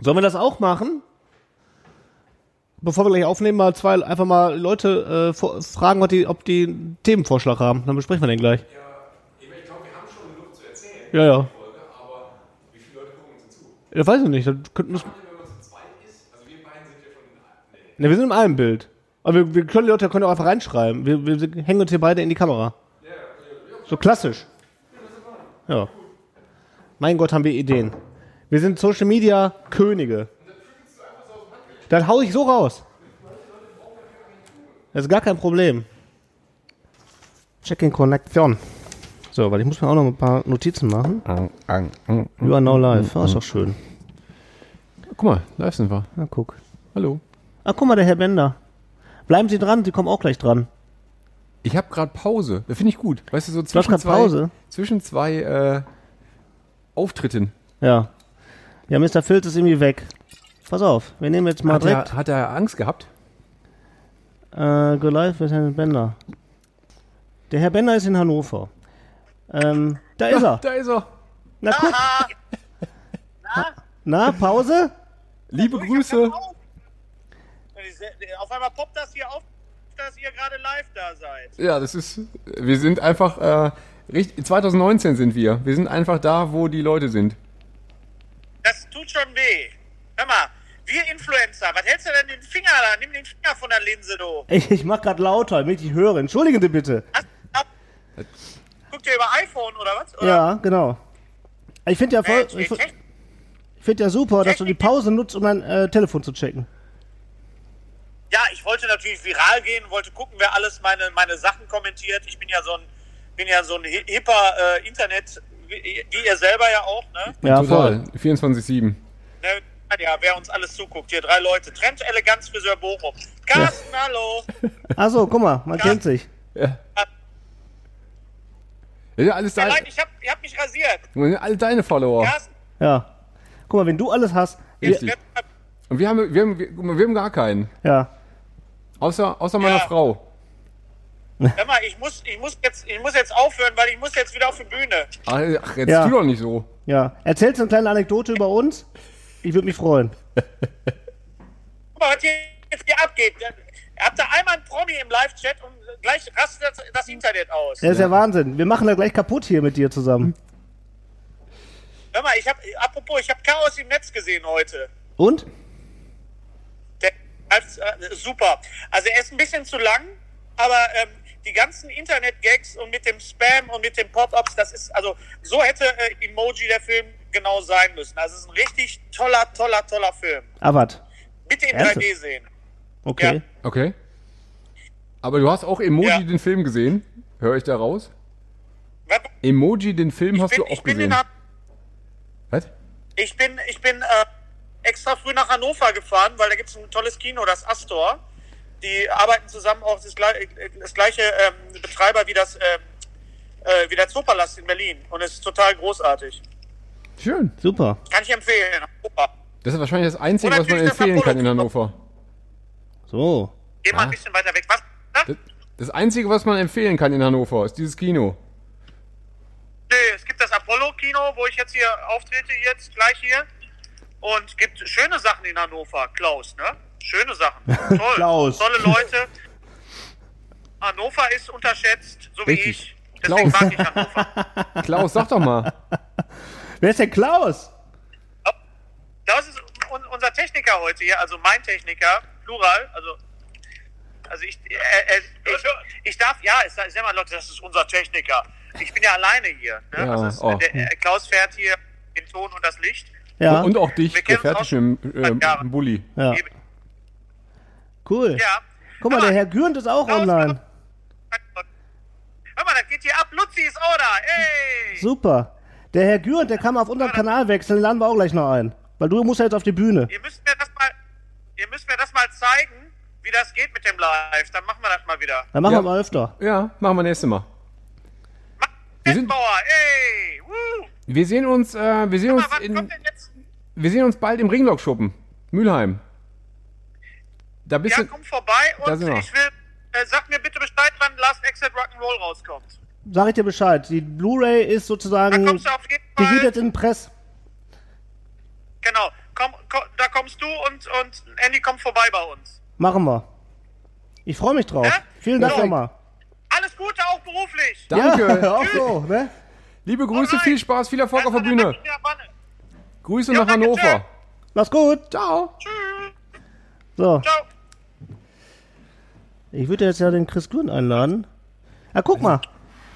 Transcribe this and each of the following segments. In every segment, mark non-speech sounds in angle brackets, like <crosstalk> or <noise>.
Sollen wir das auch machen? Bevor wir gleich aufnehmen, mal zwei, einfach mal Leute äh, fragen, was die, ob die einen Themenvorschlag haben. Dann besprechen wir den gleich. Ich glaube, wir haben schon genug zu erzählen. Ja, ja. Folge, aber wie viele Leute gucken uns zu? Ja, weiß ich nicht. Das könnten wir, also wir ja ne, wir sind in einem Bild. Aber wir, wir können die Leute können auch einfach reinschreiben. Wir, wir hängen uns hier beide in die Kamera. So klassisch. Ja. Mein Gott, haben wir Ideen. Wir sind Social Media Könige. Dann hau ich so raus. Das ist gar kein Problem. Checking Connection. So, weil ich muss mir auch noch ein paar Notizen machen. You are now live. Ah, ist doch schön. Guck mal, live sind wir. Na, guck. Hallo. Ah, guck mal, der Herr Bender. Bleiben Sie dran, Sie kommen auch gleich dran. Ich habe gerade Pause. Das finde ich gut. Weißt du, so zwischen grad zwei, Pause? zwischen zwei äh, Auftritten. Ja. Ja, Mr. Filz ist irgendwie weg. Pass auf, wir nehmen jetzt mal Hat direkt er, hat er Angst gehabt? äh, Go Live mit Herrn Bender. Der Herr Bender ist in Hannover. Ähm, da ist er. <laughs> Da ist er. Na guck. Na, Pause? Liebe Grüße. Auf einmal poppt das hier auf, dass ihr gerade live da seid. Ja, das ist. Wir sind einfach. Äh, richt- 2019 sind wir. Wir sind einfach da, wo die Leute sind. Tut schon weh. Hör mal, wir Influencer, was hältst du denn den Finger da? Nimm den Finger von der Linse, du. Ich, ich mach grad lauter, damit ich höre. Entschuldigen Sie bitte. Ab, guckt ihr über iPhone oder was? Oder? Ja, genau. Ich finde ja voll, Mensch, ich finde ja super, dass du die Pause nutzt, um dein äh, Telefon zu checken. Ja, ich wollte natürlich viral gehen, wollte gucken, wer alles meine, meine Sachen kommentiert. Ich bin ja so ein, bin ja so ein hi- hipper äh, Internet, wie, wie ihr selber ja auch, ne? Ja, Total. voll. 24-7. ne? Ja, wer uns alles zuguckt. Hier drei Leute. Trend Eleganz Friseur Bochum. Carsten, hallo. <laughs> Achso, guck mal, man Ja. kennt sich. Ja. Ja, alles deine, leid, ich hab, ich hab mich rasiert. alle deine Follower. Carsten, Ja. Guck mal, wenn du alles hast. Richtig. Und wir haben, wir haben, wir, wir haben gar keinen. Ja. Außer, außer meiner Ja. Frau. Hör mal, ich muss, ich muss jetzt, ich muss jetzt aufhören, weil ich muss jetzt wieder auf die Bühne. Ach, jetzt Ja. tu doch nicht so. Ja. Erzählst du eine kleine Anekdote über uns? Ich würde mich freuen. <laughs> Guck mal, was hier jetzt hier abgeht. Ihr habt da einmal einen Promi im Live-Chat und gleich rastet das, das Internet aus. Das ist ja. Wahnsinn. Wir machen da gleich kaputt hier mit dir zusammen. Hör mal, ich hab, apropos, ich habe Chaos im Netz gesehen heute. Und? Der, als, äh, super. Also er ist ein bisschen zu lang, aber ähm, die ganzen Internet-Gags und mit dem Spam und mit den Pop-Ups, das ist, also so hätte äh, Emoji der Film genau sein müssen. Also es ist ein richtig toller, toller, toller Film. Was? Bitte in Ernsthaft? 3D sehen. Okay. Ja. Okay. Aber du hast auch Emoji Ja. den Film gesehen? Höre ich da raus? Was? Emoji den Film Ich hast bin, du ich auch bin, gesehen. Was? ich bin, ich bin äh, extra früh nach Hannover gefahren, weil da gibt es ein tolles Kino, das Astor. Die arbeiten zusammen auch das, das gleiche ähm, Betreiber wie das ähm, äh, wie der Zoopalast in Berlin und es ist total großartig. Schön. Super. Kann ich empfehlen. Hannover. Das ist wahrscheinlich das Einzige, was man empfehlen kann in. Hannover. So. Geh mal Ah. ein bisschen weiter weg. Was? Das, das Einzige, was man empfehlen kann in Hannover, ist dieses Kino. Nee, es gibt das Apollo-Kino, wo ich jetzt hier auftrete, jetzt gleich hier. Und es gibt schöne Sachen in Hannover. Klaus, ne? Schöne Sachen. <laughs> Toll. Klaus. Tolle Leute. Hannover ist unterschätzt, so wie Richtig. ich. Deswegen Klaus. mag ich Hannover. <laughs> Klaus, sag doch mal. <laughs> Wer ist der Klaus? Das ist un unser Techniker heute hier, also mein Techniker, Plural. Also, also ich, äh, äh, ich, ich darf, ja, ich sag, mal, Leute, das ist unser Techniker. Ich bin ja alleine hier. Ne? Ja, also oh. der, äh, Klaus fährt hier den Ton und das Licht. Ja. Und auch dich, der uns auch im, äh, im Bulli. ja. Cool. Ja. Guck mal, Hör der Herr Gürnt ist auch Klaus, online. Hör mal, das geht hier ab. Luzi ist auch da. Ey! Super. Der Herr Gürnt, der kann mal auf unseren Kanal wechseln, den laden wir auch gleich noch ein. Weil du musst ja jetzt auf die Bühne. Ihr müsst mir das mal, ihr müsst mir das mal zeigen, wie das geht mit dem Live. Dann machen wir das mal wieder. Dann machen Ja. wir mal öfter. Ja, machen wir nächstes Mal. Wir sind- ey! Woo! Wir sehen uns, äh, wir sehen uns Aber was in, wir sehen uns bald im Ringlock-Schuppen. Mülheim. Da bist Ja, du, komm vorbei Da und ich will, äh, sag mir bitte Bescheid, wann Last Exit Rock'n'Roll rauskommt. Sag ich dir Bescheid. Die Blu-ray ist sozusagen. kommst du auf jeden Die Fall. geht jetzt in den Press. Genau. Komm, komm, kommst du und, und Andy kommt vorbei bei uns. Machen wir. Ich freue mich drauf. Ja? Vielen Dank So. nochmal. Alles Gute auch beruflich. Danke. Ja, auch so, ne? Liebe Grüße, Alright. viel Spaß, viel Erfolg auf der Also, Bühne. Grüße Ja, nach danke, Hannover. Mach's gut. Ciao. Tschüss. So, Ciao. Ich würde jetzt ja den Chris Grün einladen. Ja, guck mal.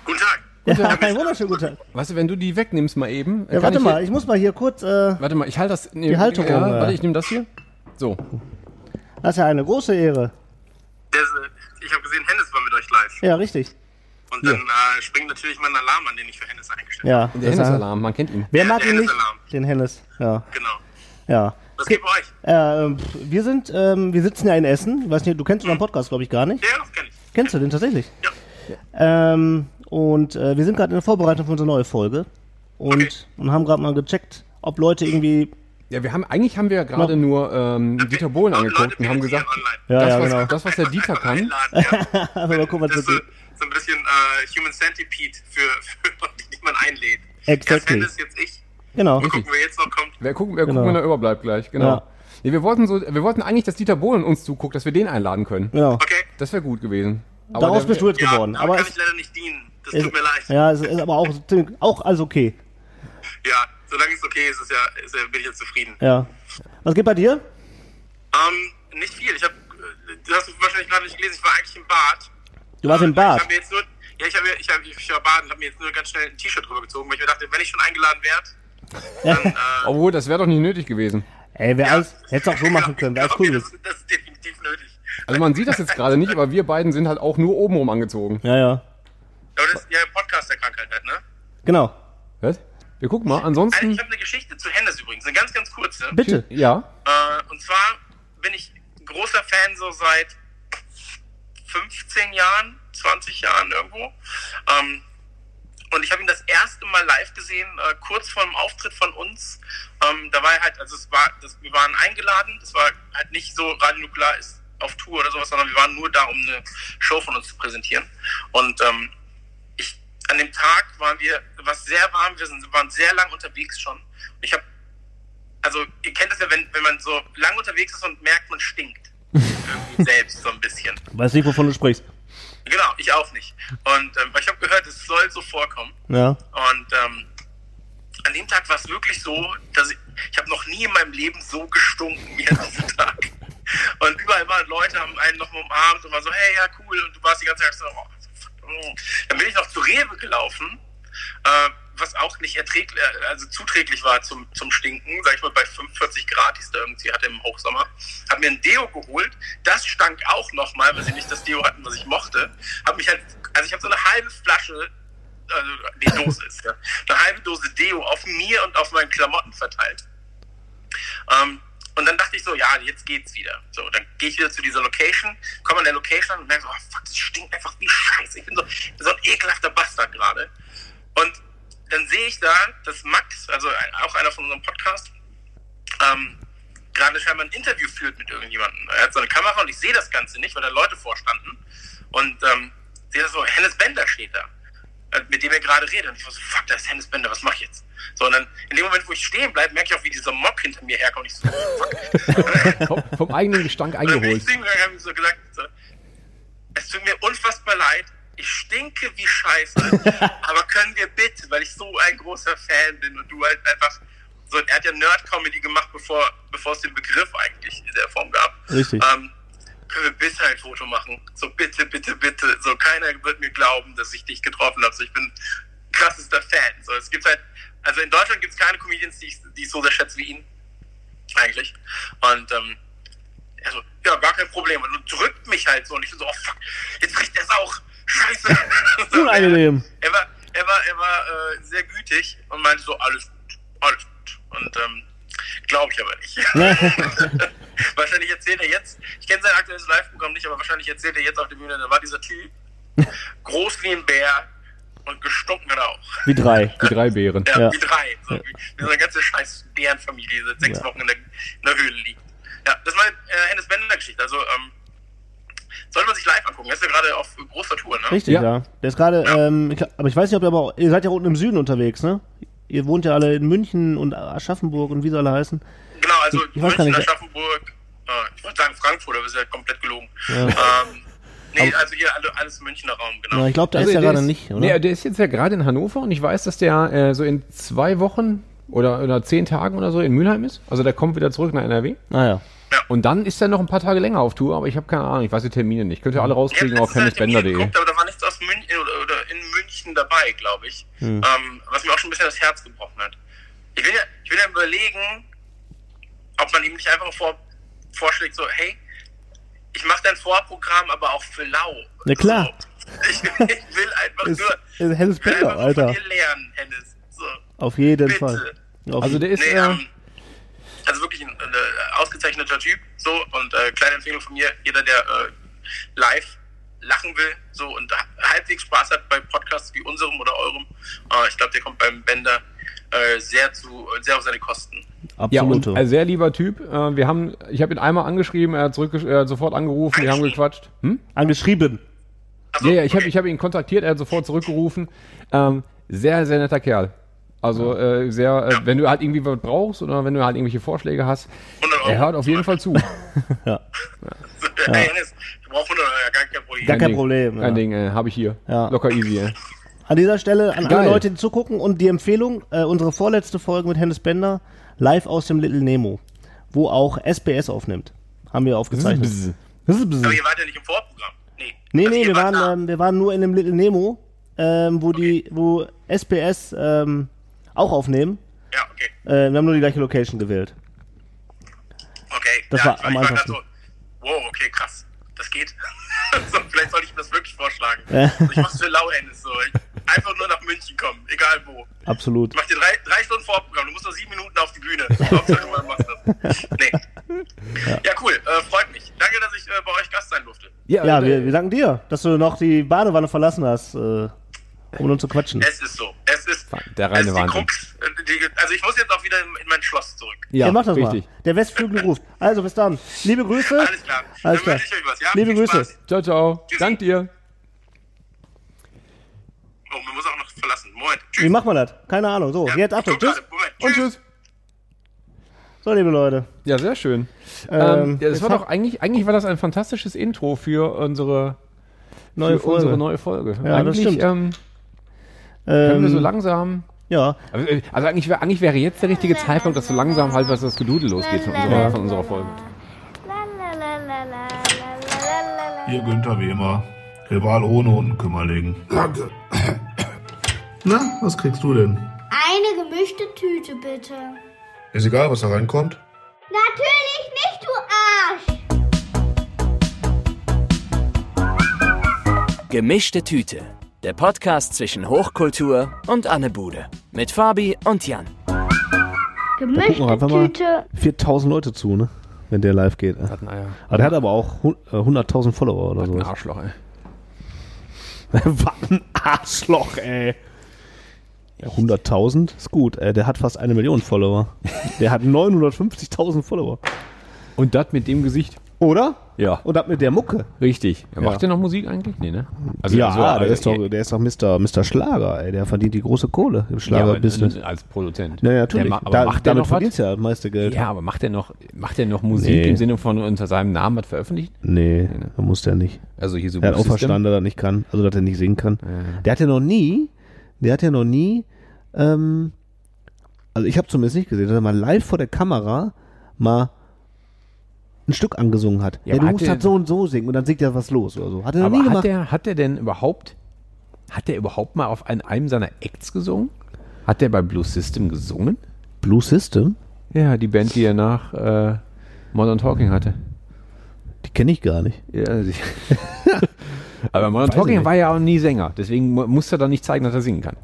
Guten Tag. Ja, <laughs> einen wunderschönen guten Tag. Weißt du, wenn du die wegnimmst mal eben. Ja, warte ich mal, Hier, ich muss mal hier kurz, äh, warte mal, ich halte das. Nee, Die Halterung, Ja, warte, ich nehme das hier. So. das ist ja eine große Ehre. Der, ist, äh, ich habe gesehen, Hennes war mit euch live. Ja, richtig. Und dann äh, springt natürlich mein Alarm an, den ich für Hennes eingestellt Ja. Der das ist- Hennes-Alarm, man kennt ihn. Wer mag ihn nicht? Den Hennes, ja. habe. Genau. Ja. Was geht bei euch? Äh, wir sind, ähm, wir sitzen ja in Essen. Ich weiß nicht, du kennst unseren Podcast, glaube ich, gar nicht. Ja, das kenne ich. Kennst du den tatsächlich? Ja. Ähm, und äh, wir sind gerade in der Vorbereitung für unsere neue Folge und, Okay. und haben gerade mal gecheckt, ob Leute irgendwie. Ja, wir haben, eigentlich haben wir ja gerade nur ähm, Dieter Bohlen Leute angeguckt und haben gesagt. Ja, das, ja, was, genau. das, was der Dieter kann, Einladen, ja. <laughs> Einfach mal gucken, was Das ist so, so ein bisschen äh, Human Centipede für, <laughs> für Leute, die man einlädt. Exactly. Erst Hennes, jetzt ich. Genau. Mal gucken, wer jetzt noch kommt. wer gucken, wer Genau. gucken, wenn er überbleibt gleich, genau. Ja. Nee, wir wollten so, wir wollten eigentlich, dass Dieter Bohlen uns zuguckt, dass wir den einladen können. Genau. Okay. Das wäre gut gewesen. Aber Daraus der- bist du jetzt Ja, geworden. damit Aber kann ich leider nicht dienen. Das ist, tut mir leid. ja, es ist aber auch, auch alles okay. Ja, solange es okay ist, ist ja, ist ja, bin ich jetzt zufrieden. Ja. Was geht bei dir? Ähm, nicht viel. Ich habe, das hast du wahrscheinlich gerade nicht gelesen, ich war eigentlich im Bad. Du warst im Ich Bad. habe mir jetzt nur, ja, ich habe ich hab, ich war baden und habe mir jetzt nur ganz schnell ein T-Shirt drüber gezogen, weil ich mir dachte, wenn ich schon eingeladen werde, dann, <laughs> äh, Obwohl, das wäre doch nicht nötig gewesen. Ey, wer alles, hättest auch so machen können, wäre alles cool das, das ist definitiv nötig. Also man sieht das jetzt gerade nicht, aber wir beiden sind halt auch nur obenrum angezogen. Ja, ja. Aber das ist ja Podcast der Krankheit halt, ne? Genau. Was? Wir gucken mal. Also Ansonsten. ich habe eine Geschichte zu Hennes übrigens, eine ganz, ganz kurze. Bitte. Ja. Äh, und zwar bin ich großer Fan so seit 15 Jahren, 20 Jahren irgendwo. Ähm, und ich habe ihn das erste Mal live gesehen, äh, kurz vor dem Auftritt von uns. Ähm, da war er halt, also es war, das, wir waren eingeladen, das war halt nicht so Radio Nuklear ist auf Tour oder sowas, sondern wir waren nur da, um eine Show von uns zu präsentieren. Und ähm, ich, an dem Tag waren wir, was sehr warm, wir sind, waren sehr lang unterwegs schon. Und ich habe also ihr kennt das ja, wenn, wenn man so lang unterwegs ist und merkt, man stinkt. <laughs> Irgendwie selbst so ein bisschen. Weiß nicht, wovon du sprichst. Genau, ich auch nicht. Und ähm, ich habe gehört, es soll so vorkommen. Ja. Und ähm, an dem Tag war es wirklich so, dass ich, ich habe noch nie in meinem Leben so gestunken wie an diesem <laughs> Tag. Und überall waren Leute, haben einen noch mal umarmt und war so, hey, ja, cool. Und du warst die ganze Zeit so, oh, mm. Dann bin ich noch zu Rewe gelaufen, äh, was auch nicht erträglich, also zuträglich war zum, zum Stinken, sag ich mal, bei 45 Grad, die es da irgendwie hatte im Hochsommer. Hab mir ein Deo geholt, das stank auch nochmal, weil sie nicht das Deo hatten, was ich mochte. Hab mich halt, also ich habe so eine halbe Flasche also die Dose ist, ja. Eine halbe Dose Deo auf mir und auf meinen Klamotten verteilt. Ähm, und dann dachte ich so, ja, jetzt geht's wieder. So, dann gehe ich wieder zu dieser Location, komme an der Location und merke so, oh, fuck, das stinkt einfach wie Scheiße. Ich bin so, so ein ekelhafter Bastard gerade. Und dann sehe ich da, dass Max, also auch einer von unserem Podcast, ähm, gerade scheinbar ein Interview führt mit irgendjemandem. Er hat so eine Kamera und ich sehe das Ganze nicht, weil da Leute vorstanden. Und ähm, sehe das so, Hennes Bender steht da äh, mit dem er gerade redet. Und ich war so, fuck, da ist Hennes Bender, was mach ich jetzt? So, und dann, in dem Moment, wo ich stehen bleibe, merke ich auch, wie dieser Mock hinter mir herkommt. Ich so, fuck. <laughs> Vom, vom eigenen Gestank Und dann bin ich eingeholt. zu ihm gegangen und hab ihm so gesagt, so, es tut mir unfassbar leid, ich stinke wie Scheiße, <laughs> aber können wir bitte, weil ich so ein großer Fan bin und du halt einfach, so, er hat ja Nerd-Comedy gemacht, bevor, bevor es den Begriff eigentlich in der Form gab. Richtig. Ähm, können wir bitte ein Foto machen? So bitte, bitte, bitte. So keiner wird mir glauben, dass ich dich getroffen habe. So ich bin krassester Fan. So es gibt halt, also in Deutschland gibt es keine Comedians, die ich, die ich so sehr schätze wie ihn. Eigentlich. Und ähm, also, ja, gar kein Problem. Und drückt mich halt so. Und ich bin so, oh fuck, jetzt riecht der Sauch. Scheiße. <laughs> So, Unangenehm. er war, er war, er war äh, sehr gütig und meinte so, alles gut, alles gut. Und ähm, glaube ich aber nicht. <laughs> wahrscheinlich erzählt er jetzt, ich kenne sein aktuelles Live-Programm nicht, aber wahrscheinlich erzählt er jetzt auf der Bühne, da war dieser Typ, <laughs> groß wie ein Bär und gestunken hat er auch. Wie drei. Die drei Bären. Ja, Ja. wie drei. So, wie, wie so eine ganze scheiß Bärenfamilie, die seit sechs Ja. Wochen in der, in der Höhle liegt. Ja, das war äh, Hennes Bender-Geschichte. Also, ähm, sollte man sich live angucken. Er ist ja gerade auf großer Tour, ne? Richtig, Ja. ja. Der ist gerade, ähm, ich, aber ich weiß nicht, ob ihr aber auch, ihr seid ja unten im Süden unterwegs, ne? Ihr wohnt ja alle in München und Aschaffenburg und wie sie alle heißen. Genau, also Ich- ich weiß gar München, nicht. Aschaffenburg, äh, ich wollte sagen Frankfurt, aber ist ja komplett gelogen. Ja. Ähm, nee, also hier alle, alles im Münchner Raum, genau. Ja, ich glaube, der Also ist ja der gerade nicht, oder? Nee, der ist jetzt ja gerade in Hannover und ich weiß, dass der äh, so in zwei Wochen oder, oder zehn Tagen oder so in Mülheim ist. Also der kommt wieder zurück nach NRW. Und dann ist er noch ein paar Tage länger auf Tour, aber ich habe keine Ahnung, ich weiß die Termine nicht. Könnt ihr alle Ich habe rauskriegen auf letztens Termine hennesbender.de. geguckt, aber da war nichts aus München oder, oder in München dabei, glaube ich. Hm. Ähm, was mir auch schon ein bisschen das Herz gebrochen hat. Ich will ja, ich will ja überlegen, ob man ihm nicht einfach mal vor, vorschlägt, so, hey, ich mache dein Vorprogramm, aber auch für lau. Na klar. So, ich, ich will einfach Ist, nur, ist Hennes ich will Bender, Alter. von dir lernen, Hennes. So, Auf jeden bitte. Fall. Auf Also der ist, Nee, äh, ähm, also wirklich ein äh, ausgezeichneter Typ. So und äh, kleine Empfehlung von mir: Jeder, der äh, live lachen will, so und ha- halbwegs Spaß hat bei Podcasts wie unserem oder eurem, äh, ich glaube, der kommt beim Bender äh, sehr zu sehr auf seine Kosten. Ja, absolut. und ein sehr lieber Typ. Äh, wir haben, ich habe ihn einmal angeschrieben, er hat zurück, er hat sofort angerufen, wir haben gequatscht. Hm? Angeschrieben. Also, Ja, ja, ich habe okay. ich hab ihn kontaktiert, er hat sofort zurückgerufen. Ähm, sehr, sehr netter Kerl. Also äh, sehr, äh, wenn du halt irgendwie was brauchst oder wenn du halt irgendwelche Vorschläge hast, 100 Euro. er hört auf jeden Fall zu. Hey, Hennes, ich brauche 100 Euro, ja, gar kein Problem. Gar kein Ding. Problem, ja. Kein Ding, äh, habe ich hier. Ja. Locker easy. Äh. An dieser Stelle an Geil. alle Leute, die zugucken und die Empfehlung, äh, unsere vorletzte Folge mit Hennes Bender, live aus dem Little Nemo, wo auch SBS aufnimmt. Haben wir aufgezeichnet. Bzz. Das ist bzz. Aber ihr wart ja nicht im Vorprogramm. Nee, Nee, Also nee, wir waren, ähm, wir waren nur in dem Little Nemo, ähm, wo die, wo SBS ähm, auch aufnehmen. Ja, okay. Äh, wir haben nur die gleiche Location gewählt. Okay. Das ja, war ich am einfachsten. so, wow, okay, krass. Das geht. <laughs> so, vielleicht sollte ich mir das wirklich vorschlagen. Ja. So, ich mach's für lau so. Ich, einfach nur nach München kommen, egal wo. Absolut. Ich mach dir drei, drei Stunden Vorprogramm. Du musst nur sieben Minuten auf die Bühne. Hauptsache, du machst das. Nee. Ja, cool. Äh, freut mich. Danke, dass ich äh, bei euch Gast sein durfte. Ja, äh, wir, wir danken dir, dass du noch die Badewanne verlassen hast, äh, um uns zu quatschen. Es ist so. Es ist, Der reine es ist die Wahnsinn. Krux. Äh, Die, also ich muss jetzt auch wieder in, in mein Schloss zurück. Ja, mach das richtig. mal. Der Westflügel ruft. Also bis dann. Liebe Grüße. Alles klar. Alles Dann klar. wünsche ich euch was, ja? Liebe Viel Grüße. Spaß. Ciao, ciao. Tschüssi. Dank dir. Oh, man muss auch noch verlassen. Moment. Tschüss. Wie macht man das? Keine Ahnung. So, Ja, jetzt Achtung. Tschüss. Moment. Und tschüss. So, liebe Leute. Ja, sehr schön. Ähm, Ähm, ja, das war doch eigentlich, eigentlich war das ein fantastisches Intro für unsere Neue für unsere Folge. neue Folge. Ja, das eigentlich stimmt. Ähm, können wir so Ähm, langsam. ja, Also, äh, also eigentlich, wär, eigentlich wäre jetzt der richtige Zeitpunkt, dass so langsam halt was das Gedudel losgeht von unserer, Ja. von unserer Folge. Ihr Günther wie immer. Rival ohne Unkümmerling. Danke. Na, was kriegst du denn? Eine gemischte Tüte, bitte. Ist egal, was da reinkommt. Natürlich nicht, du Arsch! Gemischte Tüte. Der Podcast zwischen Hochkultur und Anne Bude. Mit Fabi und Jan. gucken wir Gemischte einfach mal. Tüte. 4000 Leute zu, ne? Wenn der live geht. Naja, Aber der hat aber auch hun- äh, 100.000 Follower oder so. ein Arschloch, ey. <laughs> Was ein Arschloch, ey. Ja, 100.000 ist gut. Der hat fast eine Million Follower. Der hat 950.000 Follower. Und das mit dem Gesicht. Oder? Ja. Und das mit der Mucke. Richtig. Ja, macht Ja. der noch Musik eigentlich? Nee, ne? Also, ja, so, der, also, ist doch, der ist doch Mr. Mr. Schlager, ey. Der verdient die große Kohle im Schlagerbusiness. Ja, als Produzent. Ja, ja, natürlich. Der ma- aber da, macht der damit noch was? verdient er das meiste Geld. Ja, aber macht er noch, macht er noch Musik Nee. im Sinne von unter seinem Namen was veröffentlicht? Nee, da muss der nicht. Also hier so Er hat auch verstanden, dass er nicht kann, also dass er nicht singen kann. Der hat ja noch nie, der hat ja noch nie, ähm, also ich habe zumindest nicht gesehen, dass er mal live vor der Kamera mal ein Stück angesungen hat. Ja, Ja, du hat musst halt so und so singen und dann singt er was los oder so. Hat er Aber nie hat gemacht. der, hat der denn überhaupt, hat der überhaupt mal auf ein, einem seiner Acts gesungen? Hat der bei Blue System gesungen? Blue System? Ja, die Band, die er nach äh, Modern Talking hatte. Die kenne ich gar nicht. Ja, <laughs> aber Modern Weiß Talking war ja auch nie Sänger, deswegen mu- muss er dann nicht zeigen, dass er singen kann.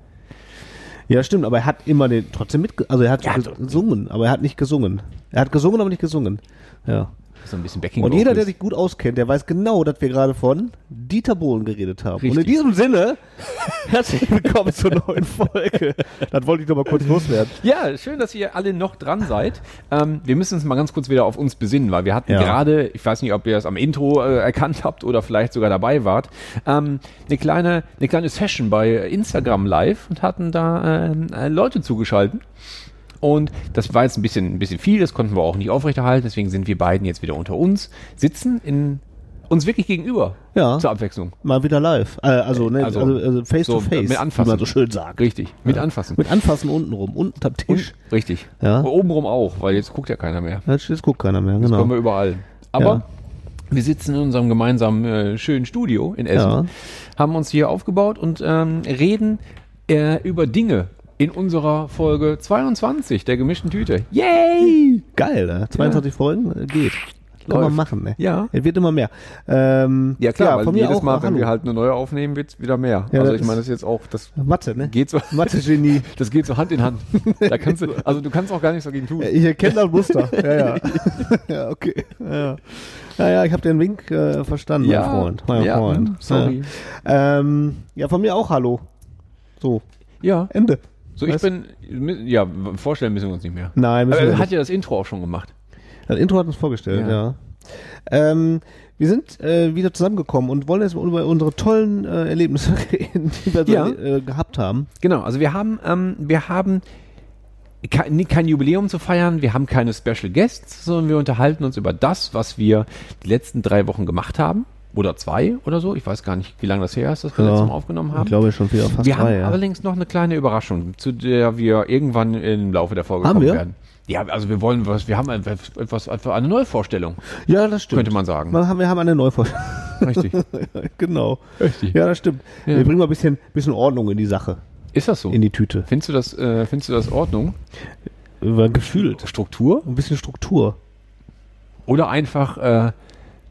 Ja, stimmt, aber er hat immer den trotzdem mit, also er hat Ja, ges- gesungen, aber er hat nicht gesungen. Er hat gesungen, aber nicht gesungen. Ja. So ein bisschen Backing Und jeder, der sich gut auskennt, der weiß genau, dass wir gerade von Dieter Bohlen geredet haben. Und in Richtig. diesem Sinne, <laughs> herzlich willkommen zur neuen Folge. Das wollte ich noch mal kurz loswerden. Ja, schön, dass ihr alle noch dran seid. Ähm, wir müssen uns mal ganz kurz wieder auf uns besinnen, weil wir hatten Ja. gerade, ich weiß nicht, ob ihr es am Intro äh, erkannt habt oder vielleicht sogar dabei wart, ähm, eine kleine, eine kleine Session bei Instagram Live und hatten da ähm, äh, Leute zugeschaltet. Und das war jetzt ein bisschen, ein bisschen viel, das konnten wir auch nicht aufrechterhalten, deswegen sind wir beiden jetzt wieder unter uns, sitzen in uns wirklich gegenüber Ja. zur Abwechslung. Mal wieder live. Äh, also, ne, Also, also, also face so to face, mit Anfassen. wie man so schön sagt. Richtig, mit anfassen. Mit Anfassen unten rum, unten am Tisch. Und, richtig. Ja. Obenrum auch, weil jetzt guckt ja keiner mehr. Jetzt, jetzt guckt keiner mehr, genau. kommen wir überall. Aber Ja. wir sitzen in unserem gemeinsamen äh, schönen Studio in Essen, Ja. haben uns hier aufgebaut und ähm, reden äh, über Dinge in unserer Folge 22 der gemischten Tüte. Yay! Geil, ne? 22 Folgen, äh, geht. Kann man Läuft. machen, ne? Ja. Es wird immer mehr. Ähm, Ja klar, weil von mir jedes auch, Mal, wenn hallo. wir halt eine neue aufnehmen, wird's wieder mehr. Ja, also ich meine, das ist jetzt auch, das Mathe, ne? geht so, Mathe-Genie. <laughs> das geht so Hand in Hand. Da kannst du, also du kannst auch gar nichts dagegen tun. Ich erkenne das Muster. <laughs> Ja, ja. <laughs> ja, okay. Ja, ja, ja ich habe den Wink äh, verstanden, mein Freund. Mein ja, Freund. sorry. Ja. Ähm, ja, von mir auch Hallo. So, Ja, Ende. So ich bin, ja, vorstellen müssen wir uns nicht mehr. Nein, müssen Aber wir hat ja das Intro auch schon gemacht. Das Intro hat uns vorgestellt, Ja. ja. Ähm, wir sind äh, wieder zusammengekommen und wollen jetzt mal über unsere tollen äh, Erlebnisse <laughs> reden, die wir so, Ja. äh, gehabt haben. Genau, also wir haben, ähm, wir haben kein, kein Jubiläum zu feiern, wir haben keine Special Guests, sondern wir unterhalten uns über das, was wir die letzten drei Wochen gemacht haben. Oder zwei oder so. Ich weiß gar nicht, wie lange das her ist, dass wir Ja. letztes Mal aufgenommen haben. Ich glaube schon wieder fast wir drei, haben ja. allerdings noch eine kleine Überraschung, zu der wir irgendwann im Laufe der Folge Haben kommen wir? werden. Ja, also wir wollen was, wir haben etwas, etwas etwa eine Neuvorstellung, Ja, das stimmt. könnte man sagen. Wir haben, wir haben eine Neuvorstellung. Richtig. <laughs> genau. Richtig. Ja, das stimmt. Ja. Wir bringen mal ein bisschen, bisschen Ordnung in die Sache, Ist das so? in die Tüte. Findest du das, äh, findest du das Ordnung? Über gefühlt. Struktur? Ein bisschen Struktur. Oder einfach äh,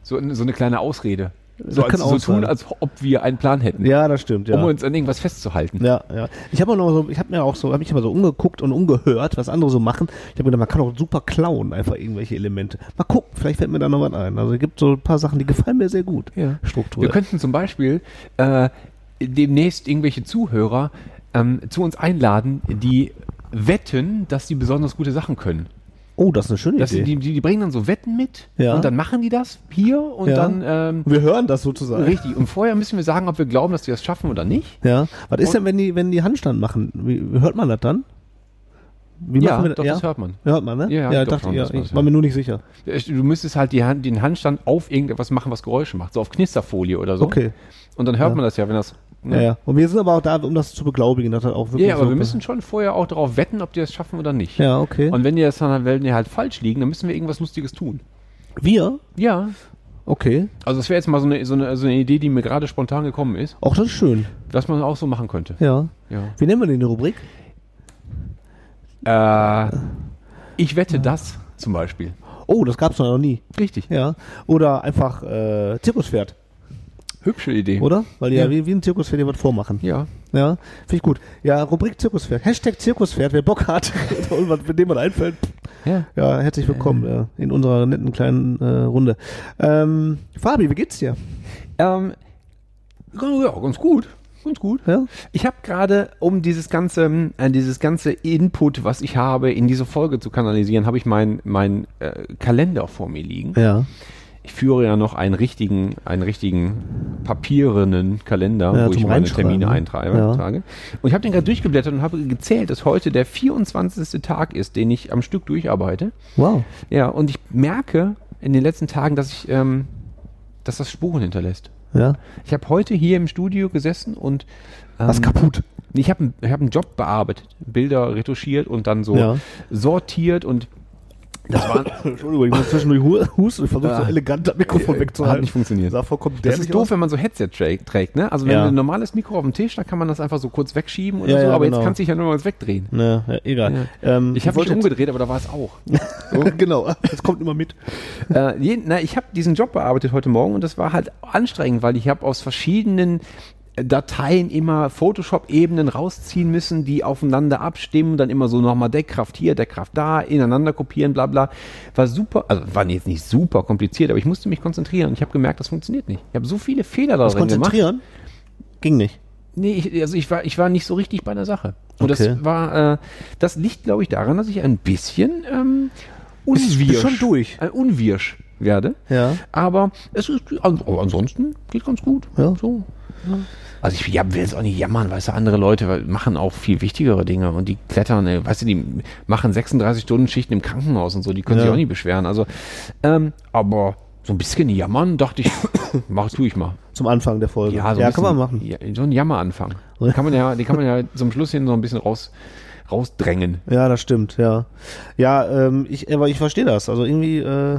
so, so eine kleine Ausrede. So, Das kann als, so tun, als ob wir einen Plan hätten, Ja, das stimmt, ja. um uns an irgendwas festzuhalten. Ja, ja. Ich habe auch noch so, ich habe mir auch so, habe mich immer so umgeguckt und umgehört, was andere so machen. Ich habe gedacht, man kann auch super klauen, einfach irgendwelche Elemente. Mal gucken, vielleicht fällt mir da noch was ein. Also es gibt so ein paar Sachen, die gefallen mir sehr gut. Ja. Struktur. Wir könnten zum Beispiel äh, demnächst irgendwelche Zuhörer ähm, zu uns einladen, die wetten, dass sie besonders gute Sachen können. Oh, das ist eine schöne Das, Idee. die, die, die bringen dann so Wetten mit Ja. und dann machen die das hier und Ja. dann ähm, wir hören das sozusagen. richtig. Und vorher müssen wir sagen, ob wir glauben, dass die das schaffen oder nicht. Ja. Was ist denn, wenn die, wenn die Handstand machen? Wie, hört man das dann? Wie ja, wir doch, ja? das hört man. Hört man, ne? Ja, ja doch dachte, schon, ja, ich war mir nur nicht sicher. Du müsstest halt die Hand, den Handstand auf irgendetwas machen, was Geräusche macht. So auf Knisterfolie oder so. Okay. Und dann hört Ja. man das ja, wenn das. Ja, Ne? ja. Und wir sind aber auch da, um das zu beglaubigen, dass das auch wirklich Ja, aber so wir müssen schon vorher auch darauf wetten, ob die das schaffen oder nicht. Ja, okay. Und wenn die das dann, wenn die halt falsch liegen, dann müssen wir irgendwas Lustiges tun. wir? Ja. Okay. Also das wäre jetzt mal so eine, so, eine, so eine Idee, die mir gerade spontan gekommen ist, Auch das ist schön. was man auch so machen könnte. Ja. Ja. Wie nennen wir denn die Rubrik? Äh, ich wette das zum Beispiel. Oh, das gab's noch nie. Richtig. Ja. Oder einfach äh, Zirkuspferd, Hübsche Idee. oder? Weil die ja, Ja. wie, wie ein Zirkuspferd was vormachen. Ja. Ja, finde ich gut. Ja, Rubrik Zirkuspferd. Hashtag Zirkuspferd, wer Bock hat <laughs> was mit dem man einfällt. Ja. Ja, herzlich willkommen ja, in unserer netten kleinen äh, Runde. Ähm, Fabi, wie geht's dir? Ähm, ja, ganz gut. Ganz gut. Ja? Ich habe gerade, um dieses ganze, äh, dieses ganze Input, was ich habe, in diese Folge zu kanalisieren, habe ich meinen mein, äh, Kalender vor mir liegen. Ja. Ich führe ja noch einen richtigen, einen richtigen papierenen Kalender, Ja, wo ich meine Termine ne? eintrage. Ja. Trage. Und ich habe den gerade durchgeblättert und habe gezählt, dass heute der 24. Tag ist, den ich am Stück durcharbeite. Wow. Ja, und ich merke in den letzten Tagen, dass ich, ähm, dass das Spuren hinterlässt. Ja. Ich habe heute hier im Studio gesessen und ähm, Was kaputt? ich habe ich hab einen Job bearbeitet, Bilder retuschiert und dann so Ja. sortiert und das war <coughs> Entschuldigung, ich muss zwischendurch hu- husten. Ich versuche so Ah. elegant das Mikrofon Äh, wegzuhalten. hat nicht funktioniert. Sah vollkommen das ist doof, aus. wenn man so Headset trägt, ne? Also wenn Ja. ein normales Mikro auf dem Tisch, dann kann man das einfach so kurz wegschieben oder Ja, so, ja, aber genau. jetzt kannst du dich ja nur mal wegdrehen. Ne, ja, egal. Ähm, Ich habe mich umgedreht, aber da war es auch. <laughs> jetzt- genau, das kommt immer mit. äh, je, na, ich habe diesen Job bearbeitet heute Morgen und das war halt anstrengend, weil ich habe aus verschiedenen Dateien immer Photoshop-Ebenen rausziehen müssen, die aufeinander abstimmen, dann immer so nochmal Deckkraft hier, Deckkraft da, ineinander kopieren, bla bla. War super, also war jetzt nicht super kompliziert, aber ich musste mich konzentrieren und ich habe gemerkt, das funktioniert nicht. Ich habe so viele Fehler darin gemacht. Konzentrieren ging nicht. Nee, ich, also ich war, ich war nicht so richtig bei der Sache. Und Okay. das war, äh, das liegt, glaube ich, daran, dass ich ein bisschen ähm, Bist- bist unwirsch, schon durch. Äh, unwirsch werde. Ja. Aber es ist, aber ansonsten geht ganz gut. Ja. So. Also ich ja, will jetzt auch nicht jammern, weißt du, andere Leute machen auch viel wichtigere Dinge und die klettern, äh, weißt du, die machen 36 Stunden Schichten im Krankenhaus und so, die können Ja. sich auch nicht beschweren. Also, ähm, aber so ein bisschen jammern, dachte ich, <coughs> mach, tu ich mal. Zum Anfang der Folge. Ja, so ja bisschen, kann man machen. Ja, so ein Jammeranfang. Kann man ja, den kann man ja zum Schluss hin so ein bisschen raus, rausdrängen. Ja, das stimmt, ja. Ja, ähm, ich, aber ich verstehe das. Also irgendwie äh,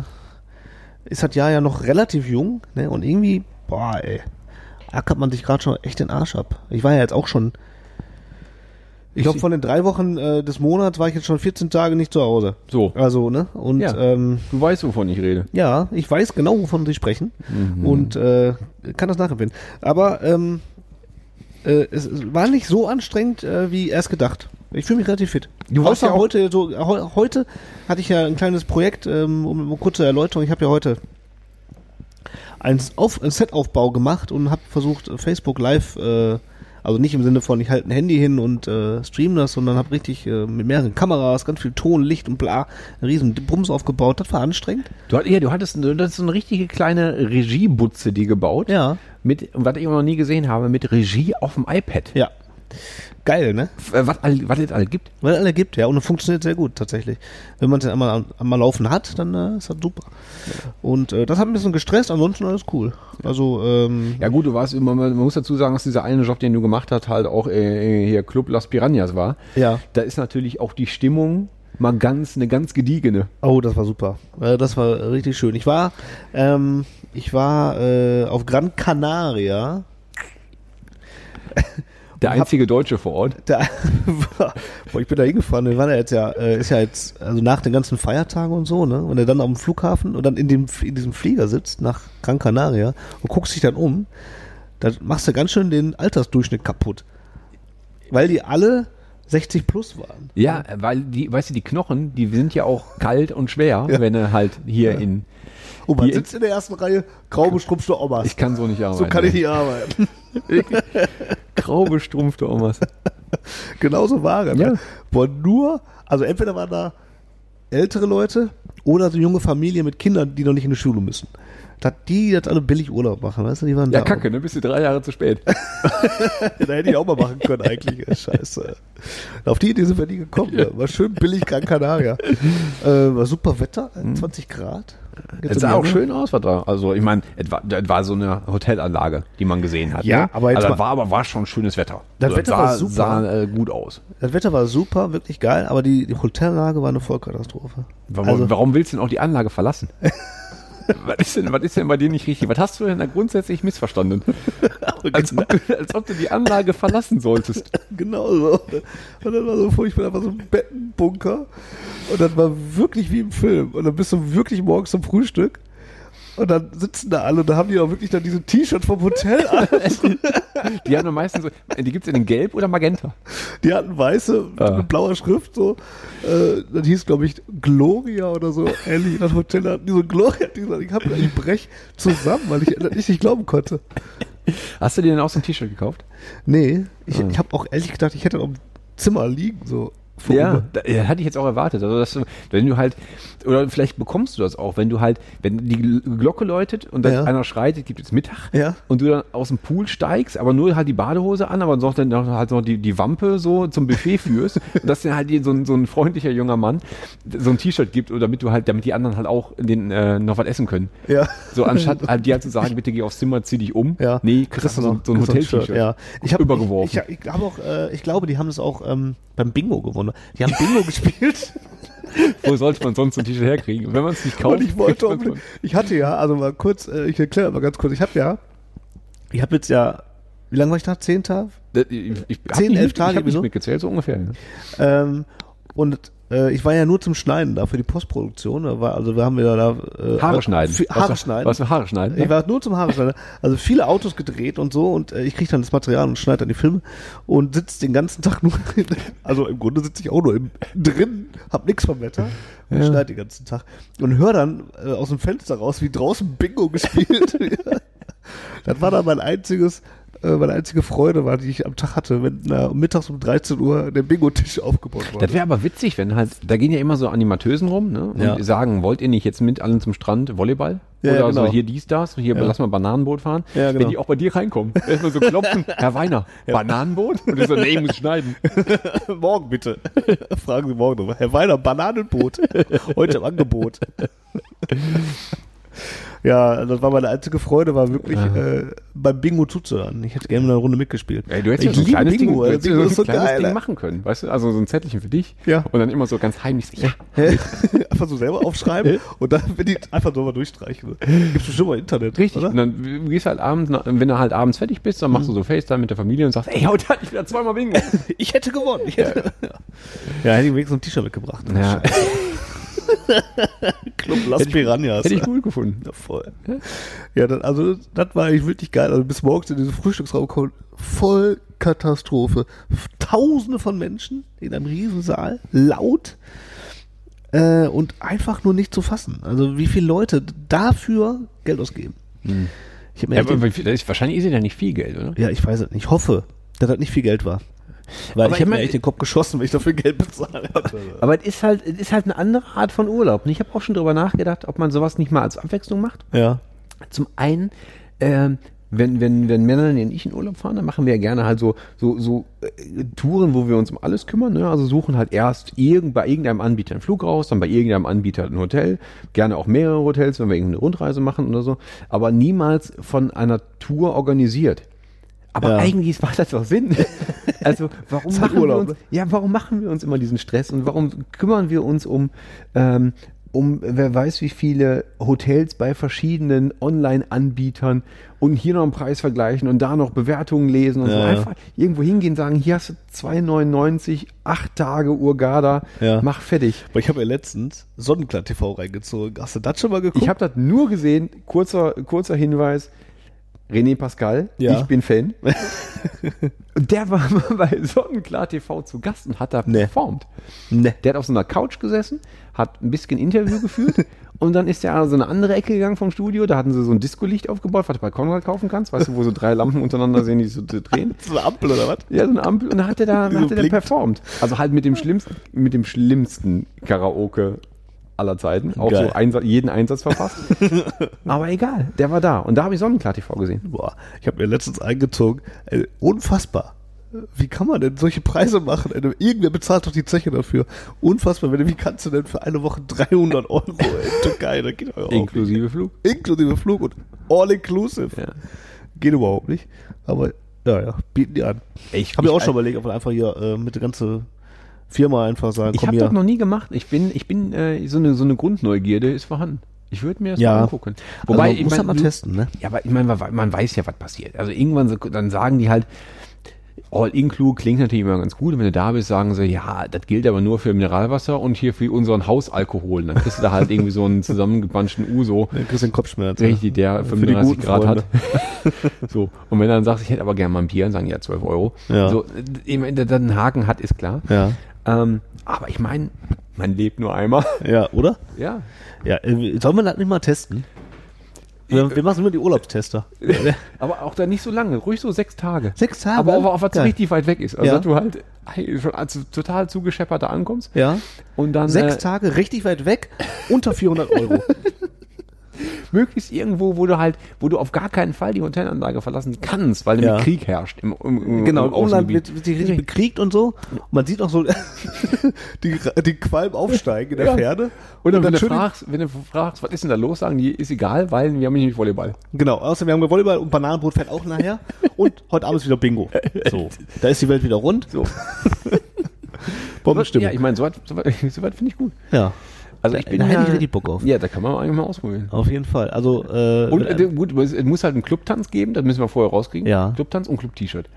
ist das Jahr ja noch relativ jung, ne? Und irgendwie, boah, ey, ackert man sich gerade schon echt den Arsch ab. Ich war ja jetzt auch schon, ich glaube, von den drei Wochen äh, des Monats war ich jetzt schon 14 Tage nicht zu Hause. So, Also, ne? Und Ja. ähm, du weißt, wovon ich rede. ja, ich weiß genau, wovon Sie sprechen Mhm. und äh, kann das nachempfinden. Aber ähm, äh, es, war nicht so anstrengend, äh, wie erst gedacht. Ich fühle mich relativ fit. Du warst ja heute, so, heu, heute hatte ich ja ein kleines Projekt, ähm, um, um kurze Erläuterung. Ich habe ja heute ein, Auf, ein Setaufbau gemacht und habe versucht, äh, Facebook Live, äh, also nicht im Sinne von, ich halte ein Handy hin und äh, stream das, sondern habe richtig äh, mit mehreren Kameras, ganz viel Ton, Licht und bla, einen riesen Bums aufgebaut. Das war anstrengend. Du, hat, ja, du hattest du hattest so eine richtige kleine Regiebutze, die gebaut. Ja. Mit, was ich auch noch nie gesehen habe, mit Regie auf dem iPad. Ja. Geil, ne? Äh, Was, was es alles gibt. Weil alle gibt, ja. Und es funktioniert sehr gut, tatsächlich. Wenn man es einmal, einmal laufen hat, dann äh, ist das super. Und äh, das hat ein bisschen gestresst, ansonsten alles cool. Also, ähm, Ja gut, du warst, man, man muss dazu sagen, dass dieser eine Job, den du gemacht hast, halt auch äh, hier Club Las Piranhas war. ja. Da ist natürlich auch die Stimmung mal ganz, eine ganz gediegene. Oh, das war super. Äh, das war richtig schön. Ich war, ähm, ich war äh, auf Gran Canaria. Der einzige Deutsche vor Ort. <laughs> Da, boah, ich bin da hingefahren. Wir waren ja jetzt ja, äh, ist ja jetzt, also nach den ganzen Feiertagen und so, ne? Und er dann am Flughafen und dann in dem, in diesem Flieger sitzt nach Gran Canaria und guckst dich dann um, da machst du ganz schön den Altersdurchschnitt kaputt. Weil die alle 60 plus waren. Ja, weil die, weißt du, die Knochen, die sind ja auch kalt und schwer, wenn er halt hier in. Und man sitzt in der ersten Reihe, grau bestrumpfte Omas. Ich kann so nicht arbeiten. so kann ich nicht arbeiten. <laughs> Grau bestrumpfte Omas. <laughs> Genauso war er. Ja. Ne? Boah, nur, also entweder waren da ältere Leute oder so junge Familien mit Kindern, die noch nicht in die Schule müssen. Dass die jetzt alle billig Urlaub machen, weißt du? Die waren Ja, da kacke, ne? Bist du drei Jahre zu spät. <laughs> da hätte ich auch mal machen können eigentlich. <laughs> Scheiße. Auf die Idee sind wir nie gekommen. Ne? War schön billig Gran Canaria. Äh, war super Wetter, 20 Grad. Jetzt Es sah auch schön aus, was da. Also, ich meine, es war, es war so eine Hotelanlage, die man gesehen hat. Ja, ne? aber jetzt also, mal- war aber war schon schönes Wetter. Das Also, Wetter sah, war super. sah äh, gut aus. Das Wetter war super, wirklich geil, aber die, die Hotellage war eine Vollkatastrophe. Warum, Also- warum willst du denn auch die Anlage verlassen? <laughs> was, ist denn, was ist denn bei dir nicht richtig? Was hast du denn da grundsätzlich missverstanden? als, ob du, als ob du die Anlage verlassen solltest. Genau so. Und dann war so furchtbar, da war so ein Bettenbunker. Und dann war wirklich wie im Film. Und dann bist du wirklich morgens zum Frühstück. Und dann sitzen da alle und da haben die auch wirklich dann diese T-Shirts vom Hotel an. <laughs> Die haben am meisten so, die gibt's in den Gelb oder Magenta? Die hatten weiße Ah. mit blauer Schrift so. Äh, das hieß, glaube ich, Gloria oder so. Ähnlich. Das Hotel hatten die so Gloria. Die gesagt, ich, hab, ich brech zusammen, weil ich das nicht glauben konnte. Hast du dir denn auch so ein T-Shirt gekauft? Nee, ich, Ah. ich habe auch ehrlich gedacht, ich hätte auf dem Zimmer liegen. So. Ja, da, ja, hatte ich jetzt auch erwartet. Also, dass wenn du halt, oder vielleicht bekommst du das auch, wenn du halt, wenn die Gl- Glocke läutet und dann Ja. einer schreit, es gibt jetzt Mittag, Ja. und du dann aus dem Pool steigst, aber nur halt die Badehose an, aber sonst dann noch, halt noch die, die Wampe so zum Buffet <laughs> führst, und dass dir halt so, ein, so ein freundlicher junger Mann so ein T-Shirt gibt, oder damit du halt, damit die anderen halt auch den, äh, noch was essen können. Ja. So anstatt <laughs> halt dir halt zu sagen, bitte geh aufs Zimmer, zieh dich um. Ja. Nee, kriegst du so, so ein Hotel-T-Shirt. Shirt, Ja. Ich habe Übergeworfen. Ich, ich, ich, hab auch, äh, ich glaube, die haben das auch ähm, beim Bingo gewonnen. Die haben Bingo <laughs> gespielt Wo sollte man sonst so ein T-Shirt herkriegen? Wenn man es nicht kauft, und ich wollte unbedingt, ich hatte ja, also mal kurz, äh, ich erkläre mal ganz kurz, ich habe ja, ich habe jetzt ja, wie lange war ich da? Zehn Tage? Das- Ich, ich Zehn, elf Tage Ich habe nicht wieso? mitgezählt, so ungefähr. Ähm, und äh, ich war ja nur zum Schneiden da für die Postproduktion. Da war, also wir haben wieder da äh, Haare schneiden. viel- Haare Was schneiden. Was für Haare schneiden? Ich war nur zum Haare schneiden. Also viele Autos gedreht und so und äh, ich kriege dann das Material und schneide dann die Filme und sitze den ganzen Tag nur, <laughs> also im Grunde sitze ich auch nur im, drin, hab nichts vom Wetter und Ja. schneide den ganzen Tag und höre dann äh, aus dem Fenster raus, wie draußen Bingo gespielt <laughs> wird. Das war dann mein einziges meine einzige Freude war, die ich am Tag hatte, wenn na, mittags um 13 Uhr der Bingo-Tisch aufgebaut wurde. Das wäre aber witzig, wenn halt, da gehen ja immer so Animatösen rum, ne? Und Ja. sagen, wollt ihr nicht jetzt mit allen zum Strand Volleyball? Ja, Oder ja, genau. so hier dies, das, hier Ja. lass mal Bananenboot fahren. Ja, genau. Wenn die auch bei dir reinkommen, erstmal so klopfen, <laughs> Herr Weiner, <laughs> Bananenboot? Und du so, nee, ich muss schneiden. <laughs> morgen bitte. Fragen Sie morgen nochmal. Herr Weiner, Bananenboot. Heute im Angebot. Ja, das war meine einzige Freude, war wirklich äh, beim Bingo zuzuhören. Ich hätte gerne eine Runde mitgespielt. Ey, du hättest ich ja so ein kleines Ding, Bingo, du ja Bingo so ein so kleines geil. Ding machen können, weißt du? Also so ein Zettelchen für dich. Ja. Und dann immer so ganz heimlich, ja, <laughs> einfach so selber aufschreiben und dann, wenn die einfach so mal durchstreichen. Gibt's bestimmt mal Internet. Richtig. Oder? Und dann du gehst halt abends, wenn du halt abends fertig bist, dann machst du so FaceTime mit der Familie und sagst, ey, heute hatte ich wieder zweimal Bingo. <laughs> Ich hätte gewonnen. Ich hätte, ja. <laughs> ja, hätte ich wenigstens ein T-Shirt mitgebracht. Ja, <laughs> Club Las Piranhas. hätte ich gut gefunden. Ja, voll. Ja, das, also das war eigentlich wirklich geil. Also bis morgens in diesen Frühstücksraum kommen, voll Katastrophe. Tausende von Menschen in einem Riesensaal, laut äh, und einfach nur nicht zu fassen. Also wie viele Leute dafür Geld ausgeben. Ich hab mir Ja, echt aber wahrscheinlich ist ja nicht viel Geld, oder? ja, ich weiß es nicht. Ich hoffe, dass das nicht viel Geld war. Weil Aber ich habe mir echt den Kopf geschossen, wenn ich dafür Geld bezahlt hatte. <laughs> Aber es ist halt, es ist halt eine andere Art von Urlaub. Und ich habe auch schon drüber nachgedacht, ob man sowas nicht mal als Abwechslung macht. Ja. Zum einen, ähm, wenn, wenn, wenn Männer und ich in Urlaub fahren, dann machen wir ja gerne halt so, so, so äh, Touren, wo wir uns um alles kümmern. Ne? Also suchen halt erst irgend, bei irgendeinem Anbieter einen Flug raus, dann bei irgendeinem Anbieter ein Hotel, gerne auch mehrere Hotels, wenn wir irgendeine Rundreise machen oder so, aber niemals von einer Tour organisiert. Aber Ja. eigentlich macht das doch Sinn. <laughs> Also warum machen wir Urlaub, uns, ne? ja, warum machen wir uns immer diesen Stress und warum kümmern wir uns um, ähm, um wer weiß wie viele Hotels bei verschiedenen Online-Anbietern und hier noch einen Preis vergleichen und da noch Bewertungen lesen und Ja, so. ja. Einfach irgendwo hingehen, sagen, hier hast du 2,99, acht Tage Urgada, Ja. mach fertig. Aber ich habe ja letztens Sonnenklar TV reingezogen. Hast du das schon mal geguckt? Ich habe das nur gesehen, kurzer, kurzer Hinweis, René Pascal, Ja. ich bin Fan. und der war <laughs> mal bei Sonnenklar TV zu Gast und hat da Nee. performt. ne. Der hat auf so einer Couch gesessen, hat ein bisschen Interview geführt <laughs> und dann ist er an so eine andere Ecke gegangen vom Studio. Da hatten sie so ein Disco-Licht aufgebaut, was du bei Konrad kaufen kannst, weißt du, wo so drei Lampen untereinander sehen, die so drehen. <laughs> So eine Ampel oder was? Ja, so eine Ampel und dann hat er da Die hat so er da performt. Also halt mit dem schlimmsten, mit dem schlimmsten Karaoke aller Zeiten. Auch Geil. so Einsatz, jeden Einsatz verpasst. <laughs> Aber egal, der war da. Und da habe ich Sonnenklar TV gesehen. Boah, ich habe mir letztens eingezogen. Ey, unfassbar. Wie kann man denn solche Preise machen? Ey, irgendwer bezahlt doch die Zeche dafür. Unfassbar. Wie kannst du denn für eine Woche 300 Euro in Türkei? <laughs> Da geht Inklusive Flug. nicht. Inklusive Flug und all inclusive. Ja. Geht überhaupt nicht. Aber, ja, ja, bieten die an. Ich, Habe ich auch schon überlegt, ob wir einfach hier äh, mit der ganzen Firma einfach sagen, Ich komm habe hier. das noch nie gemacht. Ich bin, ich bin äh, so eine so eine Grundneugierde ist vorhanden. Ich würde mir das Ja. mal angucken. Wobei, also, ich muss mein, das mal testen, ne? Ja, aber ich meine, man, man weiß ja, was passiert. Also irgendwann so, dann sagen die halt, All Include klingt natürlich immer ganz gut. Und wenn du da bist, sagen sie, ja, das gilt aber nur für Mineralwasser und hier für unseren Hausalkohol. Dann kriegst du da halt irgendwie so einen zusammengepanschten Uso. <laughs> Dann kriegst du den Kopfschmerz. Richtig, der Für die 35 guten Grad Freunde. hat. <laughs> so. Und wenn du dann sagst, ich hätte aber gerne mal ein Bier, dann sagen die ja 12 Euro. Ja. So, ich meine, dass das einen Haken hat, ist klar. Ja. Ähm, aber ich meine, man lebt nur einmal. Ja, oder? Ja. Ja, äh, sollen wir das nicht mal testen? Wir, wir machen immer die Urlaubstester. <laughs> Aber auch da nicht so lange, ruhig so sechs Tage. Sechs Tage? Aber auch auf was Geil. richtig weit weg ist. Also Ja. dass du halt schon als total zugescheppert da ankommst. Ja. Und dann Sechs äh, Tage richtig weit weg, unter 400 Euro. <laughs> <laughs> möglichst irgendwo, wo du halt, wo du auf gar keinen Fall die Hotelanlage verlassen kannst, weil Ja. nämlich Krieg herrscht. Im, im, im, genau, im Umland wird, wird sich richtig bekriegt und so. Und man sieht auch so <laughs> die, die Qualm aufsteigen in der Ja. Ferne. Und dann, wenn, du fragst, wenn du fragst, was ist denn da los, sagen die, ist egal, weil wir haben nämlich Volleyball. Genau, außer wir haben Volleyball und Bananenbrot fährt auch nachher. Und heute Abend ist wieder Bingo. So, da ist die Welt wieder rund. So. <laughs> Bombenstimmung. Ja, ich meine, soweit so so weit finde ich gut. Ja, Also Da- ich bin da hätte ja, ich richtig Bock auf. Ja, da kann man eigentlich mal ausprobieren. auf jeden Fall. Also, äh, Und äh, gut, es muss halt einen Clubtanz geben, das müssen wir vorher rauskriegen. Ja. Clubtanz und Club-T-Shirt.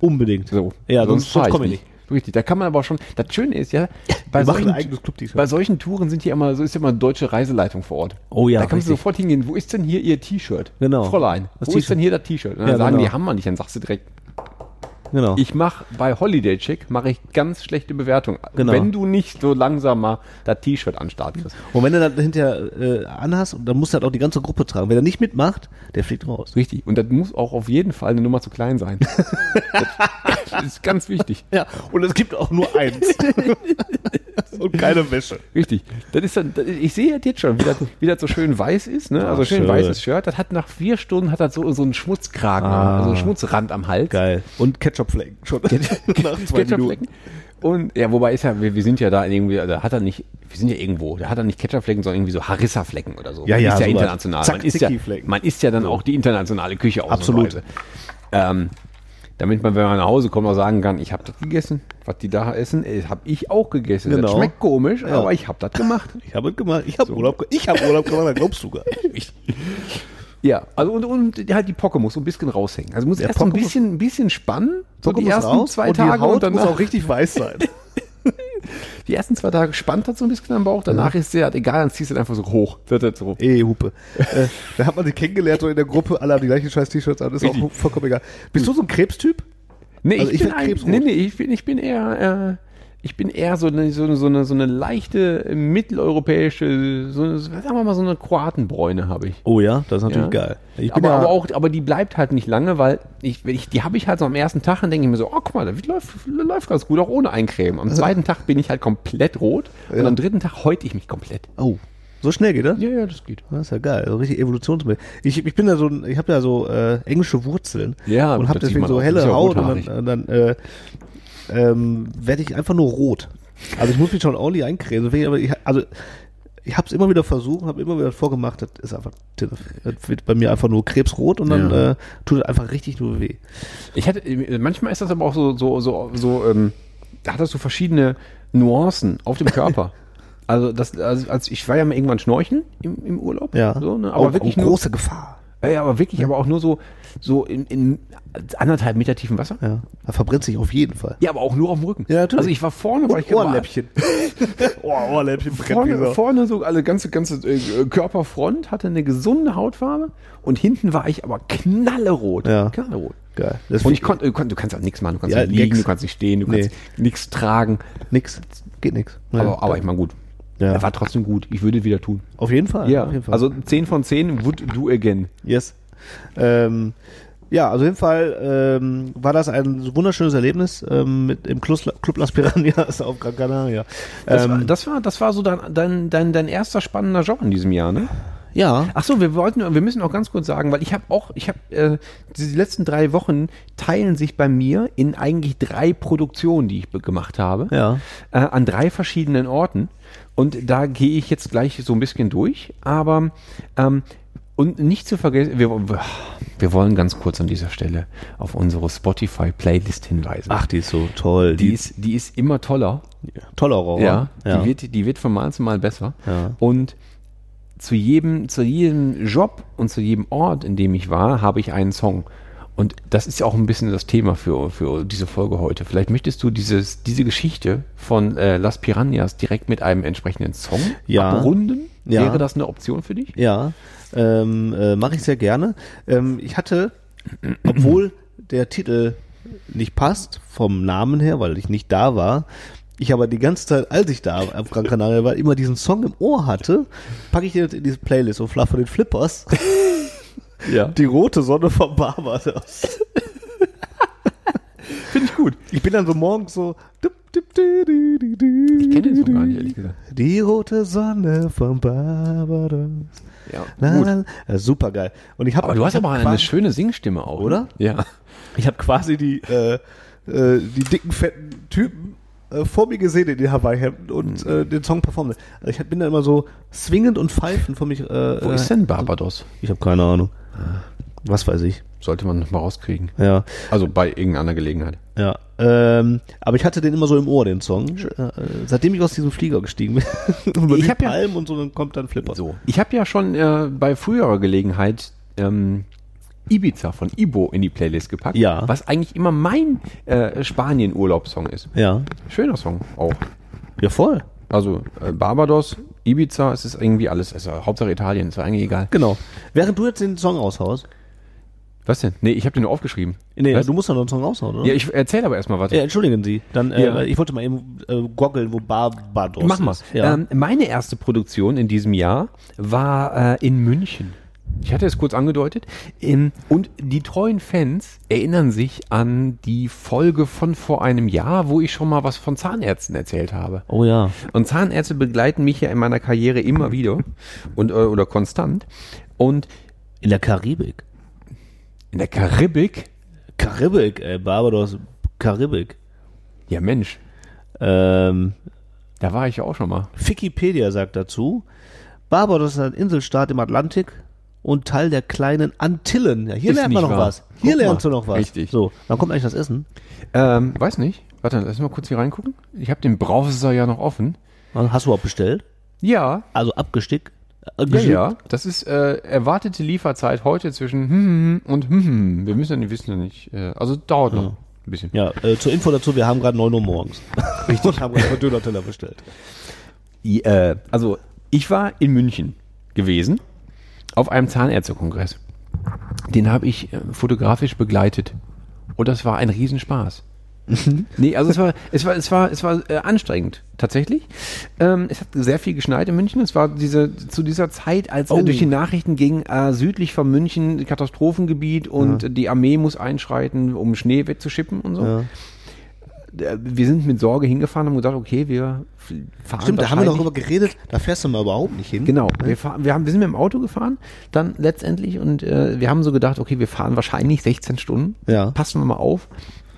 unbedingt. So. Ja, sonst, sonst komme ich nicht. Richtig, da kann man aber schon, das Schöne ist ja, bei solchen, bei solchen Touren sind hier immer, so ist ja immer eine deutsche Reiseleitung vor Ort. Oh ja, Da kannst du sofort hingehen, wo ist denn hier Ihr T-Shirt? Genau. Fräulein, wo ist denn hier das T-Shirt? Und dann Ja, sagen genau. die, haben wir nicht, dann sagst du direkt, Genau. Ich mache bei Holiday Check mache ich ganz schlechte Bewertungen. Genau. Wenn du nicht so langsam mal das T-Shirt an den Start kriegst. Und wenn du dann hinterher äh, anhast, dann musst du halt auch die ganze Gruppe tragen. Wer da nicht mitmacht, der fliegt raus. Richtig. Und das muss auch auf jeden Fall eine Nummer zu klein sein. <laughs> das ist ganz wichtig. Ja, und es gibt auch nur eins. <laughs> und keine Wäsche. Richtig. Das ist dann, das, ich sehe das jetzt schon, wie das, wie das so schön weiß ist, ne? Also schön, schön. weißes Shirt. Das hat nach vier Stunden hat das so, so einen Schmutzkragen, Ah. also einen Schmutzrand am Hals. Geil. Und Ketchupflecken schon. <laughs> Nach zwei Ketchupflecken. Und ja, wobei ist ja, wir, wir sind ja da irgendwie, da hat er nicht, wir sind ja irgendwo, da hat er nicht Ketchupflecken, sondern irgendwie so Harissa-Flecken oder so. Ja, Man ja, ist ja international. Zack, man, ist ja, man ist ja dann auch die internationale Küche Absolut. ausnahmsweise. Ähm, damit man, wenn man nach Hause kommt, auch sagen kann, ich habe das gegessen. Was die da essen, habe ich auch gegessen. Genau. Das schmeckt komisch, Ja. aber ich habe das gemacht. Ich habe es gemacht. Ich habe Urlaub, ge- ich habe Urlaub gemacht, da glaubst du gar nicht. Ja, also und, und halt die Pocke muss so ein bisschen raushängen. Also muss Der erst ein Pocke muss- bisschen, ein bisschen spannen, so Pocke die muss ersten raus zwei und Tage die Haut und danach, muss auch richtig weiß sein. <laughs> die ersten zwei Tage spannt das so ein bisschen am Bauch, danach ist der, egal, dann ziehst du einfach so hoch. Das ist so. Eh, Hupe. äh, da hat man sich kennengelernt so in der Gruppe, alle haben die gleichen scheiß T-Shirts an, ist Richtig. auch vollkommen egal. Bist du so ein Krebstyp? Nee, Also ich bin werd ein, krebsrot. nee, nee, ich bin, ich bin eher, äh, ich bin eher so eine, so eine, so eine, so eine leichte äh, mitteleuropäische, so eine, sagen wir mal so eine Kroatenbräune habe ich. Oh ja, das ist natürlich Ja. geil. Aber, ja, aber auch, aber die bleibt halt nicht lange, weil ich, ich die habe ich halt so am ersten Tag und denke ich mir so, oh guck mal, das läuft, läuft ganz gut, auch ohne Eincremen. Am zweiten Tag bin ich halt komplett rot und am dritten Tag häute ich mich komplett. oh, so schnell geht das? Ja, ja, das geht. Das ist ja geil, so richtig evolutionsmäßig. Ich, ich bin da so, ich habe ja so äh, englische Wurzeln Ja, und habe deswegen so helle ja Haut und dann, und dann äh, ähm, werde ich einfach nur rot. Also ich muss mich schon ordentlich eincremen. Deswegen, aber ich, also ich habe es immer wieder versucht, habe immer wieder vorgemacht. Das ist einfach, das wird bei mir einfach nur krebsrot und dann Ja. äh, tut es einfach richtig nur weh. Ich hatte, äh, manchmal ist das aber auch so, so, so, so, ähm, da hat das so verschiedene Nuancen auf dem Körper. <laughs> Also, das, also als ich war ja mal irgendwann schnorcheln im, im Urlaub. Ja, So, ne? Aber Auch- wirklich auch nur, große Gefahr. ja, ja, aber wirklich, aber auch nur so, so in, in anderthalb Meter tiefem Wasser. Ja, da verbrennt sich auf jeden Fall. Ja, aber auch nur auf dem Rücken. Ja, natürlich. Also ich war vorne, weil ich Ohrläppchen. <laughs> oh, Ohrläppchen Vorne, vorne so alle ganze ganze äh, Körperfront hatte eine gesunde Hautfarbe und hinten war ich aber knallerot. Ja. Knallerot. Geil. Das Und ich konnte, du kannst- du kannst auch nichts machen. Du kannst Ja, nicht liegen, nix. du kannst nicht stehen, du Nee. kannst nichts tragen. nix. Geht nix. Ja, Aber, aber ich meine gut. Ja. Er war trotzdem gut. Ich würde wieder tun. auf jeden Fall. Ja. auf jeden Fall. Also 10 von 10 would do again. Yes. Ähm, ja, also auf jeden Fall ähm, war das ein wunderschönes Erlebnis ähm, mit im Club, Club Las Piranhas auf Gran Canaria. Das, Ähm, war, das war das war so dein, dein, dein, dein erster spannender Job in diesem Jahr, ne? ja, Ach so, wir wollten, wir müssen auch ganz kurz sagen, weil ich habe auch, ich habe äh, diese letzten drei Wochen teilen sich bei mir in eigentlich drei Produktionen, die ich gemacht habe, Ja. äh, an drei verschiedenen Orten. Und da gehe ich jetzt gleich so ein bisschen durch, aber ähm, und nicht zu vergessen, wir, wir wollen ganz kurz an dieser Stelle auf unsere Spotify-Playlist hinweisen. ach, die ist so toll. die ist, die ist immer toller. toller Horror. Ja, ja. Die, wird, die wird von Mal zu Mal besser. Ja. Und zu jedem, zu jedem Job und zu jedem Ort, in dem ich war, habe ich einen Song. Und das ist ja auch ein bisschen das Thema für, für diese Folge heute. Vielleicht möchtest du dieses, diese Geschichte von äh, Las Piranhas direkt mit einem entsprechenden Song Ja. abrunden? Ja. Wäre das eine Option für dich? Ja, ähm, äh, mache ich sehr gerne. Ähm, ich hatte, obwohl der Titel nicht passt vom Namen her, weil ich nicht da war, ich aber die ganze Zeit, als ich da auf Gran Canaria war, immer diesen Song im Ohr hatte, packe ich den jetzt in diese Playlist und Fluff von den Flippers. <laughs> Ja. Die rote Sonne von Barbados. Finde ich gut. Ich bin dann so morgens so. Ich Ich kenne den Song gar nicht, ehrlich gesagt. Die rote Sonne von Barbados. Ja, Na, na, super geil. Und ich habe Aber du hast aber eine schöne Singstimme auch. Oder? Ne? Ja. Ich habe quasi die, äh, äh, die dicken, fetten Typen äh, vor mir gesehen in den Hawaii-Hemden und Mhm. den Song performt. Also ich bin da immer so swingend und pfeifend von mich. Äh, Wo ist denn Barbados? Ich habe keine Ahnung. Was weiß ich. Sollte man mal rauskriegen. Ja, Also bei irgendeiner Gelegenheit. ja. Ähm, aber ich hatte den immer so im Ohr, den Song. Äh, seitdem ich aus diesem Flieger gestiegen bin. <laughs> Ich die hab ja- Palmen und so, dann kommt dann Flipper. So. Ich habe ja schon äh, bei früherer Gelegenheit ähm, Ibiza von Ibo in die Playlist gepackt. Ja. Was eigentlich immer mein äh, Spanien-Urlaubssong ist. Ja. Schöner Song auch. Ja, voll. Also äh, Barbados, Ibiza, es ist irgendwie alles. Also, Hauptsache Italien, ist eigentlich egal. Genau. Während du jetzt den Song aushaust, Was denn? Nee, ich habe den nur aufgeschrieben. Nee, Was? du musst doch noch einen Song raushauen, oder? Ja, ich erzähle aber erstmal was. Ja, entschuldigen Sie. Dann, äh, Ja. ich wollte mal eben äh, goggeln, wo Barbados Mach mal. ist. Ja. Ähm, meine erste Produktion in diesem Jahr war äh, in München. Ich hatte es kurz angedeutet. Ähm, und die treuen Fans erinnern sich an die Folge von vor einem Jahr, wo ich schon mal was von Zahnärzten erzählt habe. oh ja. Und Zahnärzte begleiten mich ja in meiner Karriere immer wieder und äh, oder konstant. Und In der Karibik. In der Karibik, Karibik, ey, Barbados, Karibik. ja Mensch, Ähm, da war ich ja auch schon mal. Wikipedia sagt dazu, Barbados ist ein Inselstaat im Atlantik und Teil der kleinen Antillen. Ja, hier Ist lernt man noch wahr. was. Hier Guck lernst mal. du noch was. Richtig. So, wann kommt eigentlich das Essen? Ähm, weiß nicht. Warte, lass mal kurz hier reingucken. Ich habe den Browser ja noch offen. Hast du überhaupt bestellt? Ja, Also abgestickt? Äh, Ja, ja. Das ist äh, erwartete Lieferzeit heute zwischen hm, hm und hm, hm. Wir müssen ja nicht wissen ja nicht. Äh, also dauert noch ein bisschen. Ja, äh, zur Info dazu, wir haben gerade 9 Uhr morgens. <laughs> Richtig. Und haben gerade Döner-Teller bestellt. I- äh, also ich war in München gewesen auf einem Zahnärztekongress. Den habe ich fotografisch begleitet und das war ein Riesenspaß. <laughs> nee, also es war, es war, es war, es war äh, anstrengend, tatsächlich. Ähm, es hat sehr viel geschneit in München. Es war diese, zu dieser Zeit, als Oh. durch die Nachrichten ging, äh, südlich von München Katastrophengebiet und äh, die Armee muss einschreiten, um Schnee wegzuschippen und so. Ja. Äh, Wir sind mit Sorge hingefahren und haben gesagt, okay, wir fahren Stimmt, da haben wir darüber geredet, da fährst du mal überhaupt nicht hin. Genau, wir, fahren, wir, haben, wir sind mit dem Auto gefahren, dann letztendlich und äh, wir haben so gedacht, okay, wir fahren wahrscheinlich 16 Stunden, Ja. passen wir mal auf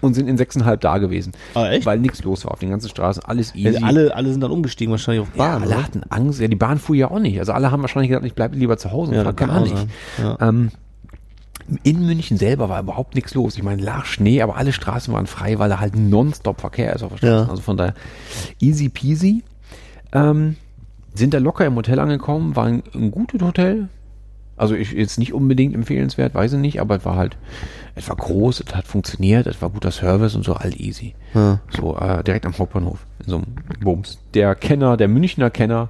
und sind in sechseinhalb da gewesen. Ah, echt? Weil nichts los war auf den ganzen Straßen, alles easy. Ja, alle, alle sind dann umgestiegen, wahrscheinlich auf ja, Bahn. alle oder? hatten Angst, ja, die Bahn fuhr ja auch nicht. Also alle haben wahrscheinlich gedacht, ich bleibe lieber zu Hause und Ja, gar nicht. Ja. Ähm, in München selber war überhaupt nichts los. Ich meine, lag Schnee, aber alle Straßen waren frei, weil da halt nonstop Verkehr ist auf der Straße. Ja. Also von daher easy peasy. Ähm, sind da locker im Hotel angekommen, war ein, ein gutes Hotel. Also ich, jetzt nicht unbedingt empfehlenswert, weiß ich nicht, aber es war halt, es war groß, es hat funktioniert, es war guter Service und so all easy. Ja. So äh, direkt am Hauptbahnhof, in so einem Bums. Der Kenner, der Münchner Kenner,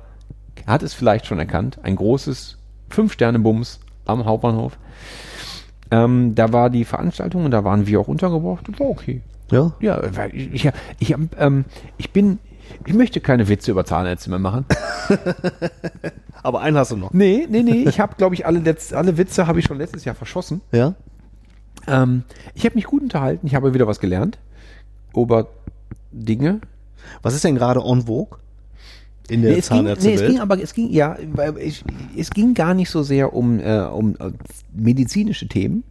hat es vielleicht schon erkannt. Ein großes Fünf-Sterne-Bums am Hauptbahnhof. Ähm, da war die Veranstaltung und da waren wir auch untergebracht. Das war okay. Ja. Ja, ich, ich, ich, ähm, ich bin, ich möchte keine Witze über Zahnärzte mehr machen. <laughs> Aber einen hast du noch. Nee, nee, nee. Ich habe, glaube ich, alle, letzt, alle Witze habe ich schon letztes Jahr verschossen. Ja? Ähm, ich habe mich gut unterhalten. Ich habe wieder was gelernt. Über Dinge. Was ist denn gerade en vogue? In der Nee, es, ging, nee, es Zahnärztewelt? ging aber, es ging, ja, ich, es ging gar nicht so sehr um, äh, um äh, medizinische Themen,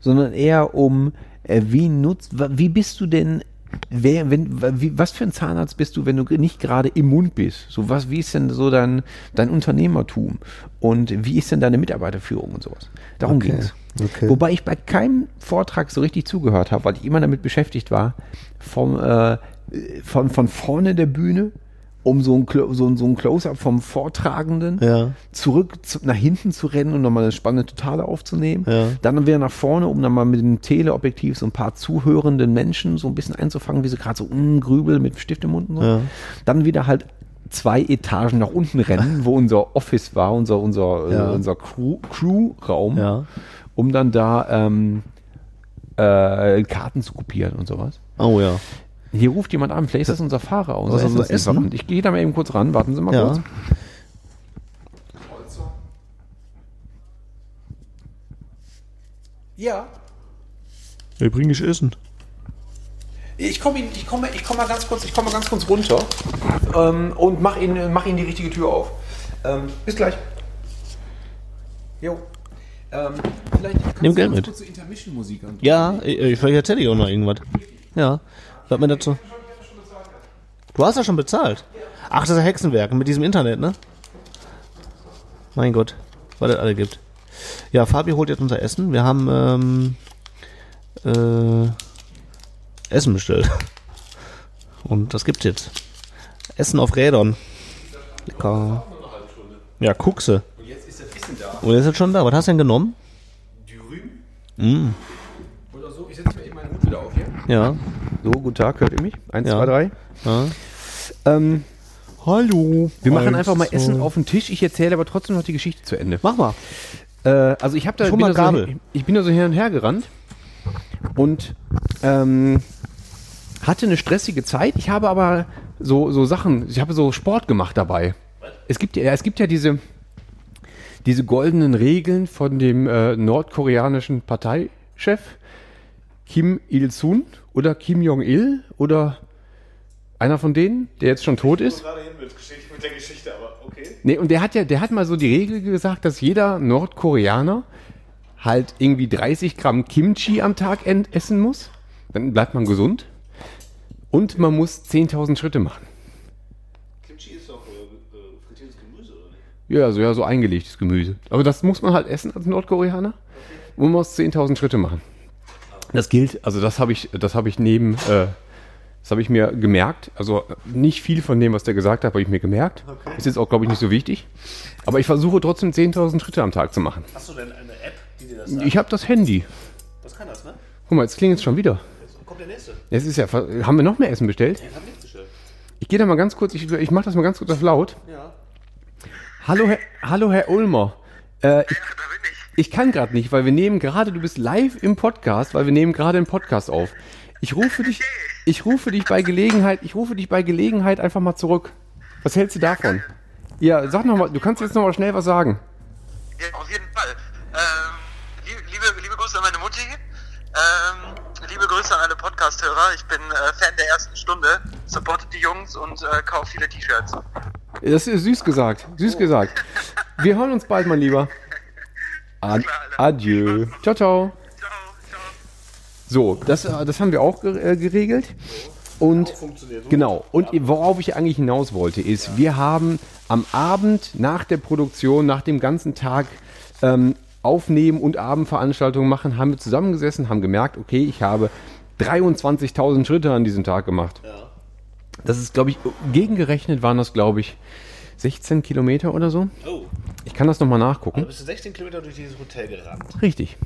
sondern eher um, äh, wie nutzt, wie bist du denn, wer, wenn, wie, was für ein Zahnarzt bist du, wenn du nicht gerade im Mund bist? So was, wie ist denn so dein, dein Unternehmertum? Und wie ist denn deine Mitarbeiterführung und sowas? Darum Okay, ging's. okay. Wobei ich bei keinem Vortrag so richtig zugehört habe, weil ich immer damit beschäftigt war, vom, äh, von, von vorne der Bühne, um so ein, so ein, so ein Close-up vom Vortragenden Ja. zurück zu, nach hinten zu rennen und nochmal eine spannende Totale aufzunehmen. Ja. Dann wieder nach vorne, um dann mal mit dem Teleobjektiv so ein paar zuhörenden Menschen so ein bisschen einzufangen, wie sie gerade so mm, grübeln mit Stift im Mund und so. Ja. Dann wieder halt zwei Etagen nach unten rennen, wo unser Office war, unser, unser, Ja. äh, unser Crew- Crew-Raum, Ja. um dann da ähm, äh, Karten zu kopieren und sowas. Oh ja. Hier ruft jemand an, vielleicht ist das unser Fahrer, unser ist unser Essenslieferant. Ich gehe da mal eben kurz ran, warten Sie mal Ja. kurz. Ja. Wir bringen dich Essen. Ich komme ich komm, ich komm mal ganz kurz, ich komme mal ganz kurz runter ähm, und mach Ihnen, mach Ihnen die richtige Tür auf. Ähm, bis gleich. Jo. Ähm, vielleicht kannst Nimm du Geld ganz mit. kurz so Intermission-Musik. Ja, ich, ich, vielleicht erzähle ich auch noch irgendwas. Ja. Sag mir dazu. Du hast ja schon bezahlt. Ach, das ist Hexenwerk mit diesem Internet, ne? Mein Gott, was es alle gibt. Ja, Fabi holt jetzt unser Essen. Wir haben ähm, äh, Essen bestellt. Und das gibt's jetzt. Essen auf Rädern. Lecker. Ja, Kuxe. Und jetzt ist das Essen da. Und jetzt ist es schon da. Was hast du denn genommen? Oder so, ich setze mir eben meinen Hut wieder auf hier. Ja. So, guten Tag, hört ihr mich? Eins, Ja. zwei, drei. ja. Ähm, Hallo. wir machen einfach mal. Essen auf den Tisch. Ich erzähle aber trotzdem noch die Geschichte zu Ende. Mach mal. Äh, also ich habe da Ich bin da so, ich bin da so hin und her gerannt und ähm, hatte eine stressige Zeit. Ich habe aber so, so Sachen, ich habe so Sport gemacht dabei. Es gibt ja, es gibt ja diese, diese goldenen Regeln von dem äh, nordkoreanischen Parteichef Kim Il-sung oder Kim Jong-il oder einer von denen, der jetzt schon tot ist. gerade hin mit, mit der Geschichte, aber okay. Nee, und der hat ja, der hat mal so die Regel gesagt, dass jeder Nordkoreaner halt irgendwie 30 Gramm Kimchi am Tag en- essen muss. Dann bleibt man gesund. Und man muss 10.000 Schritte machen. Kimchi ist doch äh, frittiertes Gemüse, oder nicht? Ja, so, ja, so eingelegtes Gemüse. Aber das muss man halt essen als Nordkoreaner. Und man muss 10.000 Schritte machen. Das gilt, also das habe ich, das habe ich neben, äh, das habe ich mir gemerkt. Also nicht viel von dem, was der gesagt hat, habe ich mir gemerkt. Ist jetzt auch, glaube ich, nicht so wichtig. Aber ich versuche trotzdem 10.000 Schritte am Tag zu machen. Hast du denn eine App, die dir das sagt? Ich habe das Handy. Was kann das, ne? Guck mal, jetzt klingelt es schon wieder. Jetzt kommt der nächste. Es ist ja, haben wir noch mehr Essen bestellt? Ich hab nichts bestellt. Ich gehe da mal ganz kurz, ich, ich mache das mal ganz kurz auf laut. Ja. Hallo, Herr, hallo, Herr Ulmer. Äh, ich, ich kann gerade nicht, weil wir nehmen gerade, du bist live im Podcast, weil wir nehmen gerade einen Podcast auf. Ich rufe dich, ich rufe dich bei Gelegenheit, ich rufe dich bei Gelegenheit einfach mal zurück. Was hältst du davon? Ja, sag noch mal, du kannst jetzt noch mal schnell was sagen. Ja, auf jeden Fall. Ähm, liebe, liebe, Grüße an meine Mutti. Ähm, liebe Grüße an alle Podcast-Hörer. Ich bin äh, Fan der ersten Stunde. Supportet die Jungs und äh, kauft viele T-Shirts. Das ist süß gesagt, süß gesagt. Wir hören uns bald, mein Lieber. Ad adieu. Ciao, ciao. Ciao, ciao. So, das, äh, das haben wir auch äh, geregelt. Und genau. Und worauf ich eigentlich hinaus wollte, ist, wir haben am Abend nach der Produktion, nach dem ganzen Tag ähm, Aufnehmen und Abendveranstaltungen machen, haben wir zusammengesessen, haben gemerkt, okay, ich habe 23.000 Schritte an diesem Tag gemacht. Das ist, glaube ich, gegengerechnet waren das, glaube ich, 16 Kilometer oder so. Oh. Ich kann das nochmal nachgucken. Du bist 16 Kilometer durch dieses Hotel gerannt. Richtig.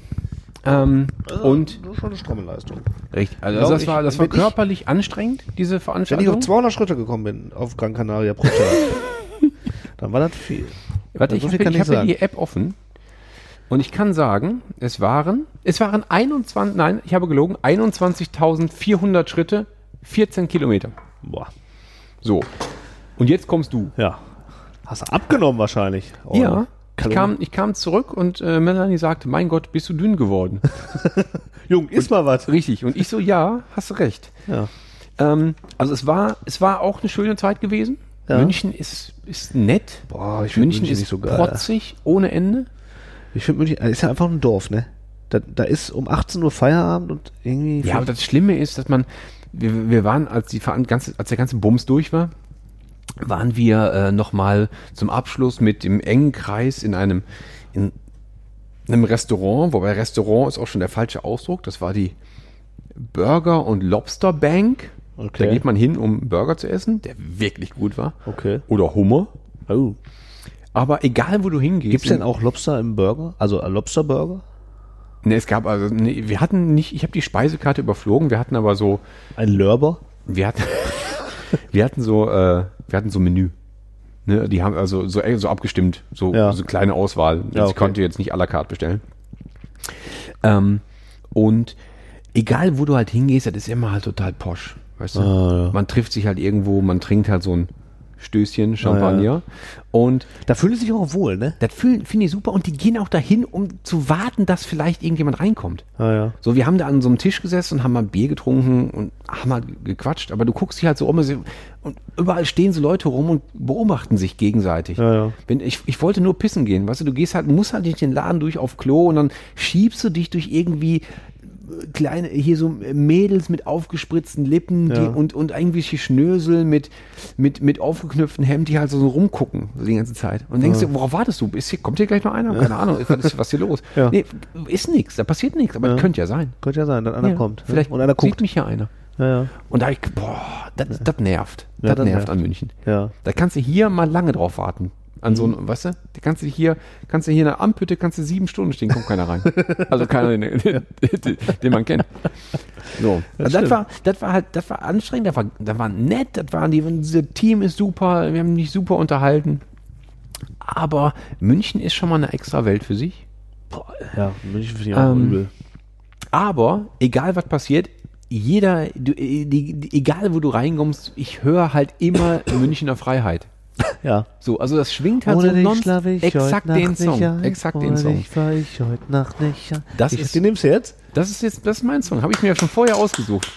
Ähm, und Das ist schon eine Stromleistung. Richtig. Also Glaub das ich, war, das war wenn ich- körperlich anstrengend, diese Wenn ich Veranstaltung. auf 200 Schritte gekommen bin auf Gran Canaria pro Tag, <laughs> dann war das viel. Warte, ich so habe hab ja sagen. die App offen. Und ich kann sagen, es waren, es waren 21, nein, ich habe gelogen, 21.400 Schritte, 14 Kilometer. Boah. So. Und jetzt kommst du. Ja. Hast du abgenommen wahrscheinlich? Oh, ja. Ich kam, ich kam zurück und äh, Melanie sagte, mein Gott, bist du dünn geworden. <laughs> Jung, iss mal was. Richtig. Und ich so, ja, hast du recht. Ja. Ähm, also es war, es war auch eine schöne Zeit gewesen. Ja. München ist, ist nett. Boah, ich München, München ist nicht so geil. protzig, ohne Ende. Ich finde München, ist ja einfach ein Dorf, ne? Da, da ist um 18 Uhr Feierabend und irgendwie. Ja, aber das Schlimme ist, dass man, wir, wir waren, als, die, ganze, als der ganze Bums durch war, waren wir äh, nochmal zum Abschluss mit dem engen Kreis in einem, in einem Restaurant, wobei Restaurant ist auch schon der falsche Ausdruck, das war die Burger- und Lobster Bank. Okay. Da geht man hin, um Burger zu essen, der wirklich gut war. Okay. Oder Hummer. Oh. Aber egal, wo du hingehst. Gibt es denn auch Lobster im Burger? Also ein Lobsterburger? Ne, es gab also, nee, wir hatten nicht, ich habe die Speisekarte überflogen, wir hatten aber so, Ein Lörber? wir hatten, <laughs> wir hatten so, äh, wir hatten so Menü. Ne, die haben also so, so abgestimmt, so, Ja. so kleine Auswahl. Ja, Ich okay. konnte jetzt nicht à la carte bestellen. Ähm, und egal, wo du halt hingehst, das ist immer halt total posch. Weißt du? Ah, ja. Man trifft sich halt irgendwo, man trinkt halt so ein Stößchen Champagner. Und Da fühlen sie sich auch wohl, ne? das fühlen- finde ich super. Und die gehen auch dahin, um zu warten, dass vielleicht irgendjemand reinkommt. Ah, ja. So, wir haben da an so einem Tisch gesessen und haben mal Bier getrunken und haben mal gequatscht, aber du guckst dich halt so um und überall stehen so Leute rum und beobachten sich gegenseitig. Ja, ja. Wenn ich, ich wollte nur pissen gehen, weißt du, du gehst halt, musst halt durch den Laden durch auf Klo und dann schiebst du dich durch irgendwie kleine, hier so Mädels mit aufgespritzten Lippen Ja. die, und, und irgendwelche Schnösel mit, mit, mit aufgeknöpften Hemd, die halt so rumgucken so die ganze Zeit. Und denkst du, worauf wartest du? Ist hier, kommt hier gleich noch einer? Keine Ahnung, was ist was hier los? <laughs> Ja. Nee, ist nichts, da passiert nichts, aber Ja. könnte ja sein. Könnte ja sein, dass einer Ja, kommt. Vielleicht Und einer sieht guckt. mich ja einer. Ja, ja. Und da ich, boah, das, das nervt. Ja, das nervt. an München. Ja. Da kannst du hier mal lange drauf warten. An so einem, weißt du, kannst du hier, kannst du hier in der Amphütte, kannst du sieben Stunden stehen, kommt keiner rein. Also keiner, den, den, den man kennt. So. Das Das, stimmt. war, das war halt, das war anstrengend, das war, das war nett, das waren die, unser Team ist super, wir haben mich super unterhalten. Aber München ist schon mal eine extra Welt für sich. Ja, München finde ich auch Ähm, übel. Aber egal was passiert, jeder, du, äh, die, die, egal wo du reinkommst, ich höre halt immer Münchner Freiheit. <laughs> Ja. So, also das schwingt halt Ohne so dich non- schlaf ich exakt heute den Nacht Song, nicht ein. exakt Ohne den Song. dich fahr ich heute Nacht nicht ein. Das ich, ist- den nimmst du jetzt? Das ist jetzt, das ist mein Song, habe ich mir ja schon vorher ausgesucht.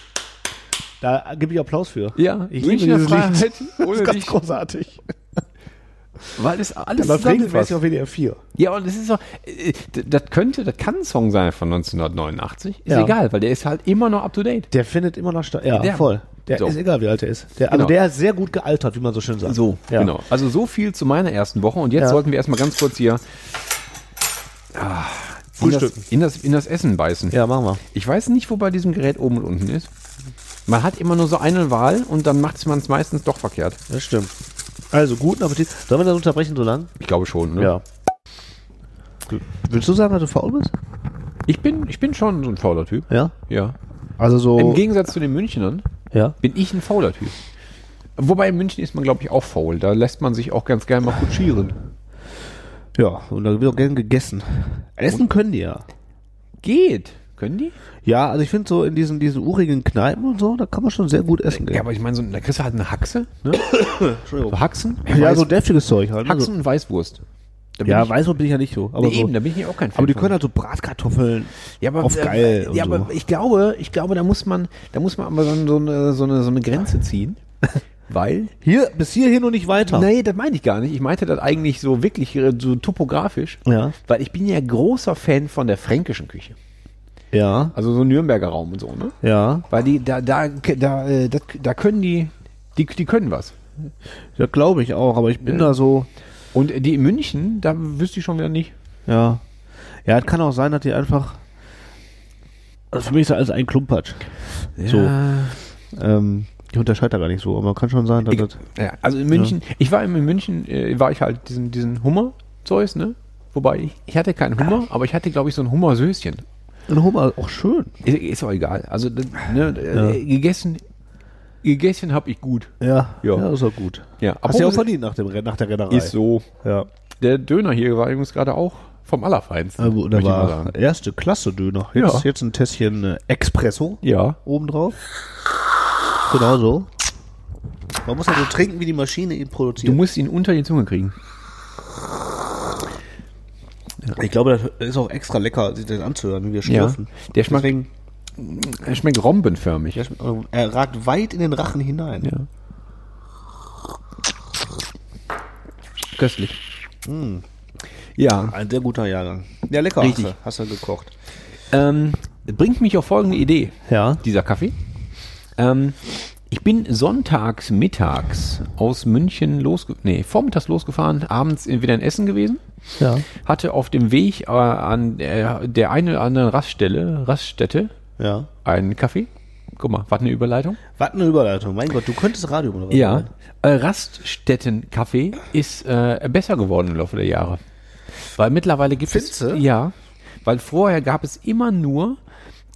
Da gebe ich Applaus für. Ja, ich liebe dieses Freiheit, Lied. <laughs> Das ohne ist ganz dich. großartig. Weil es alles Das läuft regelmäßig zusammenfasst. auf WDR 4. Ja, und das ist so, äh, das könnte, das kann ein Song sein von 1989. Ist Ja. egal, weil der ist halt immer noch up to date. Der findet immer noch statt. Ja, Der- voll. Der So. ist egal, wie alt er ist. Der, also Genau. der ist sehr gut gealtert, wie man so schön sagt. ja. Genau. Also so viel zu meiner ersten Woche. Und jetzt Ja. sollten wir erstmal ganz kurz hier ah, in, das, Frühstücken. in, das, in das Essen beißen. Ja, machen wir. Ich weiß nicht, wo bei diesem Gerät oben und unten ist. Man hat immer nur so eine Wahl und dann macht man es meistens doch verkehrt. Das stimmt. Also, guten Appetit. Sollen wir das unterbrechen so lang? Ich glaube schon. Ne? Ja. Willst du sagen, dass du faul bist? Ich, bin, ich bin schon so ein fauler Typ. Ja. Ja. Also so. Im Gegensatz zu den Münchnern ja. bin ich ein fauler Typ. Wobei in München ist man, glaube ich, auch faul. Da lässt man sich auch ganz gerne mal kutschieren. Ja, und da wird auch gern gegessen. Essen können die ja. Geht. Können die? Ja, also ich finde so in diesen, diesen urigen Kneipen und so, da kann man schon sehr gut essen gehen. Ja, aber ich meine, so, da kriegst du halt eine Haxe. Ne? <coughs> Entschuldigung. So Haxen. Ja, Weiß- so deftiges Zeug halt. ne? Haxen und Weißwurst. Ja, ich, Weißbrot bin ich ja nicht so. Aber, nee, so, eben, da bin ich auch kein Fan aber die von. können halt so Bratkartoffeln ja, aber, auf äh, geil. Ja, so. aber ich glaube, ich glaube, da muss man, da muss man aber so, so, eine, so, eine, so eine Grenze ziehen. <laughs> Weil Hier, bis hierhin und nicht weiter. Nee, das meine ich gar nicht. Ich meinte das eigentlich so wirklich äh, so topografisch. Ja. Weil ich bin ja großer Fan von der fränkischen Küche. Ja, Also so Nürnberger Raum und so, ne? ja. Weil die, da, da, da, äh, das, da können die, die, die können was. Ja, glaube ich auch, aber ich bin da so, Und die in München, da wüsste ich schon wieder nicht. ja. Ja, es kann auch sein, dass die einfach. Also für mich ist das alles ein Klumpatsch. So. Ähm, ich unterscheide da gar nicht so, aber kann schon sein, dass Ich, das. ja, also in München, ich war in München, äh, war ich halt diesen, diesen Hummer-Zeus, ne? Wobei, ich, ich hatte keinen Hummer, aber ich hatte, glaube ich, so ein Hummersöschen. Ein Hummer auch schön. Ist, ist auch egal. Also, ne, äh, gegessen, gegessen habe ich gut. Ja, Ja. ja. ist auch gut. Ja, Hast du ja auch verdient nach, dem, nach der Rennerei. Ist so. Ja. Der Döner hier war übrigens gerade auch vom Allerfeinsten. War sagen. erste Klasse Döner. Jetzt, Ja. jetzt ein Tässchen äh, Espresso Ja. obendrauf. Genau so. Man muss ja so trinken, wie die Maschine ihn Du produziert. musst ihn unter die Zunge kriegen. Ich glaube, das ist auch extra lecker, sich das anzuhören, wie wir schlürfen. Der schmeckt, Deswegen, er schmeckt rombenförmig. der schmeckt- er ragt weit in den Rachen hinein. Ja. Köstlich. Ja, Ein sehr guter Jahrgang. Ja, lecker. Richtig. Hast du, hast du gekocht. ähm, bringt mich auf folgende Idee, Ja. dieser Kaffee. Ähm, ich bin sonntags mittags aus München losge nee, vormittags losgefahren, abends wieder in Essen gewesen. Ja. Hatte auf dem Weg äh, an der, der eine oder anderen Raststelle, Raststätte, Ja. einen Kaffee. Guck mal, was eine Überleitung. Was eine Überleitung. Mein Gott, du könntest Radio moderieren. Ja, äh, Raststätten-Kaffee ist äh, besser geworden im Laufe der Jahre. Weil mittlerweile gibt es. Findste? Ja, weil vorher gab es immer nur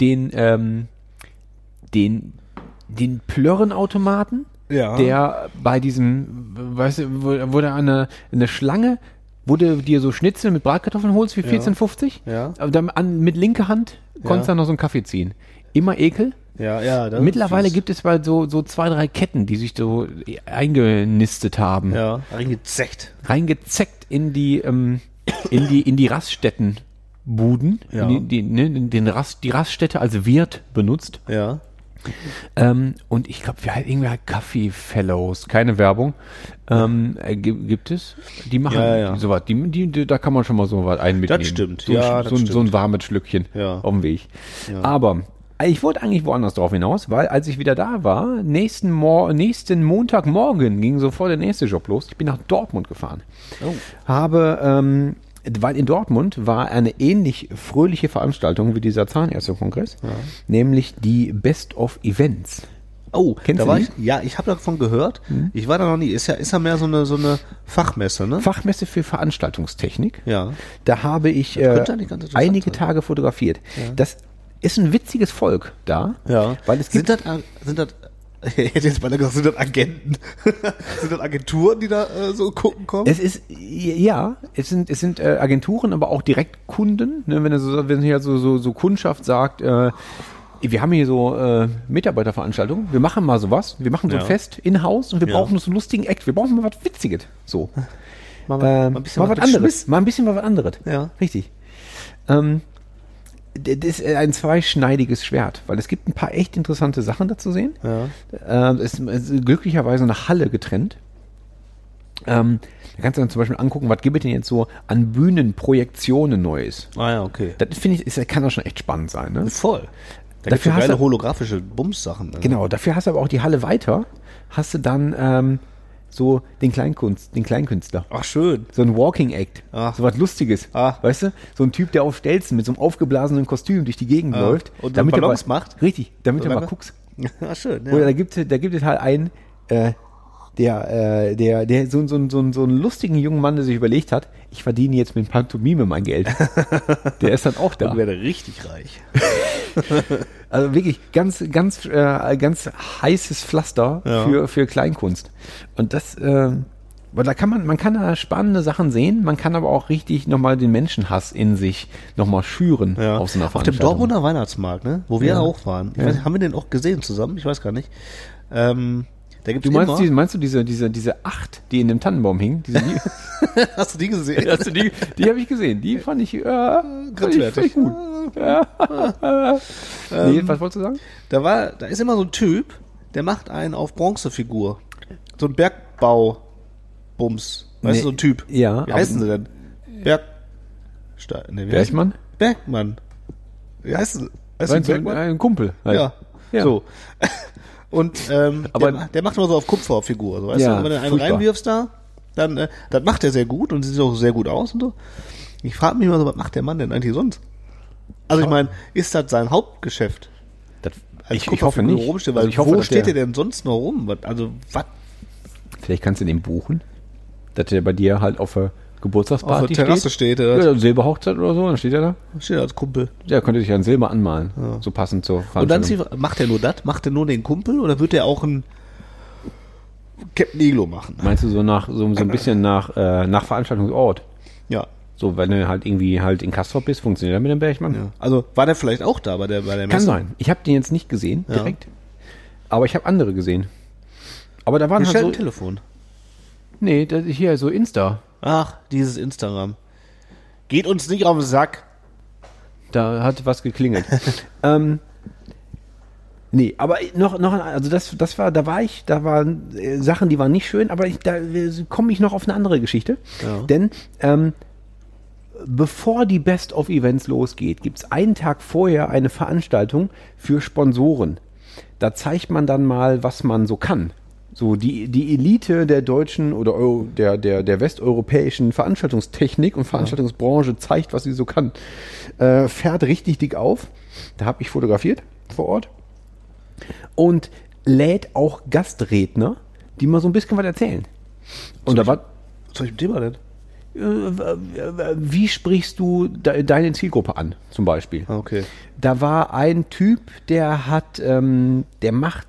den, ähm, den, den Plörrenautomaten, Ja. der bei diesem, weißt du, da eine, eine Schlange, du dir so Schnitzel mit Bratkartoffeln holst für 14,50. Ja. Aber dann an, mit linker Hand konntest du Ja. dann noch so einen Kaffee ziehen. Immer Ekel. Ja, ja. das Mittlerweile gibt es mal so, so zwei, drei Ketten, die sich so eingenistet haben. Ja, reingezeckt. Reingezeckt in die, ähm, in die, in die Raststättenbuden. Ja. Die, die, ne, den Rast, die Raststätte als Wirt benutzt. Ja. Ähm, und ich glaube, wir haben irgendwie halt Coffee Fellows, keine Werbung. Ähm, äh, gi- gibt es? Die machen Ja, ja, ja. sowas. Die, die, die, da kann man schon mal so was ein mitnehmen. stimmt. So, Ja, ein- das so, ein- so ein stimmt. warmes Schlückchen Ja. auf dem Weg. Aber äh, ich wollte eigentlich woanders drauf hinaus, weil als ich wieder da war, nächsten, Mor nächsten Montagmorgen ging sofort der nächste Job los. Ich bin nach Dortmund gefahren. Oh. Habe, ähm, weil in Dortmund war eine ähnlich fröhliche Veranstaltung wie dieser Zahnärztekongress, nämlich die Best of Events. Oh, Kennst da du war die? ich, ja, ich habe davon gehört. Ich war da noch nie. Ist ja, ist ja mehr so eine, so eine Fachmesse, ne? Fachmesse für Veranstaltungstechnik. ja. Da habe ich Das äh, einige sein. Tage fotografiert. Das ist ein witziges Volk da, Ja. weil es sind gibt das, äh, sind das Ich <laughs> hätte jetzt mal gesagt, sind das Agenten? <laughs> sind das Agenturen, die da äh, so gucken kommen? Es ist, ja, es sind, es sind äh, Agenturen, aber auch Direktkunden. Ne, wenn, er so, wenn hier so, so, so Kundschaft sagt, äh, wir haben hier so äh, Mitarbeiterveranstaltungen, wir machen mal sowas, wir machen so ein Ja. Fest in-house und wir Ja. brauchen so einen lustigen Act, wir brauchen mal was Witziges. So. mal, Ähm, mal ein bisschen mal was was anderes. Mal ein bisschen was anderes. Ja. Richtig. Ähm, das ist ein zweischneidiges Schwert, weil es gibt ein paar echt interessante Sachen dazu sehen. Ja. Ähm, es ist glücklicherweise eine Halle getrennt. Ähm, da kannst du dann zum Beispiel angucken, was gibt es denn jetzt so an Bühnenprojektionen Neues. Ah ja, okay. Das finde ich, ist, kann auch schon echt spannend sein. Ne? Voll. Da Dafür gibt's hast geile du- holographische Bums-Sachen. ne? Genau, dafür hast du aber auch die Halle weiter, hast du dann ähm, so den Kleinkunst, den Kleinkünstler. Ach, schön. So ein Walking Act. Ach. So was Lustiges. Ah. Weißt du? So ein Typ, der auf Stelzen mit so einem aufgeblasenen Kostüm durch die Gegend Ah. läuft. Und du Ballons mal, macht? Richtig, damit So du mal guckst. Ah, <laughs> schön. Ja. Oder da gibt, da gibt es halt einen, äh, der, äh, der, der, so, so, so, so einen lustigen jungen Mann, der sich überlegt hat, ich verdiene jetzt mit Pantomime mein Geld. der ist dann auch <laughs> da. Und werde richtig reich. <laughs> Also wirklich ganz, ganz, äh, ganz heißes Pflaster Ja. für, für Kleinkunst. Und das, äh, weil da kann man, man kann da spannende Sachen sehen, man kann aber auch richtig nochmal den Menschenhass in sich nochmal schüren Ja. auf so einer Auf dem. Dortmunder Weihnachtsmarkt, ne? Wo wir Ja. auch waren. Weiß, haben wir den auch gesehen zusammen? Ich weiß gar nicht. Ähm, da gibt's Du meinst, immer, diese, meinst du diese, diese, diese acht, die in dem Tannenbaum hingen? Diese, die, <laughs> hast du die gesehen? <laughs> hast du die, die habe ich gesehen. Die fand ich, äh, Grenzwertig. gut. Ja. <laughs> nee, was wolltest du sagen? Da war, da ist immer so ein Typ, der macht einen auf Bronzefigur. So ein Bergbau-Bums. Weißt du, so ein Typ. ja, Wie heißen sie denn? Berg... Ste nee, Bergmann? Bergmann. Wie heißt? Heißt Meinst Bergmann? ein Kumpel. halt. Ja. Ja. So. Und ähm, Aber- der, der macht immer so auf Kupferfigur. So, weißt Ja, du, wenn du einen furchtbar. reinwirfst da, dann äh, das macht er sehr gut und sieht auch sehr gut aus und so. Ich frage mich immer so, was macht der Mann denn eigentlich sonst? Also ich meine, ist das sein Hauptgeschäft? Das, Als ich, ich hoffe nicht. Rumstehen, Also ich hoffe, wo steht der, der denn sonst noch rum? Was, also was? Vielleicht kannst du den buchen, dass der bei dir halt auf der Geburtstagsparty Auf der Terrasse steht, oder? Ja, Silberhochzeit oder so, dann steht er da. Steht er als Kumpel. Der könnte sich ja ein Silber anmalen. So passend zur Und dann Veranstaltung. sie- macht er nur das? Macht er nur den Kumpel oder wird er auch ein Captain Iglo machen? Meinst du so nach so, so ein bisschen nach, äh, nach Veranstaltungsort? Ja. So, wenn du halt irgendwie halt in Kastrop bist, funktioniert er mit dem Bergmann? ja. Also war der vielleicht auch da bei der, bei der Kann Messe? sein. Ich habe den jetzt nicht gesehen, Ja. direkt. Aber ich habe andere gesehen. Aber da waren Hier halt so, Telefon. nee, das, hier so Insta. Ach, dieses Instagram. Geht uns nicht auf den Sack. Da hat was geklingelt. <laughs> ähm, nee, aber noch, noch, ein- also das, das war, da war ich, da waren äh, Sachen, die waren nicht schön, aber ich, da äh, komme ich noch auf eine andere Geschichte. Ja. Denn ähm, bevor die Best of Events losgeht, gibt es einen Tag vorher eine Veranstaltung für Sponsoren. Da zeigt man dann mal, was man so kann. So die, die Elite der deutschen oder Eu- der, der, der westeuropäischen Veranstaltungstechnik und Veranstaltungsbranche zeigt, was sie so kann. Äh, fährt richtig dick auf. Da habe ich fotografiert vor Ort. Und lädt auch Gastredner, die mal so ein bisschen was erzählen. Und da war, ich mit dem denn? Äh, wie sprichst du de deine Zielgruppe an, zum Beispiel? Okay. Da war ein Typ, der hat, ähm, der macht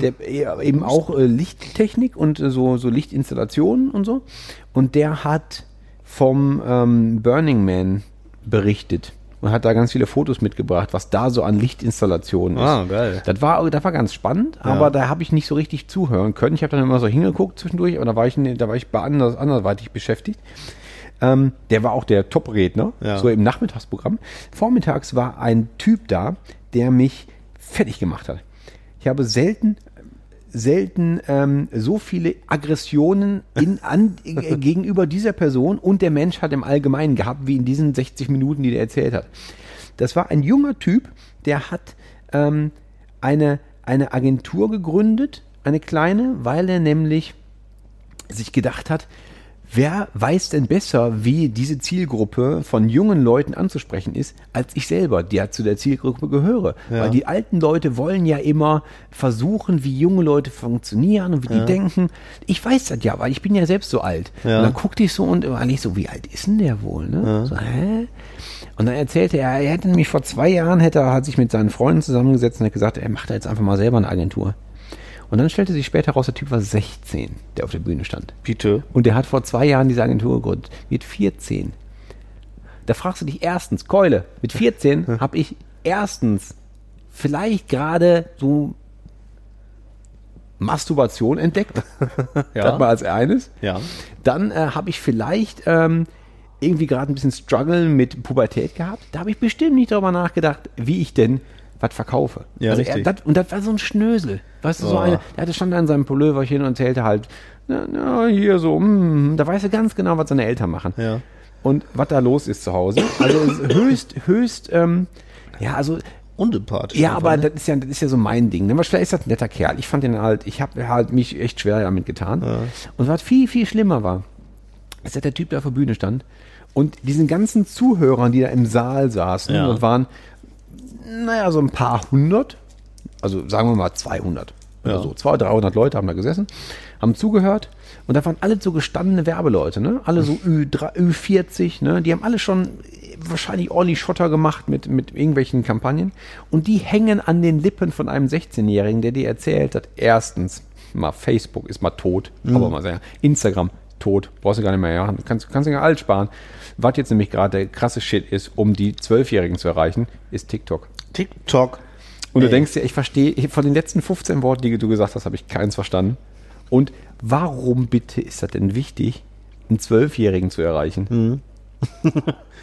der, äh, eben auch äh, Lichttechnik und äh, so, so Lichtinstallationen und so. Und der hat vom ähm, Burning Man berichtet und hat da ganz viele Fotos mitgebracht, was da so an Lichtinstallationen ist. Ah, geil. Das war, das war ganz spannend, aber da habe ich nicht so richtig zuhören können. Ich habe dann immer so hingeguckt zwischendurch, aber da war ich, ne- da war ich bei anders, anderweitig beschäftigt. Ähm, der war auch der Top-Redner, Ja. so im Nachmittagsprogramm. Vormittags war ein Typ da, der mich fertig gemacht hat. Ich habe selten, selten ähm, so viele Aggressionen in, an, äh, <laughs> gegenüber dieser Person und der Mensch hat im Allgemeinen gehabt, wie in diesen 60 Minuten, die der erzählt hat. Das war ein junger Typ, der hat ähm, eine, eine Agentur gegründet, eine kleine, weil er nämlich sich gedacht hat, wer weiß denn besser, wie diese Zielgruppe von jungen Leuten anzusprechen ist, als ich selber, die ja zu der Zielgruppe gehöre. Weil die alten Leute wollen ja immer versuchen, wie junge Leute funktionieren und wie die denken. Ich weiß das ja, weil ich bin ja selbst so alt. Ja. Und dann guckte ich so und eigentlich so, wie alt ist denn der wohl? Ne? So, hä? Und dann erzählte er, er hätte nämlich vor zwei Jahren, hätte er, hat sich mit seinen Freunden zusammengesetzt und hat gesagt, er macht da jetzt einfach mal selber eine Agentur. Und dann stellte sich später raus, der Typ war 16, der auf der Bühne stand. Bitte. Und der hat vor zwei Jahren diese Agentur gegründet. Mit 14. Da fragst du dich erstens, Keule, mit 14 <laughs> habe ich erstens vielleicht gerade so Masturbation entdeckt. <laughs> Ja. Das mal als eines. Ja. Dann äh, habe ich vielleicht ähm, irgendwie gerade ein bisschen Struggle mit Pubertät gehabt. Da habe ich bestimmt nicht darüber nachgedacht, wie ich denn was verkaufe. Ja, also richtig. Er, das, und das war so ein Schnösel. Weißt du, so Oh. eine, der hatte stand da in seinem Pulloverchen und erzählte halt, na, na, hier so, mm, da weiß er ganz genau, was seine Eltern machen. Ja. Und was da los ist zu Hause. Also höchst, höchst, ähm, ja, also Unsympathisch. ja, aber ne? das ist ja, das ist ja so mein Ding. Ne? Vielleicht ist das ein netter Kerl. Ich fand den halt, ich habe halt mich echt schwer damit getan. Und was viel, viel schlimmer war, ist, dass der Typ da auf der Bühne stand und diesen ganzen Zuhörern, die da im Saal saßen, Ja. und waren, naja, so ein paar hundert, also sagen wir mal 200 oder Ja. so, 200, 300 Leute haben da gesessen, haben zugehört und da waren alle so gestandene Werbeleute, ne? alle so Ü3, Ü40, ne? die haben alle schon wahrscheinlich ordentlich Schotter gemacht mit, mit irgendwelchen Kampagnen und die hängen an den Lippen von einem 16-Jährigen, der dir erzählt hat, erstens, mal Facebook ist mal tot, aber mal sagen, Instagram tot, brauchst du gar nicht mehr, ja, kannst, kannst du ja alt sparen. Was jetzt nämlich gerade der krasse Shit ist, um die Zwölfjährigen zu erreichen, ist TikTok. TikTok. Und du Ey. denkst dir, ich verstehe, von den letzten 15 Worten, die du gesagt hast, habe ich keins verstanden. Und warum bitte ist das denn wichtig, einen Zwölfjährigen zu erreichen? <laughs>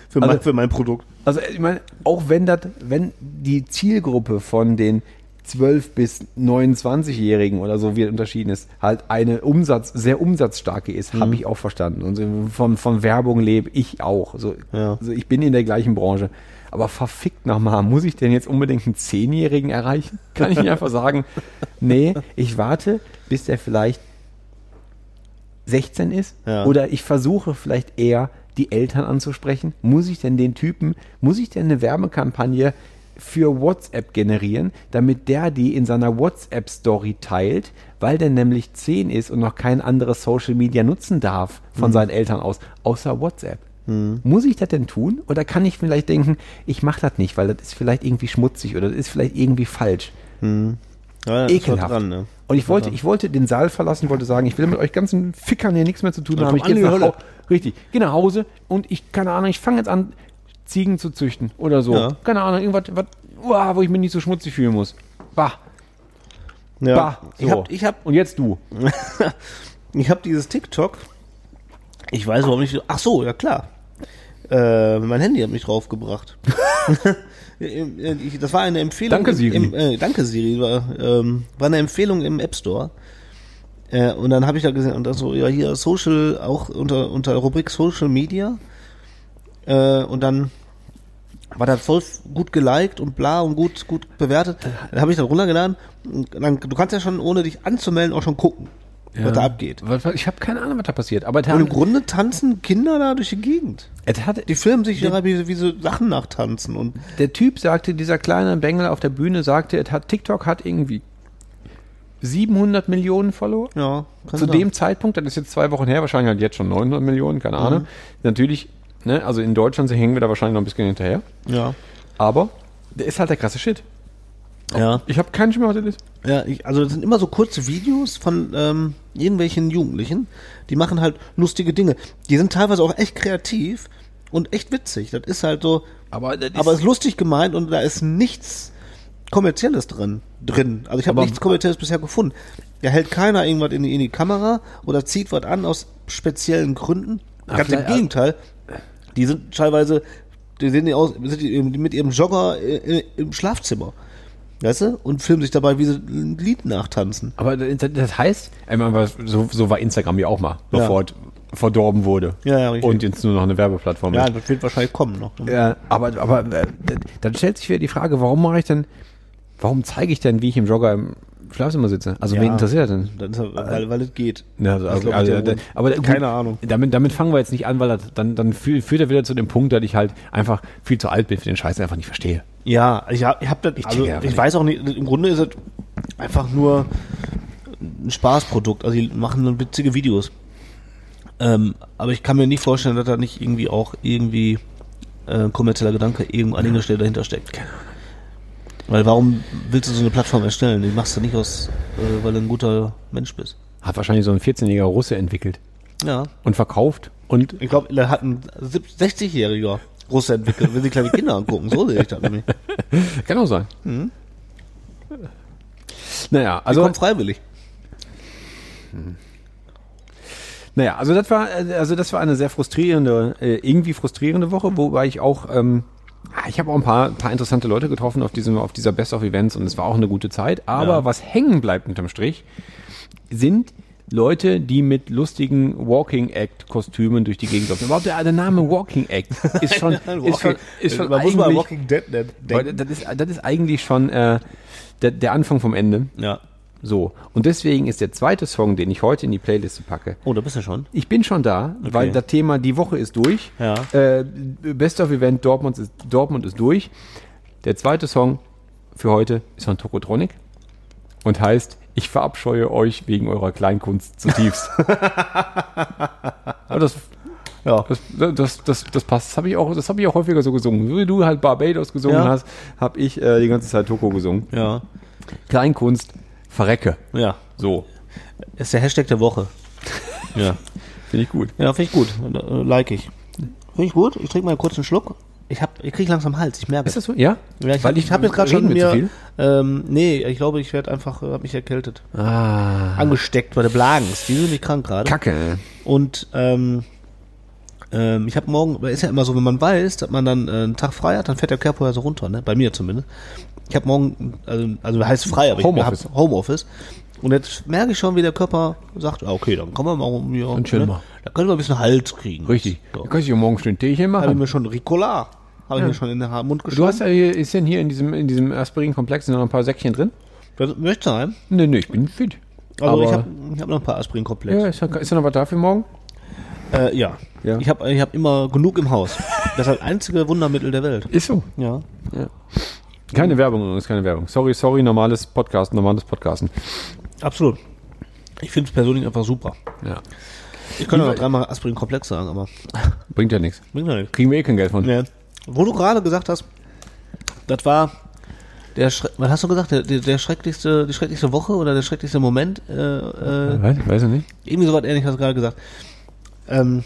Für, Also- mein, für mein Produkt. Also ich meine, auch wenn das, wenn die Zielgruppe von den 12 bis 29-Jährigen oder so wie das unterschieden ist, halt eine Umsatz, sehr umsatzstarke ist, habe ich auch verstanden. Und von, von Werbung lebe ich auch. So, Ja. also ich bin in der gleichen Branche. Aber verfickt nochmal, muss ich denn jetzt unbedingt einen Zehnjährigen erreichen? <laughs> Kann ich nicht einfach sagen, nee, ich warte, bis der vielleicht 16 ist? Ja. Oder ich versuche vielleicht eher die Eltern anzusprechen. Muss ich denn den Typen, muss ich denn eine Werbekampagne für WhatsApp generieren, damit der die in seiner WhatsApp-Story teilt, weil der nämlich 10 ist und noch kein anderes Social Media nutzen darf von seinen Eltern aus, außer WhatsApp. Muss ich das denn tun? Oder kann ich vielleicht denken, ich mache das nicht, weil das ist vielleicht irgendwie schmutzig oder das ist vielleicht irgendwie falsch? Ja, das ist Ekelhaft. dran, ne? Und ich wollte, ich wollte den Saal verlassen, wollte sagen, ich will mit euch ganzen Fickern hier nichts mehr zu tun haben. Ich gehe nach. Hause. Richtig, geh nach Hause und ich, keine Ahnung, ich fange jetzt an, Ziegen zu züchten oder so. Ja. Keine Ahnung, irgendwas, was, uah, wo ich mich nicht so schmutzig fühlen muss. Bah, Ja. bah. So. Ich hab, ich hab, und jetzt du. <laughs> ich hab dieses TikTok. Ich weiß überhaupt nicht. Ach so, ja klar. Äh, mein Handy hat mich draufgebracht. <laughs> Ich- das war eine Empfehlung. Danke, Siri. Im, äh, danke Siri. War, ähm, war eine Empfehlung im App Store. Äh, und dann habe ich da gesehen und dann so, ja hier Social, auch unter, unter Rubrik Social Media. Äh, und dann war das voll gut geliked und bla und gut, gut bewertet. Dann habe ich das runtergeladen. Dann, du kannst ja schon, ohne dich anzumelden, auch schon gucken, was da abgeht. Ich habe keine Ahnung, was da passiert. Aber Und im der, Grunde tanzen Kinder da durch die Gegend. hat, Die filmen sich ja wie, wie so Sachen nachtanzen und der Typ sagte, dieser kleine Bengel auf der Bühne sagte, hat, TikTok hat irgendwie 700 Millionen Follower. ja, zu sein. dem Zeitpunkt, das ist jetzt zwei Wochen her, wahrscheinlich halt jetzt schon 900 Millionen, keine Ahnung. Natürlich, ne, also in Deutschland hängen wir da wahrscheinlich noch ein bisschen hinterher. ja, Aber der ist halt der krasse Shit. ja, Ich habe keinen Schimmer, was das ist. ja. Ich, also das sind immer so kurze Videos von ähm, irgendwelchen Jugendlichen, die machen halt lustige Dinge. Die sind teilweise auch echt kreativ und echt witzig. Das ist halt so, Aber das ist, aber ist lustig gemeint und da ist nichts kommerzielles drin. drin. Also ich habe nichts kommerzielles bisher gefunden. Da hält keiner irgendwas in die, in die Kamera oder zieht was an aus speziellen Gründen. Ganz im vielleicht- Gegenteil. Die sind teilweise, die sehen die aus, sind die mit ihrem Jogger äh, im Schlafzimmer. Weißt du? Und filmen sich dabei, wie sie ein Lied nachtanzen. aber das, heißt, so, so war Instagram ja auch mal, bevor es verdorben wurde. Ja, ja, richtig. Und jetzt nur noch eine Werbeplattform Ja, ist. das wird wahrscheinlich kommen noch. ne? Ja, aber, aber äh, dann stellt sich wieder die Frage, warum mache ich denn, warum zeige ich denn, wie ich im Jogger im Schlafzimmer sitze? Also Ja. wen interessiert das denn? Das ist, ja- weil, weil es geht. Ja, also, also, also, wohl. aber gut, Keine Ahnung. Damit, damit fangen wir jetzt nicht an, weil das, dann, dann führt, er wieder zu dem Punkt, dass ich halt einfach viel zu alt bin für den Scheiß, einfach nicht verstehe. Ja, ich hab, ich hab das, Ich also ich nicht. weiß auch nicht, im Grunde ist es einfach nur ein Spaßprodukt. Also die machen nur witzige Videos. Ähm, aber ich kann mir nicht vorstellen, dass da nicht irgendwie auch irgendwie äh, kommerzieller Gedanke irgendwo an irgendeiner Stelle dahinter steckt. Weil warum willst du so eine Plattform erstellen? Die machst du nicht aus, äh, weil du ein guter Mensch bist. Hat wahrscheinlich so ein 14-jähriger Russe entwickelt Ja. und verkauft. Und Ich glaube, da hat ein 60-jähriger Russe entwickelt, wenn sie kleine Kinder angucken. So sehe ich das nämlich. <laughs> kann auch sein. Naja, Also kommt freiwillig. naja, also das war, äh, also das war eine sehr frustrierende, äh, irgendwie frustrierende Woche, wobei ich auch, ähm, ich habe auch ein paar, paar interessante Leute getroffen auf diesem, auf dieser Best of Events und es war auch eine gute Zeit. Aber Ja. was hängen bleibt unterm Strich, sind Leute, die mit lustigen Walking Act Kostümen durch die Gegend laufen. Überhaupt der, der Name Walking Act <laughs> ist schon, ist schon, ist schon Man muss mal Walking Dead nennen- das ist, das ist eigentlich schon äh, der, der Anfang vom Ende. Ja. So. Und deswegen ist der zweite Song, den ich heute in die Playliste packe. Oh, da bist du schon. Ich bin schon da, weil das Thema die Woche ist durch. Ja. Äh, Best of Event Dortmund ist, Dortmund ist durch. Der zweite Song für heute ist von Tokotronic und heißt Ich verabscheue euch wegen eurer Kleinkunst zutiefst. <laughs> Aber das, Ja. das, das, das, das passt. Das habe ich, auch- das hab ich auch häufiger so gesungen. Wie du halt Barbados gesungen Ja. hast, habe ich äh, die ganze Zeit Toko gesungen. Ja. Kleinkunst, verrecke. Ja. So. Ist der Hashtag der Woche. <laughs> Ja. Finde ich gut. Ja, finde ich gut. Äh, Like ich. Finde ich gut. Ich trinke mal kurz einen Schluck. Ich hab, ich kriege langsam Hals. Ich merke Ist das so? Ja? Ja, ich Weil habe hab jetzt gerade schon mir. viel? Ähm, nee, ich glaube, ich werde einfach, äh, hab mich erkältet. Ah. Angesteckt bei der Blagens. Die sind nämlich krank gerade. Kacke. Und ähm, ähm, ich habe morgen, ist ja immer so, wenn man weiß, dass man dann äh, einen Tag frei hat, dann fährt der Körper ja so runter, ne? Bei mir zumindest. Ich habe morgen, also, also heißt frei, aber Homeoffice. ich hab Homeoffice. Und jetzt merke ich schon, wie der Körper sagt, okay, dann kommen wir mal um hier. Dann chillen ne? Da können wir ein bisschen Halt kriegen. Richtig. So. Da kannst du ja morgen schön Teechen Habe ich machen. mir schon Ricola, habe ich mir schon in den Mund geschoben. Du hast ja hier, ist denn hier in diesem, in diesem Aspirin-Komplex sind noch ein paar Säckchen drin? das möchtest du sein? Nee, nee, ich bin fit. Also Aber- ich habe ich hab noch ein paar Aspirin-Komplex. Ja, ist, da- ist da noch was da für morgen? Äh, ja. Ja. Ich habe ich hab immer genug im Haus. Das ist das einzige Wundermittel der Welt. Ist so. Ja. Keine Werbung übrigens, keine Werbung. Sorry, sorry, normales Podcast, normales Podcasten. Absolut. Ich finde es persönlich einfach super. Ja. Ich könnte noch dreimal Aspirin-Komplex sagen, aber <laughs> Bringt ja nichts. bringt ja nichts. Kriegen wir eh kein Geld von. Nee. Wo du gerade gesagt hast, das war der Schre was hast du gesagt, der, der, der schrecklichste, die schrecklichste Woche oder der schrecklichste Moment? Äh, äh, Weiß, weiß ich nicht. irgendwie so was ähnlich hast du gerade gesagt. Ähm,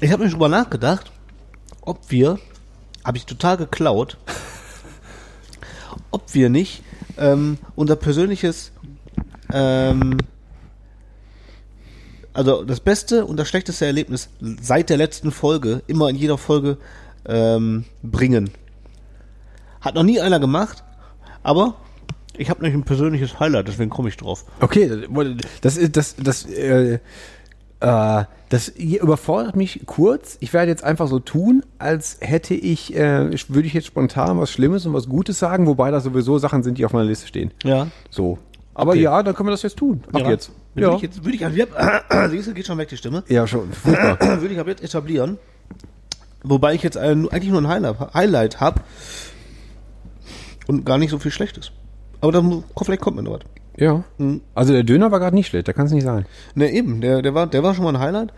ich habe mir schon drüber nachgedacht, ob wir, habe ich total geklaut, ob wir nicht ähm, unser persönliches, ähm, also das beste und das schlechteste Erlebnis seit der letzten Folge immer in jeder Folge ähm, bringen. Hat noch nie einer gemacht, aber ich habe nämlich ein persönliches Highlight, deswegen komme ich drauf. Okay, das ist das das äh, äh, das überfordert mich kurz. Ich werde jetzt einfach so tun, als hätte ich äh, würde ich jetzt spontan was Schlimmes und was Gutes sagen, wobei das sowieso Sachen sind, die auf meiner Liste stehen. Ja. So. Aber Okay. ja, dann können wir das jetzt tun. Ab Ja. jetzt. Würde ich jetzt, würde ich, ab- <clears throat> siehst du, geht schon weg die Stimme. Ja, schon. <clears throat> Würde ich ab jetzt etablieren. Wobei ich jetzt ein, eigentlich nur ein Highlight, Highlight habe und gar nicht so viel Schlechtes. Aber dann, vielleicht kommt mir noch was. Ja. Also der Döner war gerade nicht schlecht, da kann es nicht sein. Ne, eben, der, der, war, der war schon mal ein Highlight.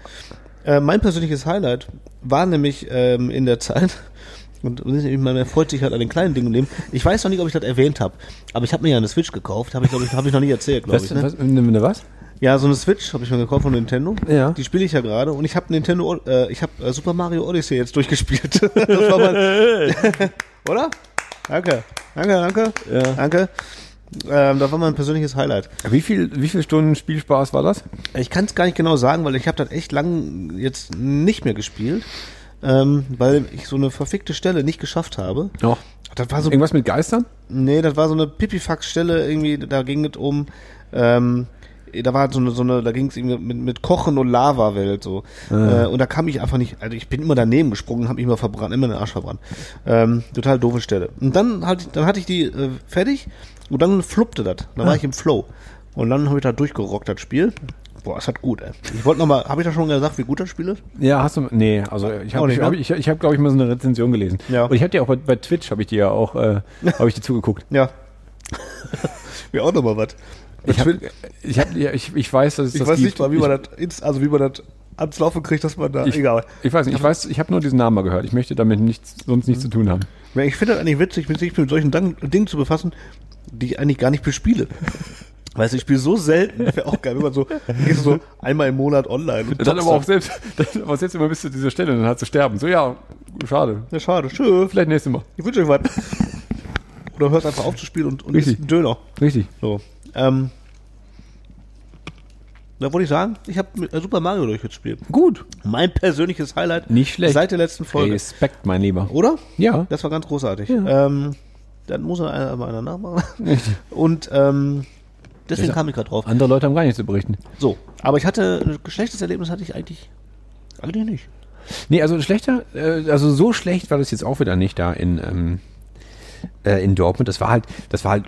Äh, mein persönliches Highlight war nämlich ähm, in der Zeit, <laughs> und man erfreut sich halt an den kleinen Dingen im Leben. Ich weiß noch nicht, ob ich das erwähnt habe, aber ich habe mir ja eine Switch gekauft, habe ich, glaube ich, habe ich noch nie erzählt, glaube Was, ich. Ne? was, ne, was? Ja, so eine Switch habe ich mir gekauft von Nintendo. Ja. Die spiele ich ja gerade und ich habe Nintendo, äh, ich habe äh, Super Mario Odyssey jetzt durchgespielt. <laughs> das war mein, <laughs> oder? Danke, danke, danke, Ja. danke. Ähm, das war mein persönliches Highlight. Wie viel, wie viel Stunden Spielspaß war das? Ich kann es gar nicht genau sagen, weil ich habe das echt lang jetzt nicht mehr gespielt, ähm, weil ich so eine verfickte Stelle nicht geschafft habe. Noch. Das war so, Irgendwas mit Geistern? nee, das war so eine Pipifax-Stelle irgendwie. Da ging es um, ähm, da war so eine, so eine, da ging es irgendwie mit, mit Kochen und Lava-Welt so. Äh, und da kam ich einfach nicht, also ich bin immer daneben gesprungen, habe mich immer verbrannt, immer den Arsch verbrannt. Ähm, total doofe Stelle. Und dann hatte ich, dann hatte ich die äh, fertig und dann fluppte das. Dann war ich im Flow. Und dann habe ich da durchgerockt, das Spiel. Boah, es hat gut, ey. Ich wollte nochmal, habe ich da schon gesagt, wie gut das Spiel ist? Ja, hast du. Nee, also ich habe, ich, ne? hab, ich, ich hab, glaube ich, mal so eine Rezension gelesen. Ja. Und ich habe dir auch bei, bei Twitch, habe ich dir ja auch, äh, <laughs> habe ich dir zugeguckt. Ja. <laughs> Wäre auch nochmal was. Ich, hab, ich, hab, ich, ich weiß, dass es Ich das weiß gibt. nicht mal, wie man das, also wie man das ans Laufen kriegt, dass man da, ich, egal. Ich weiß nicht, ich weiß, ich habe nur diesen Namen mal gehört. Ich möchte damit nichts, sonst nichts zu tun haben. Ich finde das eigentlich witzig, sich mit solchen Dingen zu befassen, die ich eigentlich gar nicht bespiele. <laughs> Weißt du, ich spiele so selten, wäre auch geil, wenn man so, gehst so einmal im Monat online. Und Dann aber auch selbst, <laughs> dann aber selbst immer bis zu dieser Stelle, dann hat zu sterben. So, ja, schade. Ja, schade. Tschö. Vielleicht nächstes Mal. Ich wünsche euch was. <laughs> Oder hört einfach auf zu spielen und, und isst Richtig. einen Döner. Richtig. So. Ähm, da wollte ich sagen, ich habe Super Mario durchgespielt. Gut. Mein persönliches Highlight. Nicht schlecht. Seit der letzten Folge. Respekt, mein Lieber. Oder? Ja. Das war ganz großartig. Ja. Ähm, dann muss er einer, mal einer nachmachen. Und ähm, deswegen kam ich gerade drauf. Andere Leute haben gar nichts zu berichten. So, aber ich hatte ein schlechtes Erlebnis hatte ich eigentlich eigentlich nicht. Nee, also schlechter, äh, also so schlecht war das jetzt auch wieder nicht da in, ähm, äh, in Dortmund. Das war halt, das war halt,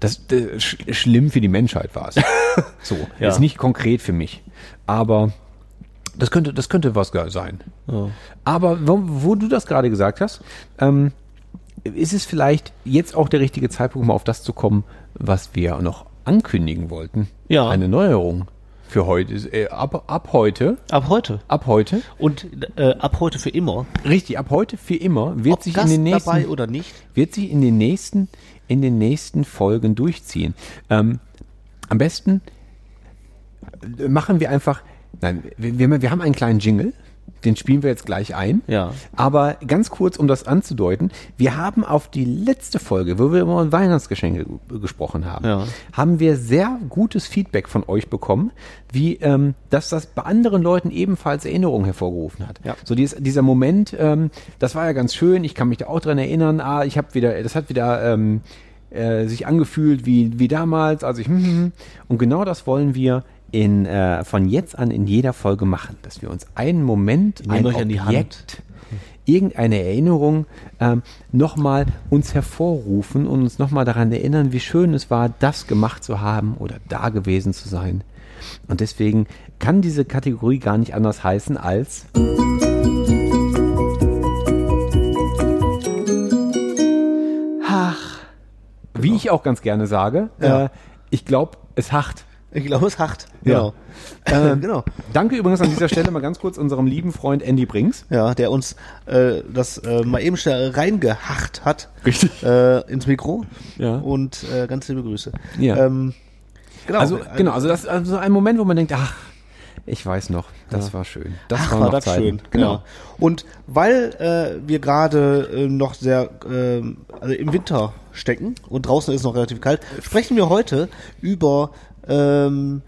das, äh, sch schlimm für die Menschheit war es. <laughs> so, Ja. jetzt nicht konkret für mich, aber das könnte, das könnte was sein. Aber wo, wo du das gerade gesagt hast, ähm, ist es vielleicht jetzt auch der richtige Zeitpunkt, mal auf das zu kommen, was wir noch ankündigen wollten? Ja. Eine Neuerung für heute, äh, ab, ab heute, Ab heute ab heute und äh, ab heute für immer. Richtig, ab heute für immer wird Ob sich in den nächsten dabei oder nicht. wird sich in den nächsten in den nächsten Folgen durchziehen. Ähm, am besten äh, machen wir einfach nein, wir, wir, wir haben einen kleinen Jingle, den spielen wir jetzt gleich ein. Ja. Aber ganz kurz, um das anzudeuten, wir haben auf die letzte Folge, wo wir über Weihnachtsgeschenke gesprochen haben, Ja. haben wir sehr gutes Feedback von euch bekommen, wie ähm, dass das bei anderen Leuten ebenfalls Erinnerungen hervorgerufen hat. Ja. So dies, dieser Moment, ähm, das war ja ganz schön, ich kann mich da auch dran erinnern, ah, ich habe wieder, das hat wieder ähm, äh, sich angefühlt wie, wie damals, als ich <laughs> und genau das wollen wir in, äh, von jetzt an in jeder Folge machen, dass wir uns einen Moment, ein euch an die Hand. Objekt, irgendeine Erinnerung ähm, nochmal uns hervorrufen und uns nochmal daran erinnern, wie schön es war, das gemacht zu haben oder da gewesen zu sein. Und deswegen kann diese Kategorie gar nicht anders heißen als Ach. Wie ich auch ganz gerne sage, Ja. äh, ich glaube, es hacht. Ich glaube, es hacht. Ja. Genau. <laughs> Ähm, <laughs> genau. Danke übrigens an dieser Stelle mal ganz kurz unserem lieben Freund Andy Brinks. Ja, der uns äh, das äh, mal eben schnell reingehacht hat Richtig. äh, ins Mikro. Ja. Und äh, ganz liebe Grüße. Ja. Ähm, genau. Also, genau, also das ist also ein Moment, wo man denkt, ach, ich weiß noch, das war schön. Das Ach, war war das Zeiten. schön. Genau. Ja. Und weil äh, wir gerade äh, noch sehr ähm, also im Winter stecken und draußen ist es noch relativ kalt, sprechen wir heute über ähm,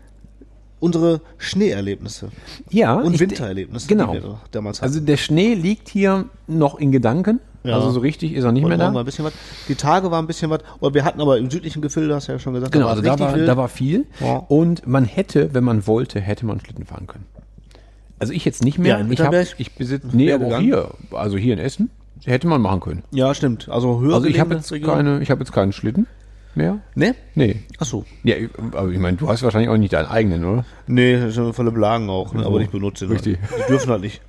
unsere Schneeerlebnisse Ja. und ich- Wintererlebnisse, Genau. die wir damals hatten. Also der Schnee liegt hier noch in Gedanken. Ja. Also so richtig ist er nicht Heute mehr Morgen war da. ein bisschen was. Die Tage waren ein bisschen was. Und wir hatten aber im südlichen Gefilde, hast du ja schon gesagt, Genau, war also da war, wild. da war viel. Ja. Und man hätte, wenn man wollte, hätte man Schlitten fahren können. Also ich jetzt nicht mehr. Ja, ich, hab, ich besitze, nee, aber auch hier, also hier in Essen, hätte man machen können. ja, stimmt. Also höher Also ich habe jetzt keine, ich habe jetzt keinen Schlitten mehr. Ne? Nee. Ach so. Ja, aber ich meine, du hast wahrscheinlich auch nicht deinen eigenen, oder? Nee, das sind volle Blagen auch, ne? aber nicht benutzt. sind richtig. Halt. Die dürfen halt nicht.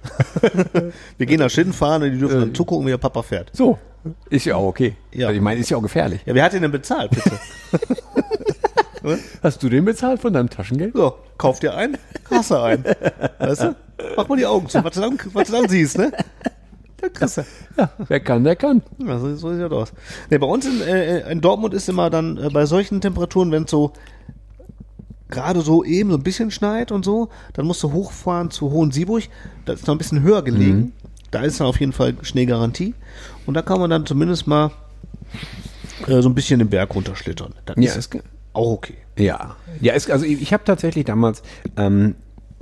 <laughs> wir gehen nach Schlitten fahren und die dürfen dann zugucken, wie der Papa fährt. So. Ist ja auch okay. Ja. Also ich meine, ist ja auch gefährlich. Ja, wer hat den denn bezahlt, bitte? <laughs> Hast du den bezahlt von deinem Taschengeld? so, kauf dir ein, Kasse ein. Weißt du? Mach mal die Augen zu, was du dann, was du dann siehst, ne? Dann kriegst du. Ja, wer kann, der kann. Ja, so, so sieht das aus. Nee, bei uns in, äh, in Dortmund ist immer dann äh, bei solchen Temperaturen, wenn es so gerade so eben so ein bisschen schneit und so, dann musst du hochfahren zu Hohensieburg. Das ist noch ein bisschen höher gelegen. Mhm. Da ist dann auf jeden Fall Schneegarantie. Und da kann man dann zumindest mal äh, so ein bisschen den Berg runterschlittern. Dann Ja, ist auch okay. Ja, ja, es, also ich, ich habe tatsächlich damals ähm,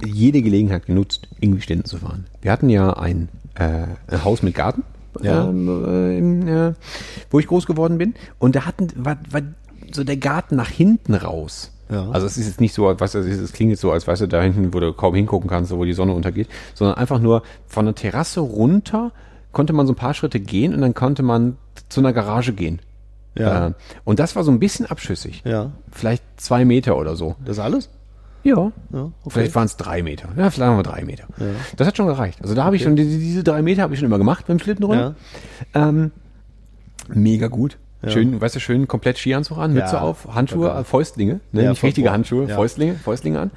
jede Gelegenheit genutzt, irgendwie Schlitten zu fahren. Wir hatten ja ein, ein Haus mit Garten, Ja. ähm, äh, äh, wo ich groß geworden bin. Und da hatten war, war so der Garten nach hinten raus. Ja. Also es ist jetzt nicht so, weißt du, es klingt jetzt so, als weißt du, da hinten, wo du kaum hingucken kannst, wo die Sonne untergeht, sondern einfach nur von der Terrasse runter konnte man so ein paar Schritte gehen und dann konnte man zu einer Garage gehen. Ja. Äh, und das war so ein bisschen abschüssig. Ja. Vielleicht zwei Meter oder so. Das ist alles? Ja. Ja, okay. Vielleicht waren es drei Meter. Ja, vielleicht waren wir drei Meter. Das hat schon gereicht. Also da habe ich schon, diese, drei Meter habe ich schon immer gemacht beim Schlittenrollen. Ähm, mega gut. Schön, weißt du, schön komplett Skianzug an, Mütze Ja, auf, Handschuhe, äh, Fäustlinge, ne? Ja, nicht richtige. Handschuhe, Ja. Fäustlinge, Fäustlinge an.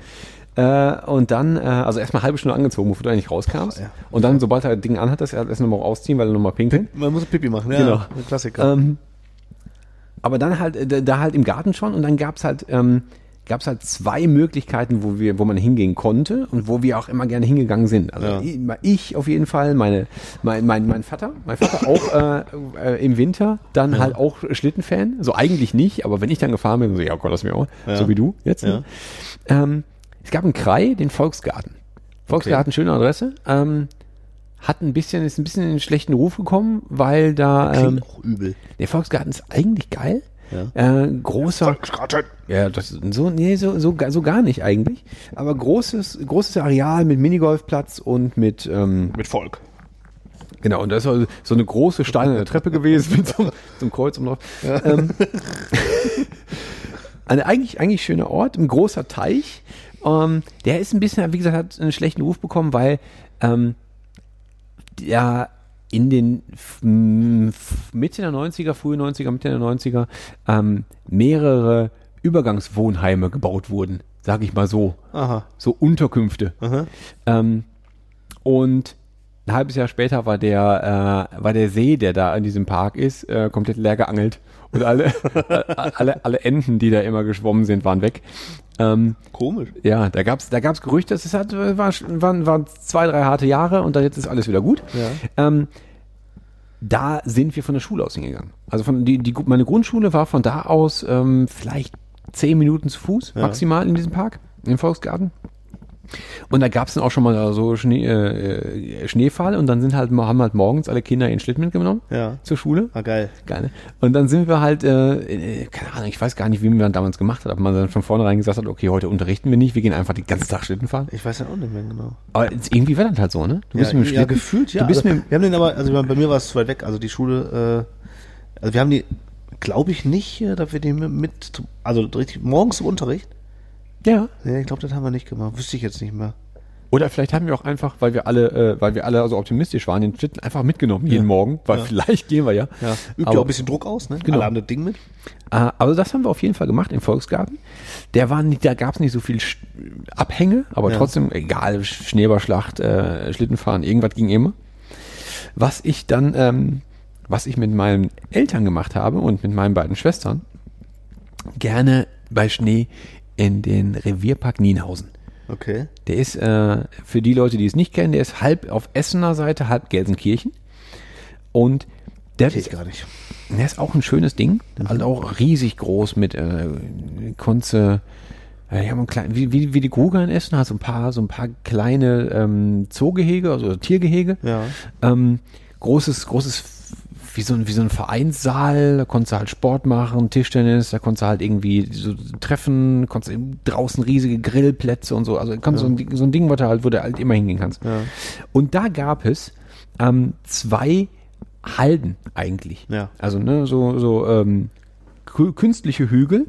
Äh, und dann, äh, also erstmal halbe Stunde angezogen, bevor du eigentlich rauskam. ja. Und dann, sobald er das Ding anhattest, erst nochmal ausziehen, weil er nochmal pinkeln. Man muss Pipi machen, ja. Genau. Ein Klassiker. Ähm, aber dann halt, äh, da- halt im Garten schon und dann gab's halt, ähm, gab's halt zwei Möglichkeiten, wo wir, wo man hingehen konnte und wo wir auch immer gerne hingegangen sind. Also Ja. ich, ich auf jeden Fall, meine, mein, mein, mein Vater, mein Vater <laughs> auch äh, äh, im Winter, dann halt auch Schlittenfan. So eigentlich nicht, aber wenn ich dann gefahren bin, so, ja, Gott, lass mir auch. Ja. So wie du jetzt. Ne? Ähm, es gab einen Krei, den Volksgarten. Volksgarten, schöne Adresse. Ähm, hat ein bisschen, ist ein bisschen in den schlechten Ruf gekommen, weil da ähm, Klingt auch übel. der Volksgarten ist eigentlich geil. Ja. Äh, großer. Ja, das so, nee, so, so, so gar nicht eigentlich. Aber großes, großes Areal mit Minigolfplatz und mit, ähm, Mit Volk. genau, und da ist so so eine große steinerne Treppe gewesen mit so, <laughs> so einem Kreuzumlauf. Ähm, eine eigentlich, eigentlich schöner Ort, ein großer Teich. Ähm, der ist ein bisschen, wie gesagt, hat einen schlechten Ruf bekommen, weil ähm, der in den Mitte der 90er, frühe 90er, Mitte der 90er ähm, mehrere Übergangswohnheime gebaut wurden, sage ich mal so. Aha. So Unterkünfte. Ähm, und ein halbes Jahr später war der, äh, war der See, der da in diesem Park ist, äh, komplett leer geangelt. Und alle, <laughs> alle, alle Enten, die da immer geschwommen sind, waren weg. Ähm, Komisch. ja, da gab's da gab's Gerüchte, es hat, äh, war, waren, waren zwei, drei harte Jahre und dann jetzt ist alles wieder gut. Ja. Ähm, da sind wir von der Schule aus hingegangen. Also von die, die, meine Grundschule war von da aus ähm, vielleicht zehn Minuten zu Fuß Ja. maximal in diesem Park, im Volksgarten. Und da gab's dann auch schon mal so Schnee, äh, Schneefall und dann sind halt, haben halt morgens alle Kinder ihren Schlitten mitgenommen Ja. zur Schule. Ah, geil. Geil. ne? Und dann sind wir halt, äh, äh, keine Ahnung, ich weiß gar nicht, wie man damals gemacht hat, ob man dann von vornherein gesagt hat, okay, heute unterrichten wir nicht, wir gehen einfach den ganzen Tag Schlitten fahren. Ich weiß ja auch nicht mehr genau. Aber irgendwie war das halt so, ne? Du bist ja, mit dem ja, gefühlt, ja. Du bist also, mit, wir haben den aber, also bei mir war es zu weit weg. Also die Schule, äh, also wir haben die, glaube ich nicht, äh, dass wir die mit, also richtig morgens zum Unterricht. Ja. Nee, ich glaube, das haben wir nicht gemacht. Wüsste ich jetzt nicht mehr. Oder vielleicht haben wir auch einfach, weil wir alle, äh, weil wir alle so optimistisch waren, den Schlitten einfach mitgenommen jeden Morgen, weil Ja. vielleicht gehen wir ja. Ja. Übt Aber- ja auch ein bisschen Druck aus, ne? Genau. Alle haben das Ding mit. Äh, also das haben wir auf jeden Fall gemacht im Volksgarten. Der war nicht, da gab es nicht so viel Sch Abhänge, aber Ja. trotzdem, egal, Schneeballschlacht, äh, Schlittenfahren, irgendwas ging immer. Was ich dann, ähm, was ich mit meinen Eltern gemacht habe und mit meinen beiden Schwestern, gerne bei Schnee in den Revierpark Nienhausen. Okay. Der ist, äh, für die Leute, die es nicht kennen, der ist halb auf Essener Seite, halb Gelsenkirchen. Und der ich ist, gar nicht. der ist auch ein schönes Ding. Also auch riesig groß mit äh, Kunze. Äh, ja, man klein, wie, wie, wie die Gruger in Essen hat so ein paar, so ein paar kleine ähm, Zoogehege, also Tiergehege. Ja. Ähm, großes, großes, wie so, ein, wie so ein Vereinssaal, da konntest du halt Sport machen, Tischtennis, da konntest du halt irgendwie so treffen, konntest draußen riesige Grillplätze und so. Also kannst so, ein, Ding- so ein Ding, was du halt, wo du halt immer hingehen kannst. Ja. Und da gab es ähm, zwei Halden eigentlich. Ja. Also ne, so, so ähm, kü- künstliche Hügel.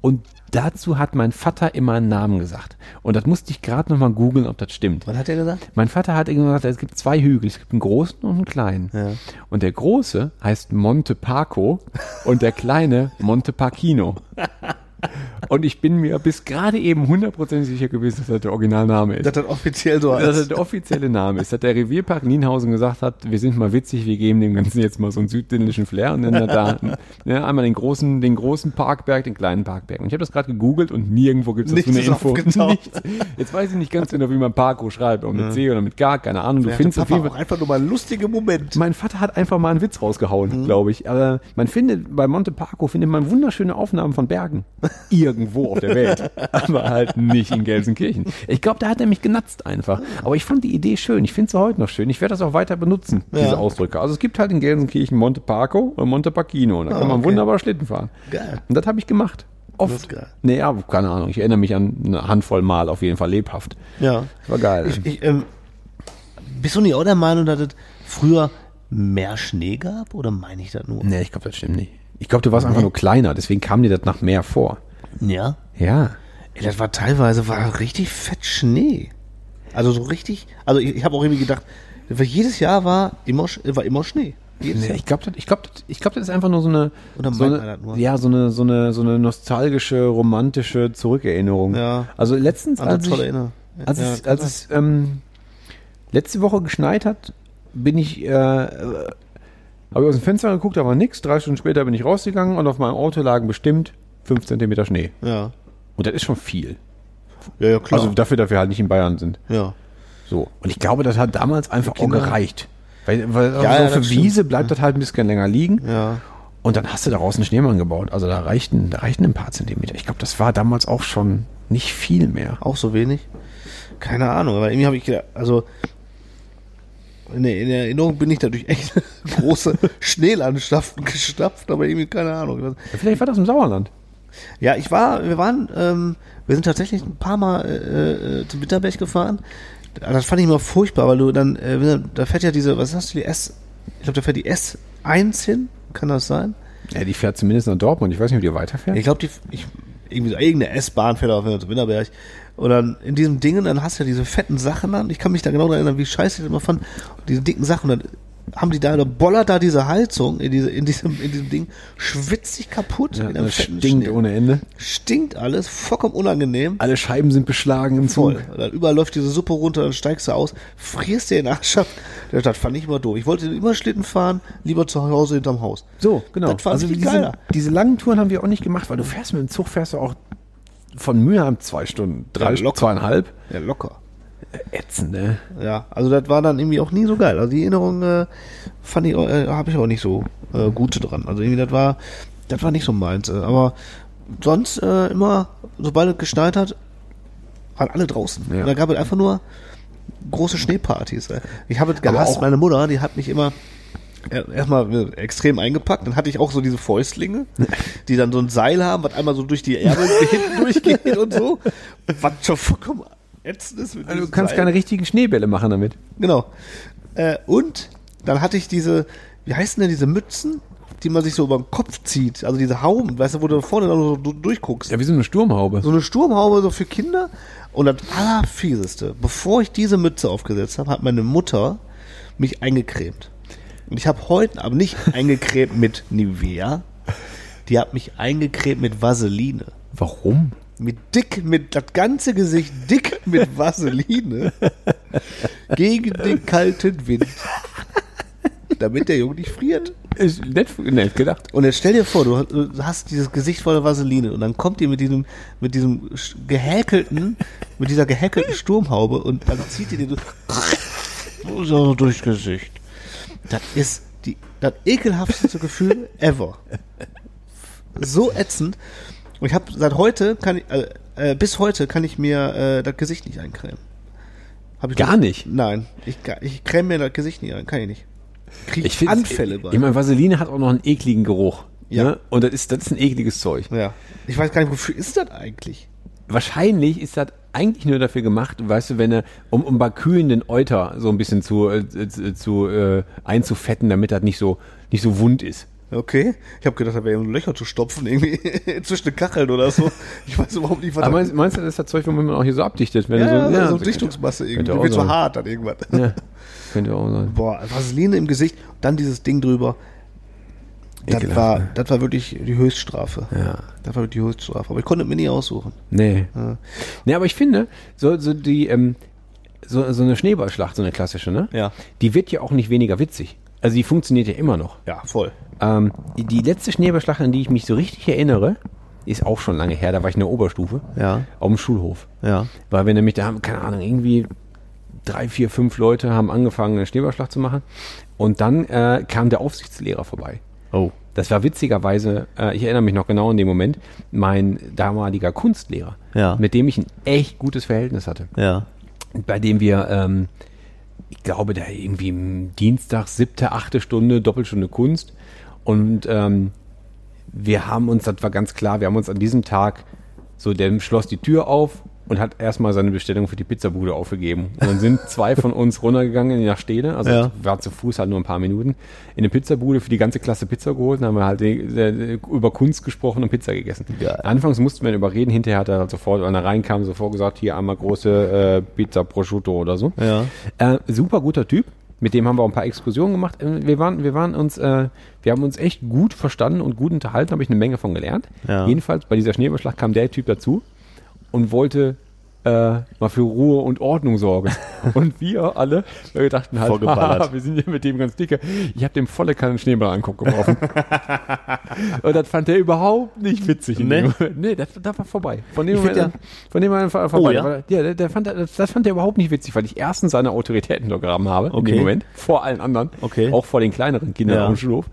Und dazu hat mein Vater immer einen Namen gesagt. Und das musste ich gerade nochmal googeln, ob das stimmt. Was hat er gesagt? Mein Vater hat gesagt, es gibt zwei Hügel. Es gibt einen großen und einen kleinen. Ja. Und der große heißt Monte Paco und der kleine Monte Pacino. <laughs> Und ich bin mir bis gerade eben hundertprozentig sicher gewesen, dass das der Originalname ist. Dass das offiziell so Dass das heißt. der offizielle Name ist, dass der Revierpark Nienhausen gesagt hat, wir sind mal witzig, wir geben dem Ganzen jetzt mal so einen südländischen Flair und nennen da ne, einmal den großen, den großen Parkberg, den kleinen Parkberg. Und ich habe das gerade gegoogelt und nirgendwo gibt es dazu eine Info. <laughs> Nichts. Jetzt weiß ich nicht ganz genau, wie man Parko schreibt, ob mit C oder mit G, keine Ahnung. Du Der findest auf jeden Fall einfach nur mal einen lustigen Moment. mein Vater hat einfach mal einen Witz rausgehauen, glaube ich. Aber man findet, bei Monte Parco findet man wunderschöne Aufnahmen von Bergen. <laughs> Irgendwo auf der Welt. Aber halt nicht in Gelsenkirchen. Ich glaube, da hat er mich genatzt einfach. Aber ich fand die Idee schön. Ich finde sie heute noch schön. Ich werde das auch weiter benutzen, diese Ja. Ausdrücke. Also es gibt halt in Gelsenkirchen Monte Parco und Monte Pacino. Und da kann man okay. wunderbar Schlitten fahren. Geil. Und das habe ich gemacht. Oft. Nee, ja, keine Ahnung. Ich erinnere mich an eine Handvoll Mal auf jeden Fall lebhaft. Ja. War geil. Ich, ich, ähm, bist du nicht auch der Meinung, dass es früher mehr Schnee gab? Oder meine ich das nur? nee, ich glaube, das stimmt nicht. Ich glaube, du warst einfach nur kleiner. Deswegen kam dir das nach mehr vor. Ja. Ja. Ey, das war teilweise war richtig fett Schnee. Also so richtig. Also ich, ich habe auch irgendwie gedacht, weil jedes Jahr war immer war immer Schnee. Jedes Jahr? ich glaube, das, ich glaub, ich glaub, das ist einfach nur so eine, Oder so meint eine man das nur? ja, so eine, so eine, so eine nostalgische, romantische Zurückerinnerung. Ja. Also letztens, Andere als, ich, als, Ja, es, kann als es ähm, letzte Woche geschneit hat, bin ich, äh, habe ich aus dem Fenster geguckt, da war nichts. Drei Stunden später bin ich rausgegangen und auf meinem Auto lagen bestimmt fünf Zentimeter Schnee. Ja. Und das ist schon viel. Ja, ja, klar. Also dafür, dass wir halt nicht in Bayern sind. ja. So. Und ich glaube, das hat damals einfach auch gereicht. Weil, weil Ja, so ja, für. Wiese bleibt das halt ein bisschen länger liegen. Ja. Und dann hast du daraus einen Schneemann gebaut. Also da reichten, da reichten ein paar Zentimeter. Ich glaube, das war damals auch schon nicht viel mehr. Auch so wenig? Keine Ahnung, aber irgendwie habe ich gedacht, also in der, in Erinnerung bin ich dadurch echt <laughs> große Schneelandschaften gestapft, aber irgendwie keine Ahnung. Vielleicht war das im Sauerland. Ja, ich war, wir waren, ähm, wir sind tatsächlich ein paar Mal äh, äh, zum Winterberg gefahren. Das fand ich immer furchtbar, weil du dann, äh, da fährt ja diese, was hast du, die S, ich glaube, da fährt die S1 hin, kann das sein? Ja, die fährt zumindest nach Dortmund. Ich weiß nicht, ob die weiterfährt. Ich glaube, die, ich, irgendwie so, irgendeine S-Bahn fährt auf zum Winterberg. Und dann in diesem Dingen, dann hast du ja diese fetten Sachen an. Ich kann mich da genau daran erinnern, wie scheiße ich das immer fand. Und diese dicken Sachen. Und dann haben die da, da bollert da diese Heizung in, diese, in, diesem, in diesem Ding, schwitzt sich kaputt. ja, das stinkt Schnee. ohne Ende. Stinkt alles, vollkommen unangenehm. Alle Scheiben sind beschlagen im Voll. Zug. Und dann überall läuft diese Suppe runter, dann steigst du aus, frierst dir den Arsch ab. Das, fand ich immer doof. Ich wollte immer Schlitten fahren, lieber zu Hause hinterm Haus. So, genau. Das fand ich viel diese, geiler. diese langen Touren haben wir auch nicht gemacht, weil du fährst mit dem Zug, fährst du auch von Mülheim zwei Stunden, drei, Ja, zweieinhalb. Ja, locker. Ätzend, ne? Ja, also das war dann irgendwie auch nie so geil. Also die Erinnerung äh, fand ich, äh, habe ich auch nicht so äh, gute dran. Also irgendwie das war, das war nicht so meins. Äh, aber sonst äh, immer, sobald es geschneit hat, waren alle draußen. Ja. Und da gab es einfach nur große Schneepartys. Äh. Ich habe es gehasst. Meine Mutter, die hat mich immer erstmal äh, extrem eingepackt. Dann hatte ich auch so diese Fäustlinge, die dann so ein Seil haben, was einmal so durch die Ärmel <laughs> hinten durchgeht und so. Was schon vollkommen ätzend ist. Mit Also, du kannst Seil. keine richtigen Schneebälle machen damit. Genau. Äh, und dann hatte ich diese, wie heißen denn diese Mützen, die man sich so über den Kopf zieht? Also diese Hauben, weißt du, wo du vorne dann so du- durchguckst. Ja, wie so eine Sturmhaube. So eine Sturmhaube so für Kinder. Und das Allerfieseste, bevor ich diese Mütze aufgesetzt habe, hat meine Mutter mich eingecremt. Und ich habe heute aber nicht eingecremt mit Nivea. Die hat mich eingecremt mit Vaseline. Warum? Mit dick, mit das ganze Gesicht dick mit Vaseline gegen den kalten Wind. Damit der Junge nicht friert. Ist nett, nett gedacht. Und jetzt stell dir vor, du hast dieses Gesicht voller Vaseline und dann kommt ihr mit diesem, mit diesem gehäkelten, mit dieser gehäkelten Sturmhaube und dann zieht ihr den so- so durchs Gesicht. Das ist die, das ekelhafteste Gefühl ever. So ätzend. Und ich habe seit heute, kann ich, äh, äh, bis heute kann ich mir äh, das Gesicht nicht eincremen. Gar nicht? Nein, ich, ich creme mir das Gesicht nicht ein, kann ich nicht. Krieg Ich finde Anfälle bei. Ich meine, Vaseline hat auch noch einen ekligen Geruch. Ja. Ne? Und das ist, das ist ein ekliges Zeug. Ja. Ich weiß gar nicht, wofür ist das eigentlich? Wahrscheinlich ist das eigentlich nur dafür gemacht, weißt du, wenn er, um, um bei kühlenden Euter so ein bisschen zu, äh, zu, zu äh, einzufetten, damit das nicht so, nicht so wund ist. Okay. Ich habe gedacht, da wäre Löcher zu stopfen, irgendwie <laughs> zwischen den Kacheln oder so. Ich weiß überhaupt nicht, was Aber meinst, meinst du, das ist das Zeug, womit man auch hier so abdichtet? Wenn ja, du ja, so, so, Dichtungsmasse irgendwie. wird so sein. hart dann irgendwann. Ja, könnte auch sein. Boah, Vaseline im Gesicht, dann dieses Ding drüber. Das Ekelhaft, war, ne? das war wirklich die Höchststrafe. Ja. Das war wirklich die Höchststrafe. Aber ich konnte mir nie aussuchen. Nee. Ja. Nee, aber ich finde, so, so die, ähm, so, so eine Schneeballschlacht, so eine klassische, ne? Ja. Die wird ja auch nicht weniger witzig. Also die funktioniert ja immer noch. Ja, voll. Ähm, die, die letzte Schneeballschlacht, an die ich mich so richtig erinnere, ist auch schon lange her, da war ich in der Oberstufe. Ja. Auf dem Schulhof. Ja. Weil wir nämlich, da haben, keine Ahnung, irgendwie drei, vier, fünf Leute haben angefangen, eine Schneeballschlacht zu machen. Und dann äh, kam der Aufsichtslehrer vorbei. Oh. Das war witzigerweise, äh, ich erinnere mich noch genau an den Moment, mein damaliger Kunstlehrer, Ja. mit dem ich ein echt gutes Verhältnis hatte. Ja. Bei dem wir, ähm, ich glaube, da irgendwie Dienstag, siebte, achte Stunde, Doppelstunde Kunst. Und ähm, wir haben uns, das war ganz klar, wir haben uns an diesem Tag, so, der schloss die Tür auf und hat erstmal seine Bestellung für die Pizzabude aufgegeben. Und dann sind zwei von uns runtergegangen nach Stede, also Ja. war zu Fuß halt nur ein paar Minuten, in eine Pizzabude für die ganze Klasse Pizza geholt und haben wir halt die, die, über Kunst gesprochen und Pizza gegessen. Geil. Anfangs mussten wir ihn überreden, hinterher hat er halt sofort, wenn er reinkam, sofort gesagt, hier einmal große äh, Pizza Prosciutto oder so. Ja. Äh, super guter Typ, Mit dem haben wir auch ein paar Exkursionen gemacht. Äh, Wir waren, wir waren uns, äh, wir haben uns echt gut verstanden und gut unterhalten, habe ich eine Menge von gelernt. Ja. Jedenfalls bei dieser Schneeballschlacht kam der Typ dazu und wollte äh, mal für Ruhe und Ordnung sorgen. <laughs> Und wir alle, wir dachten halt, haha, <laughs> wir sind ja mit dem ganz dicke. Ich habe dem volle Kanne Schneeball anguck geworfen. <laughs> und das fand er überhaupt nicht witzig. in Nee? nee, das, das war vorbei. Von dem Moment an- von dem Moment an vorbei. Oh, ja? Ja, der, der fand, das, das fand er überhaupt nicht witzig, weil ich erstens seine Autoritäten untergraben habe in Okay. dem Moment, vor allen anderen, Okay. auch vor den kleineren Kindern Ja. dem Schulhof.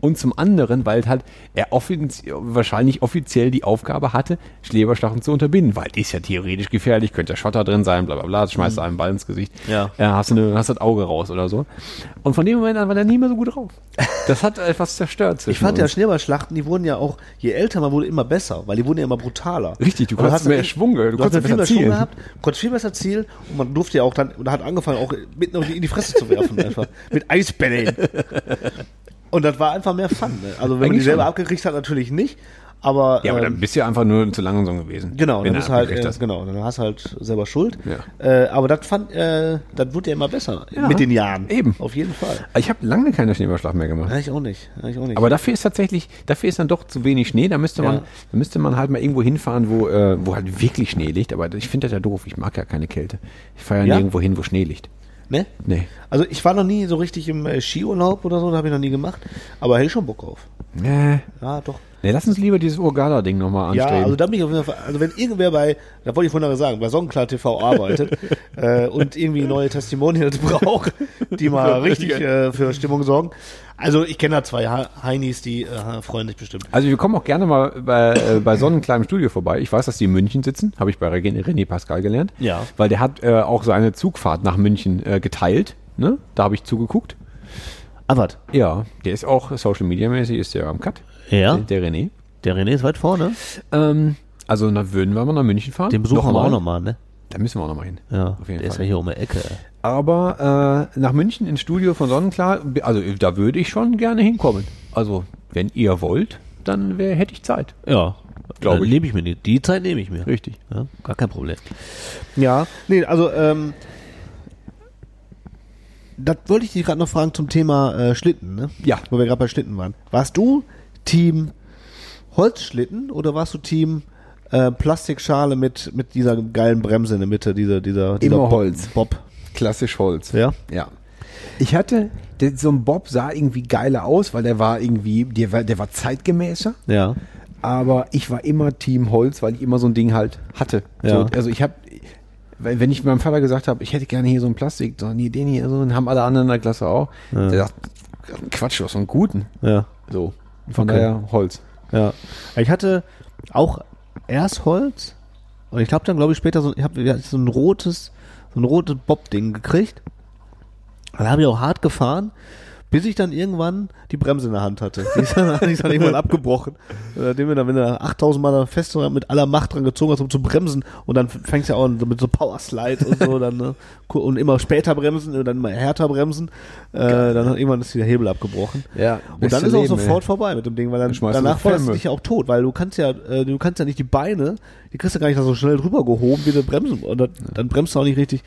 Und zum anderen, weil halt er offiz wahrscheinlich offiziell die Aufgabe hatte, Schleberschlachten zu unterbinden, weil die ist ja theoretisch gefährlich, könnte ja Schotter drin sein, bla bla bla, schmeißt einem Ball ins Gesicht, Mhm. Ja. ja hast, du eine, hast das Auge raus oder so. Und von dem Moment an war der nie mehr so gut drauf. Das hat etwas zerstört <laughs> Ich fand ja uns. Schneeballschlachten, die wurden ja auch, je älter man wurde, immer besser, weil die wurden ja immer brutaler. Richtig, du konntest hast mehr Schwung, du Du, konntest viel mehr Schwung gehabt, konntest viel besser zielen und man durfte ja auch dann, und hat angefangen auch mitten in die Fresse zu werfen, einfach. Mit Eisbällen. <laughs> Und das war einfach mehr Fun. Ne? Also wenn man Eigentlich die selber schon. abgekriegt hat, natürlich nicht. Aber, Ja, aber dann ähm, bist du ja einfach nur zu langsam gewesen. Genau, dann du ist halt, äh, hast. genau, dann hast du halt selber Schuld. Ja. Äh, aber das fand, äh, das wurde ja immer besser Ja, mit den Jahren. eben. Auf jeden Fall. Ich habe lange keine Schneeballschlacht mehr gemacht. Ja, ich auch nicht. Ja, ich auch nicht. Aber dafür ist tatsächlich, dafür ist dann doch zu wenig Schnee. Da müsste man, da müsste man halt mal irgendwo hinfahren, wo, äh, wo halt wirklich Schnee liegt. Aber ich finde das ja doof. Ich mag ja keine Kälte. Ich fahre ja, Ja? nirgendwo hin, wo Schnee liegt. ne? Nee. Also ich war noch nie so richtig im äh, Skiurlaub oder so, da habe ich noch nie gemacht. Aber hätte ich schon Bock drauf. Nee. Ja, doch. Nee lass uns lieber dieses Urgala-Ding nochmal Ja, anstreben. also da bin ich auf jeden Fall, also wenn irgendwer bei, da wollte ich vorhin noch sagen, bei Sonnenklar TV arbeitet <laughs> äh, und irgendwie neue Testimonials <laughs> braucht, die mal richtig äh, für Stimmung sorgen. Also ich kenne da zwei Heinis, die äh, freuen sich bestimmt. Also wir kommen auch gerne mal bei, äh, bei Sonnenklar im Studio vorbei. Ich weiß, dass die in München sitzen, habe ich bei René René Pascal gelernt. Ja. Weil der hat äh, auch seine Zugfahrt nach München äh, geteilt. Ne? Da habe ich zugeguckt. Was? Ja, der ist auch Social Media mäßig, ist der am Cut. Ja. Der, der René. Der René ist weit vorne. Ähm, also da würden wir mal nach München fahren. Den besuchen wir auch nochmal, ne? Da müssen wir auch nochmal hin. Ja, auf jeden der ist Fall. ja hier um die Ecke. Aber äh, nach München ins Studio von Sonnenklar, also da würde ich schon gerne hinkommen. Also wenn ihr wollt, dann wär, hätte ich Zeit. Ja, Glaub Dann ich. Nehme ich mir die, die Zeit nehme ich mir. Richtig. Ja, gar kein Problem. Ja, nee, also, ähm, das wollte ich dich gerade noch fragen zum Thema äh, Schlitten, ne? Ja. Wo wir gerade bei Schlitten waren. Warst du Team Holzschlitten oder warst du Team äh, Plastikschale mit, mit dieser geilen Bremse in der Mitte, dieser, dieser, dieser Immer Bob, Holz. Bob. Klassisch Holz. Ja? Ja. Ich hatte, der, so ein Bob sah irgendwie geiler aus, weil der war irgendwie, der war, der war zeitgemäßer. Ja. Aber ich war immer Team Holz, weil ich immer so ein Ding halt hatte. Ja. So, also ich habe, wenn ich meinem Vater gesagt habe, ich hätte gerne hier so ein Plastik, so nee, den hier, so, den haben alle anderen in der Klasse auch. Der sagt, Quatsch, du hast so einen guten. Ja. So. Von Okay. daher Holz. Ja. Ich hatte auch erst Holz und ich habe dann, glaube ich, später so, ich habe so ein rotes, so ein rotes Bob-Ding gekriegt. Da habe ich auch hart gefahren, bis ich dann irgendwann die Bremse in der Hand hatte. Die ist dann, <laughs> die ist dann irgendwann abgebrochen. Nachdem wir dann, wenn du 8000 Mal fest mit aller Macht dran gezogen hast, um zu bremsen und dann fängst du ja auch mit so Powerslide und so, dann, ne? und immer später bremsen und dann immer härter bremsen, äh, dann hat irgendwann ist der Hebel abgebrochen. Ja. Und dann ist auch sofort vorbei mit dem Ding, weil dann danach fährst du dich ja auch tot, weil du kannst ja, äh, du kannst ja nicht die Beine, die kriegst du gar nicht so schnell drüber gehoben, wie du bremsen. Und dann, dann bremst du auch nicht richtig.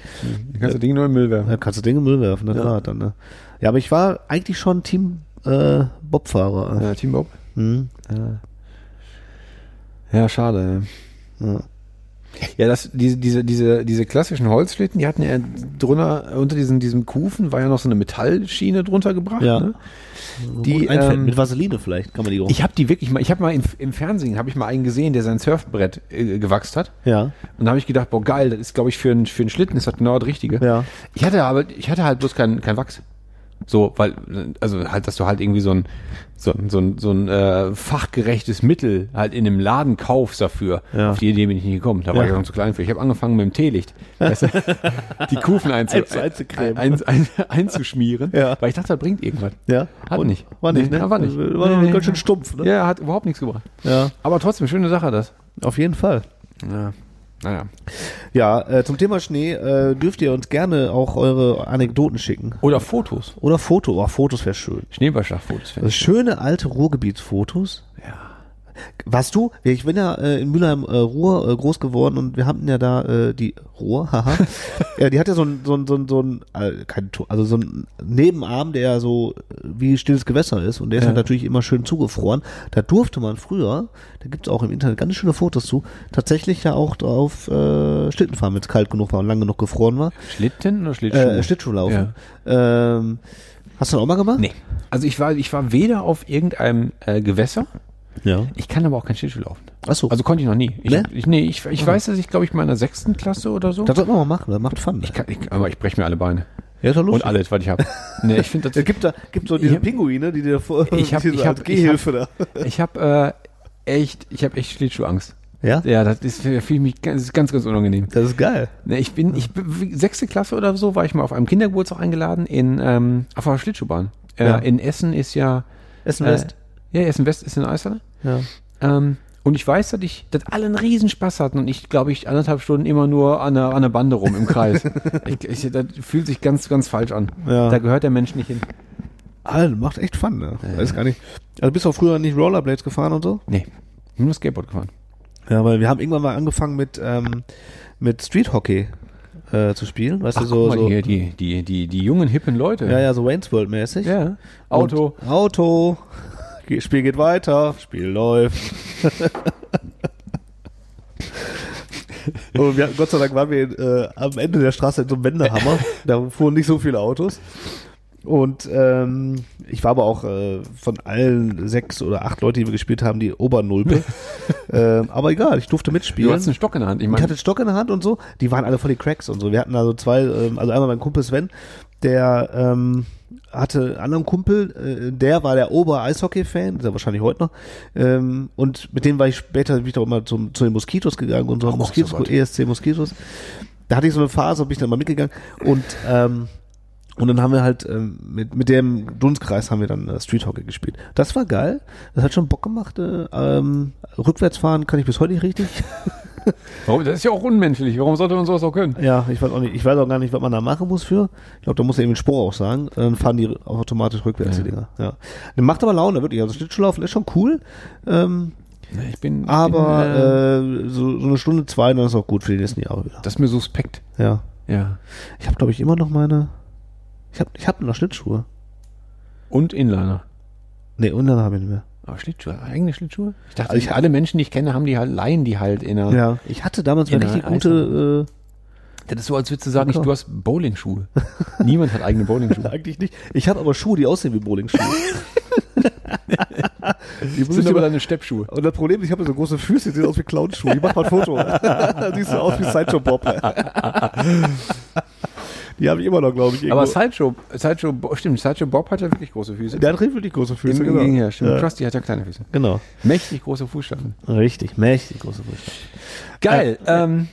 Dann kannst du Ding nur in den Müll werfen. Da kannst du Dinge in den Müll werfen, das Ja. ja. dann, ne? Ja, aber ich war eigentlich schon Team äh, Bobfahrer. Ja, Team Bob. Hm. Ja, schade. Ja, ja das, diese, diese, diese, diese klassischen Holzschlitten, die hatten ja drunter, unter diesem, diesem Kufen war ja noch so eine Metallschiene drunter gebracht. Ja. Ne? Die ähm, mit Vaseline vielleicht kann man die auch. Ich habe die wirklich mal, ich habe mal im, im Fernsehen, habe ich mal einen gesehen, der sein Surfbrett äh, gewachst hat. ja. Und da habe ich gedacht, boah geil, das ist glaube ich für, einen für einen Schlitten ist das genau das Richtige. Ja. Ich hatte aber, ich hatte halt bloß kein, kein Wachs. So, weil, also halt, dass du halt irgendwie so ein, so, ein- so ein, so ein äh, fachgerechtes Mittel halt in einem Laden kaufst dafür. Ja. Auf die Idee bin ich nicht gekommen. Da war Ja. ich noch zu klein für. Ich habe angefangen mit dem Teelicht. Weißt du, <laughs> die Kufen einzu, Einzu- einzucremen. ein, ein, einzuschmieren. Ja. Weil ich dachte, das bringt irgendwas. Ja. Hat Und- nicht. War nicht, Nee, ne? War nicht. War Nee, noch nee. ganz schön stumpf, ne? Ja, hat überhaupt nichts gebracht. Ja. Aber trotzdem, schöne Sache das. Auf jeden Fall. Ja. Naja. Ja, äh, zum Thema Schnee äh, dürft ihr uns gerne auch eure Anekdoten schicken. Oder Fotos. Oder Foto. Oh, Fotos wäre schön. Schneeballschlagfotos. Also schöne alte Ruhrgebietsfotos. Ja. Warst du? Ich bin ja äh, in Mülheim äh, Ruhr äh, groß geworden und wir hatten ja da äh, die Ruhr, <laughs> haha. ja, die hat ja so ein so ein so ein, so ein äh, kein, also so ein Nebenarm, der so äh, wie stilles Gewässer ist und der ist Ja. halt natürlich immer schön zugefroren. Da durfte man früher, da gibt's auch im Internet ganz schöne Fotos zu, tatsächlich ja auch drauf äh, Schlitten fahren, wenn es kalt genug war und lang genug gefroren war. Schlitten oder Schlittschuh? Äh, Schlittschuh laufen. Ähm, hast du das auch mal gemacht? Nee. Also ich war, ich war weder auf irgendeinem äh, Gewässer, Ja. ich kann aber auch kein Schlittschuh laufen. Ach so. Also konnte ich noch nie. Ich, Nee? hab- ich, nee, ich, ich weiß, dass ich glaube ich mal in der sechsten Klasse oder so. das sollte man mal machen, das macht Fun. ich kann, ich, aber ich breche mir alle Beine. ja, ist doch lustig. Und alles, was ich habe. <laughs> Nee, ich finde Es das. gibt da gibt so diese Ich hab- Pinguine, die dir vor Ich hab- diese ich hab- Gehhilfe da. Ich habe äh, echt, ich habe echt Schlittschuhangst. Ja? Ja, das ist für mich ganz, ganz, ganz unangenehm. Das ist geil. Ne, ich bin, ich sechste Klasse oder so war ich mal auf einem Kindergeburtstag eingeladen in ähm, auf einer Schlittschuhbahn. Äh, Ja. In Essen ist ja Essen äh, Ja, Essen West ist in Eishalle. Ja. Ähm, und ich weiß, dass ich, dass alle einen Riesenspaß hatten und ich glaube ich anderthalb Stunden immer nur an der, an der Bande rum im Kreis. <laughs> ich, ich, das fühlt sich ganz, ganz falsch an. Ja. Da gehört der Mensch nicht hin. Alter, macht echt Fun, ne? Weiß gar nicht. Also bist du auch früher nicht Rollerblades gefahren und so? Nee, nur Skateboard gefahren. Ja, weil wir haben irgendwann mal angefangen mit, ähm, mit Street Hockey äh, zu spielen. Weißt Ach, du, so, mal so die, die, die, die jungen, hippen Leute. ja, ja, so Wayne's World mäßig. Ja. Auto. Und Auto. Spiel geht weiter. Spiel läuft. Und wir, Gott sei Dank waren wir äh, am Ende der Straße in so einem Wendehammer. da fuhren nicht so viele Autos. Und ähm, ich war aber auch äh, von allen sechs oder acht Leuten, die wir gespielt haben, die Obernulpe. <laughs> ähm, aber egal, ich durfte mitspielen. Du hast einen Stock in der Hand. Ich Ich meine, hatte einen Stock in der Hand und so. Die waren alle voll die Cracks und so. Wir hatten also zwei, ähm, also einmal mein Kumpel Sven, der ähm, hatte einen anderen Kumpel, äh, der war der Ober-Eishockey-Fan, ist er wahrscheinlich heute noch. Ähm, und mit dem war ich später, bin ich doch immer zum, zu den Moskitos gegangen und so, Ach, Moskitos, so. ESC Moskitos. Da hatte ich so eine Phase, bin ich dann mal mitgegangen und ähm, und dann haben wir halt ähm, mit, mit dem Dunstkreis haben wir dann äh, Street Hockey gespielt. Das war geil. Das hat schon Bock gemacht. Äh, ähm, rückwärts fahren kann ich bis heute nicht richtig. <laughs> warum, das ist ja auch unmenschlich. Warum sollte man sowas auch können? Ja, ich weiß auch nicht. Ich weiß auch gar nicht, was man da machen muss für. Ich glaube, da muss er eben den Spruch auch sagen. Dann fahren die automatisch rückwärts, Ja. die Dinger. Ja. Das macht aber Laune, wirklich. Also Schlittschuhlaufen ist schon cool. Ähm, Ich bin, aber bin, äh, äh, so, so eine Stunde, zwei, dann ist auch gut für die nächsten Jahre wieder. das ist mir suspekt. Ja. Ja. Ich habe, glaube ich, immer noch meine. Ich habe ich hab noch Schlittschuhe. Und Inliner. Nee, und dann habe ich nicht mehr. Aber Schlittschuhe, eigene Schlittschuhe? Ich dachte, Also ich- alle Menschen, die ich kenne, haben die halt, leihen die halt in einer. Ja. Ich hatte damals mal In einer richtig gute. Das ist so, als würdest du sagen, ich, Klar. du hast Bowlingschuhe. <laughs> Niemand hat eigene Äh, Bowlingschuhe. <laughs> eigentlich nicht. Ich habe aber Schuhe, die aussehen wie Bowlingschuhe. <laughs> die sind aber deine Steppschuhe. und das Problem ist, ich habe so große Füße, die sehen aus wie Clownschuhe. Ich mach mal ein Foto. Siehst du aus wie Sideshow Bob. Die habe ich immer noch, glaube ich. Aber irgendwo. Sideshow, Sideshow, Bo- stimmt, Sideshow Bob hat ja wirklich große Füße. der hat richtig große Füße. Im Gegenteil, stimmt. Ja. Krusty hat ja kleine Füße. Genau. Mächtig große Fußstapfen. Richtig, mächtig große Füße. Geil. ähm,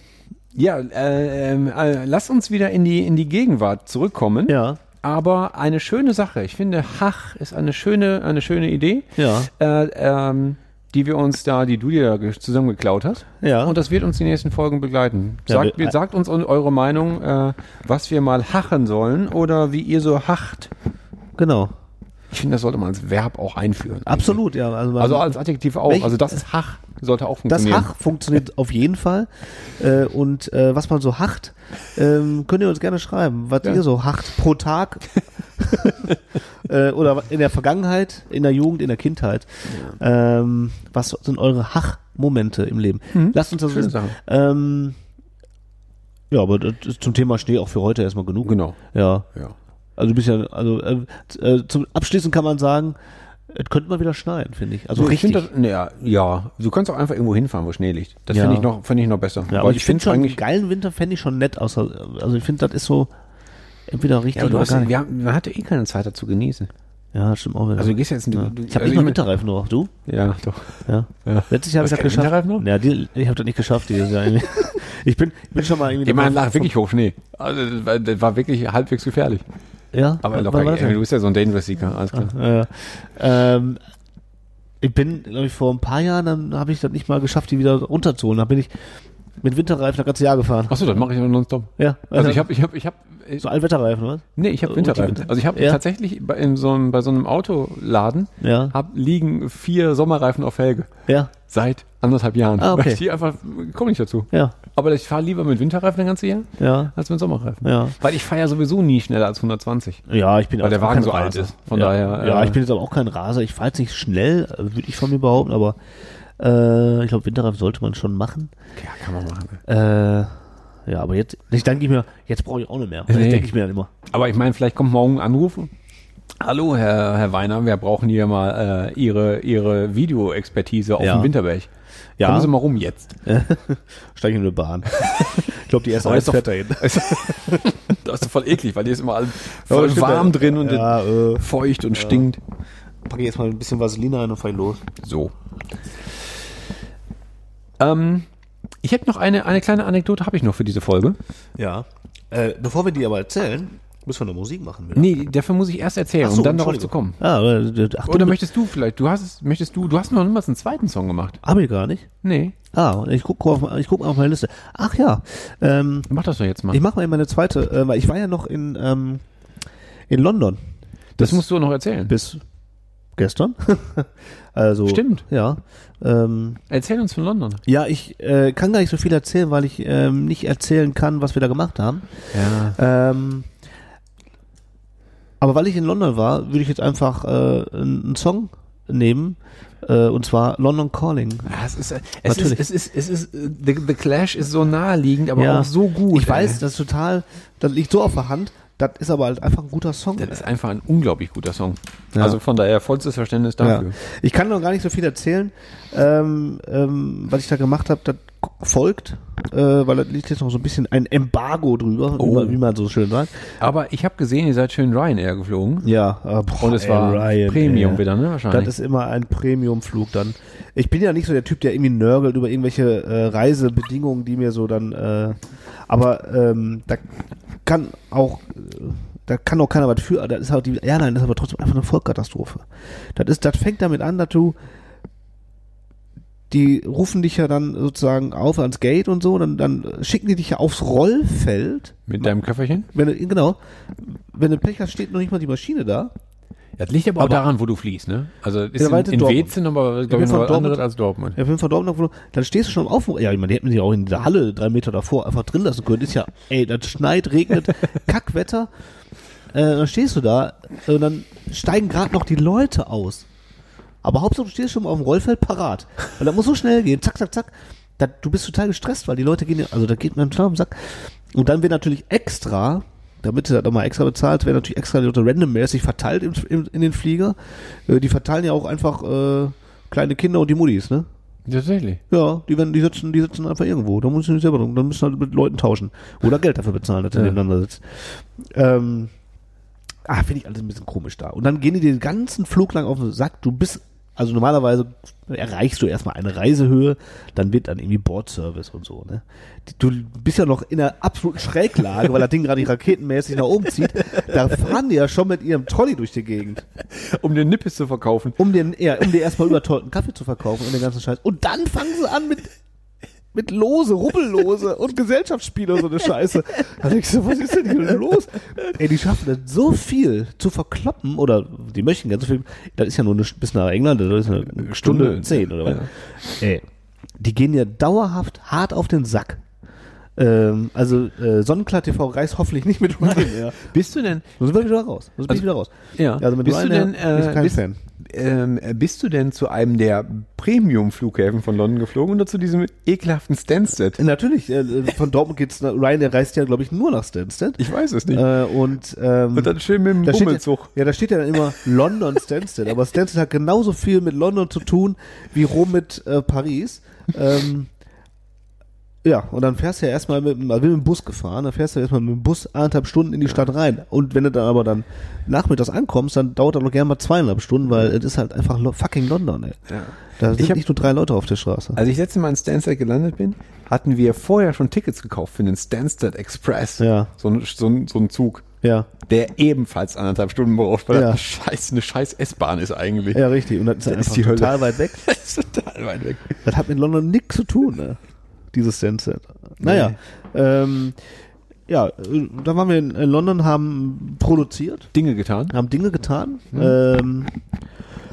ja, äh, ähm, äh, lass uns wieder in die, in die Gegenwart zurückkommen. Ja, Aber eine schöne Sache. Ich finde, Hach ist eine schöne, eine schöne Idee, ja, äh, ähm, die wir uns da, die du dir ge- zusammengeklaut hast. ja. Und das wird uns die nächsten Folgen begleiten. Ja, Sagt, wir- sagt uns eure Meinung, äh, was wir mal hachen sollen oder wie ihr so hacht. genau. Ich finde, das sollte man als Verb auch einführen. Absolut, ja. Also, Also als Adjektiv auch. Welch- also das ist Hach, sollte auch das funktionieren. Hach funktioniert <laughs> auf jeden Fall. Äh, und äh, was man so hacht, ähm, könnt ihr uns gerne schreiben, was Ja. ihr so hacht pro Tag. <laughs> <laughs> äh, oder in der Vergangenheit, in der Jugend, in der Kindheit. Ähm, was sind eure Hach-Momente im Leben? Lasst uns das Mhm. Schöne wissen. Ähm, ja, aber das ist zum Thema Schnee auch für heute erstmal genug. Genau. Ja. Ja. Also du bist ja, also äh, äh, zum Abschließen kann man sagen, es könnte mal wieder schneien, finde ich. Also ich richtig. finde das, ja, ja, du kannst auch einfach irgendwo hinfahren, wo Schnee liegt. Das Ja. finde ich noch, finde ich noch besser. Ja, Weil aber ich finde schon, einen geilen Winter fände ich schon nett, außer, also ich finde, das ist so entweder richtig ja, du oder hast, gar nicht. wir haben, man hatte eh keine Zeit dazu genießen. Ja, stimmt auch wieder. Also du gehst jetzt, du, ja. du, ich habe also nicht mal Winterreifen drauf, du? Ja, doch. Ja. Ja. Letztes Jahr habe ich das geschafft. Winterreifen noch? Ja, die, ich habe das nicht geschafft dieses Jahr. irgendwie. <laughs> ich bin, ich bin schon mal irgendwie. Ich meine, lag wirklich hoch Schnee. Also das war, wirklich halbwegs gefährlich. Ja, Aber locker, ey, du bist ja so ein Dangerous Seeker, alles klar. Ja. Ähm, ich bin, glaube ich, vor ein paar Jahren, dann habe ich das nicht mal geschafft, die wieder runterzuholen. Da bin ich Mit Winterreifen das ganze Jahr gefahren. Achso, das mache ich aber nonstop. Ja. Also ich habe, ich habe, ich habe, so Allwetterreifen, oder? nee, ich habe Äh, Winterreifen. Winter- Also ich habe Ja. tatsächlich bei, in so einem, bei so einem Autoladen Ja. hab, liegen vier Sommerreifen auf Felge. Ja. Seit anderthalb Jahren. Ah, okay. Weil ich die einfach, komme nicht dazu. Ja. Aber ich fahre lieber mit Winterreifen das ganze Jahr, Ja. als mit Sommerreifen. Ja. Weil ich fahre ja sowieso nie schneller als 120. Ja, ich bin Weil der Wagen so alt Raser. ist. Von ja. daher, Ja, äh, ich bin jetzt aber auch kein Raser. Ich fahre jetzt nicht schnell, äh, würde ich von mir behaupten, aber äh, ich glaube, Winterreifen sollte man schon machen. Ja, kann man machen. Äh, ja, aber jetzt, ich denke ich mir, jetzt brauche ich auch nicht mehr. Das Nee. denke ich mir dann immer. Aber ich meine, vielleicht kommt morgen ein Anruf. Hallo, Herr, Herr Weiner, wir brauchen hier mal äh, Ihre, Ihre Videoexpertise auf Ja. dem Winterberg. Ja. Kommen Sie mal rum jetzt. <laughs> Steige in eine Bahn. <laughs> ich glaube, die erste Eis fährt dahin. <laughs> das ist doch voll eklig, weil die ist immer Ja, voll stimmt, warm ja. drin und Ja, äh, feucht und stinkt. packe ich jetzt mal ein bisschen Vaseline ein und fahre los. So. Ähm, ich hätte noch eine, eine kleine Anekdote, habe ich noch für diese Folge. Ja. Äh, bevor wir die aber erzählen, müssen wir noch Musik machen. Wieder. Nee, dafür muss ich erst erzählen, so, um dann darauf zu kommen. Ah, aber, ach, Oder möchtest du vielleicht, du hast es, möchtest du, du hast noch niemals einen zweiten Song gemacht. Hab ich gar nicht. Nee, Ah, ich gucke auf, ich guck mal auf meine Liste. Ach ja, ähm, mach das doch jetzt mal. ich mache mal eben meine zweite, äh, weil ich war ja noch in, ähm, in London das musst du noch erzählen. bis gestern. <laughs> also Stimmt. Ja. Ähm, Erzähl uns von London. ja, ich äh, kann gar nicht so viel erzählen, weil ich ähm, nicht erzählen kann, was wir da gemacht haben. Ja. Ähm, aber weil ich in London war, würde ich jetzt einfach äh, einen Song nehmen, äh, und zwar London Calling. Ja, es ist, äh, es Natürlich. ist, es ist, es ist, äh, the, the Clash ist so naheliegend, aber Ja. auch so gut. Ich weiß, ey. das ist total, das liegt so auf der Hand, das ist aber halt einfach ein guter Song. Das ist einfach ein unglaublich guter Song. Ja. Also von daher vollstes Verständnis Ja. dafür. Ich kann noch gar nicht so viel erzählen, ähm, ähm, was ich da gemacht habe, das folgt, äh, weil da liegt jetzt noch so ein bisschen ein Embargo drüber, wie, Oh. man, wie man so schön sagt. Aber ich habe gesehen, ihr seid schön Ryanair geflogen. Ja, äh, boah, Und es war Ryan, Premium ey. wieder, ne? Wahrscheinlich. Das ist immer ein Premiumflug dann. Ich bin ja nicht so der Typ, der irgendwie nörgelt über irgendwelche äh, Reisebedingungen, die mir so dann, äh, aber ähm, da kann auch, da kann auch keiner was für. Das ist halt die Airline ist aber trotzdem einfach eine Vollkatastrophe. Das ist, das fängt damit an, dass du die rufen dich ja dann sozusagen auf ans Gate und so, dann, dann schicken die dich ja aufs Rollfeld. Mit deinem Köfferchen? Wenn du, genau, wenn du Pech hast, steht noch nicht mal die Maschine da. Das liegt aber, auch Aber- daran, wo du fliegst, ne? Also ist Ja, in, in Dortmund. Wezen aber, bin glaube ich, von was anderes Dortmund. als Dortmund. Ja, für den Verdorbener Flug, dann stehst du schon auf ja, ich meine, die hätten sich auch in der Halle drei Meter davor einfach drin lassen können. Ist ja, ey, das schneit, regnet, <laughs> Kackwetter. Äh, dann stehst du da und dann steigen gerade noch die Leute aus. Aber Hauptsache du stehst schon mal auf dem Rollfeld parat. Und das muss so schnell gehen, zack, zack, zack. Da, du bist total gestresst, weil die Leute gehen, ja- also da geht man total am Sack. Und dann wird natürlich extra, damit du das nochmal extra bezahlt, werden natürlich extra die Leute randommäßig verteilt im, im, in den Flieger. Äh, die verteilen ja auch einfach äh, kleine Kinder und die Muttis, ne? Tatsächlich. Ja, die werden, die sitzen, die sitzen einfach irgendwo. Da müssen sie nicht selber. Dann müssen halt mit Leuten tauschen. Oder Geld dafür bezahlen, dass du Ja. nebeneinander sitzt. Ähm, ah, finde ich alles ein bisschen komisch da. Und dann gehen die den ganzen Flug lang auf den Sack. Du bist, also normalerweise erreichst du erstmal eine Reisehöhe, dann wird dann irgendwie Bordservice und so, ne? Du bist ja noch in einer absoluten Schräglage, weil das Ding gerade nicht raketenmäßig nach oben zieht. Da fahren die ja schon mit ihrem Trolley durch die Gegend Um den Nippes zu verkaufen. um den, ja, um dir erstmal überteuerten Kaffee zu verkaufen und den ganzen Scheiß. Und dann fangen sie an mit, mit Lose, Rubbellose und Gesellschaftsspiele und so eine Scheiße. Da denkst du, was ist denn hier los? Ey, die schaffen das so viel zu verkloppen oder die möchten ganz so viel. Das ist ja nur eine, bis nach England, das ist eine Stunde, Stunde. zehn oder was. Ey, die gehen ja dauerhaft hart auf den Sack. Ähm, also äh, Sonnenklar TV reist hoffentlich nicht mit rein. ja. Bist du denn, Sonst bin ich wieder raus. Sonst bin ich wieder raus. ja, Also mit bist du Ryanair denn, bin ich äh, kein bist, Fan. Ähm, äh, bist du denn zu einem der Premium-Flughäfen von London geflogen oder zu diesem ekelhaften Stansted? Natürlich, äh, von Dortmund geht's nach, Ryan, der reist ja, glaube ich, nur nach Stansted. Ich weiß es nicht. Äh, und, ähm, Und dann schön mit dem Bummelzug. ja, ja, da steht ja dann immer London Stansted, aber Stansted hat genauso viel mit London zu tun wie Rom mit äh, Paris. Ähm, ja, und dann fährst du ja erstmal mit, dem- also mit dem Bus gefahren, dann fährst du erstmal mit dem Bus anderthalb Stunden in die Stadt rein. Und wenn du dann aber dann nachmittags ankommst, dann dauert das noch gerne mal zweieinhalb Stunden, weil es ist halt einfach fucking London, ey. Ja. Da sind hab- nicht nur drei Leute auf der Straße. Als ich letztes Mal in Stansted gelandet bin, hatten wir vorher schon Tickets gekauft für den Stansted Express. Ja. So ein, so ein, so ein Zug, Ja, der ebenfalls anderthalb Stunden braucht, weil Ja. das eine scheiß, eine scheiß S-Bahn ist eigentlich. ja, richtig. Und das ist Das ist die Hölle. total weit weg. <laughs> Das ist total weit weg. Das hat mit London nichts zu tun, ne? Dieses Sense. Naja, ähm, ja, da waren wir in, London, haben produziert, Dinge getan. haben Dinge getan. Ähm,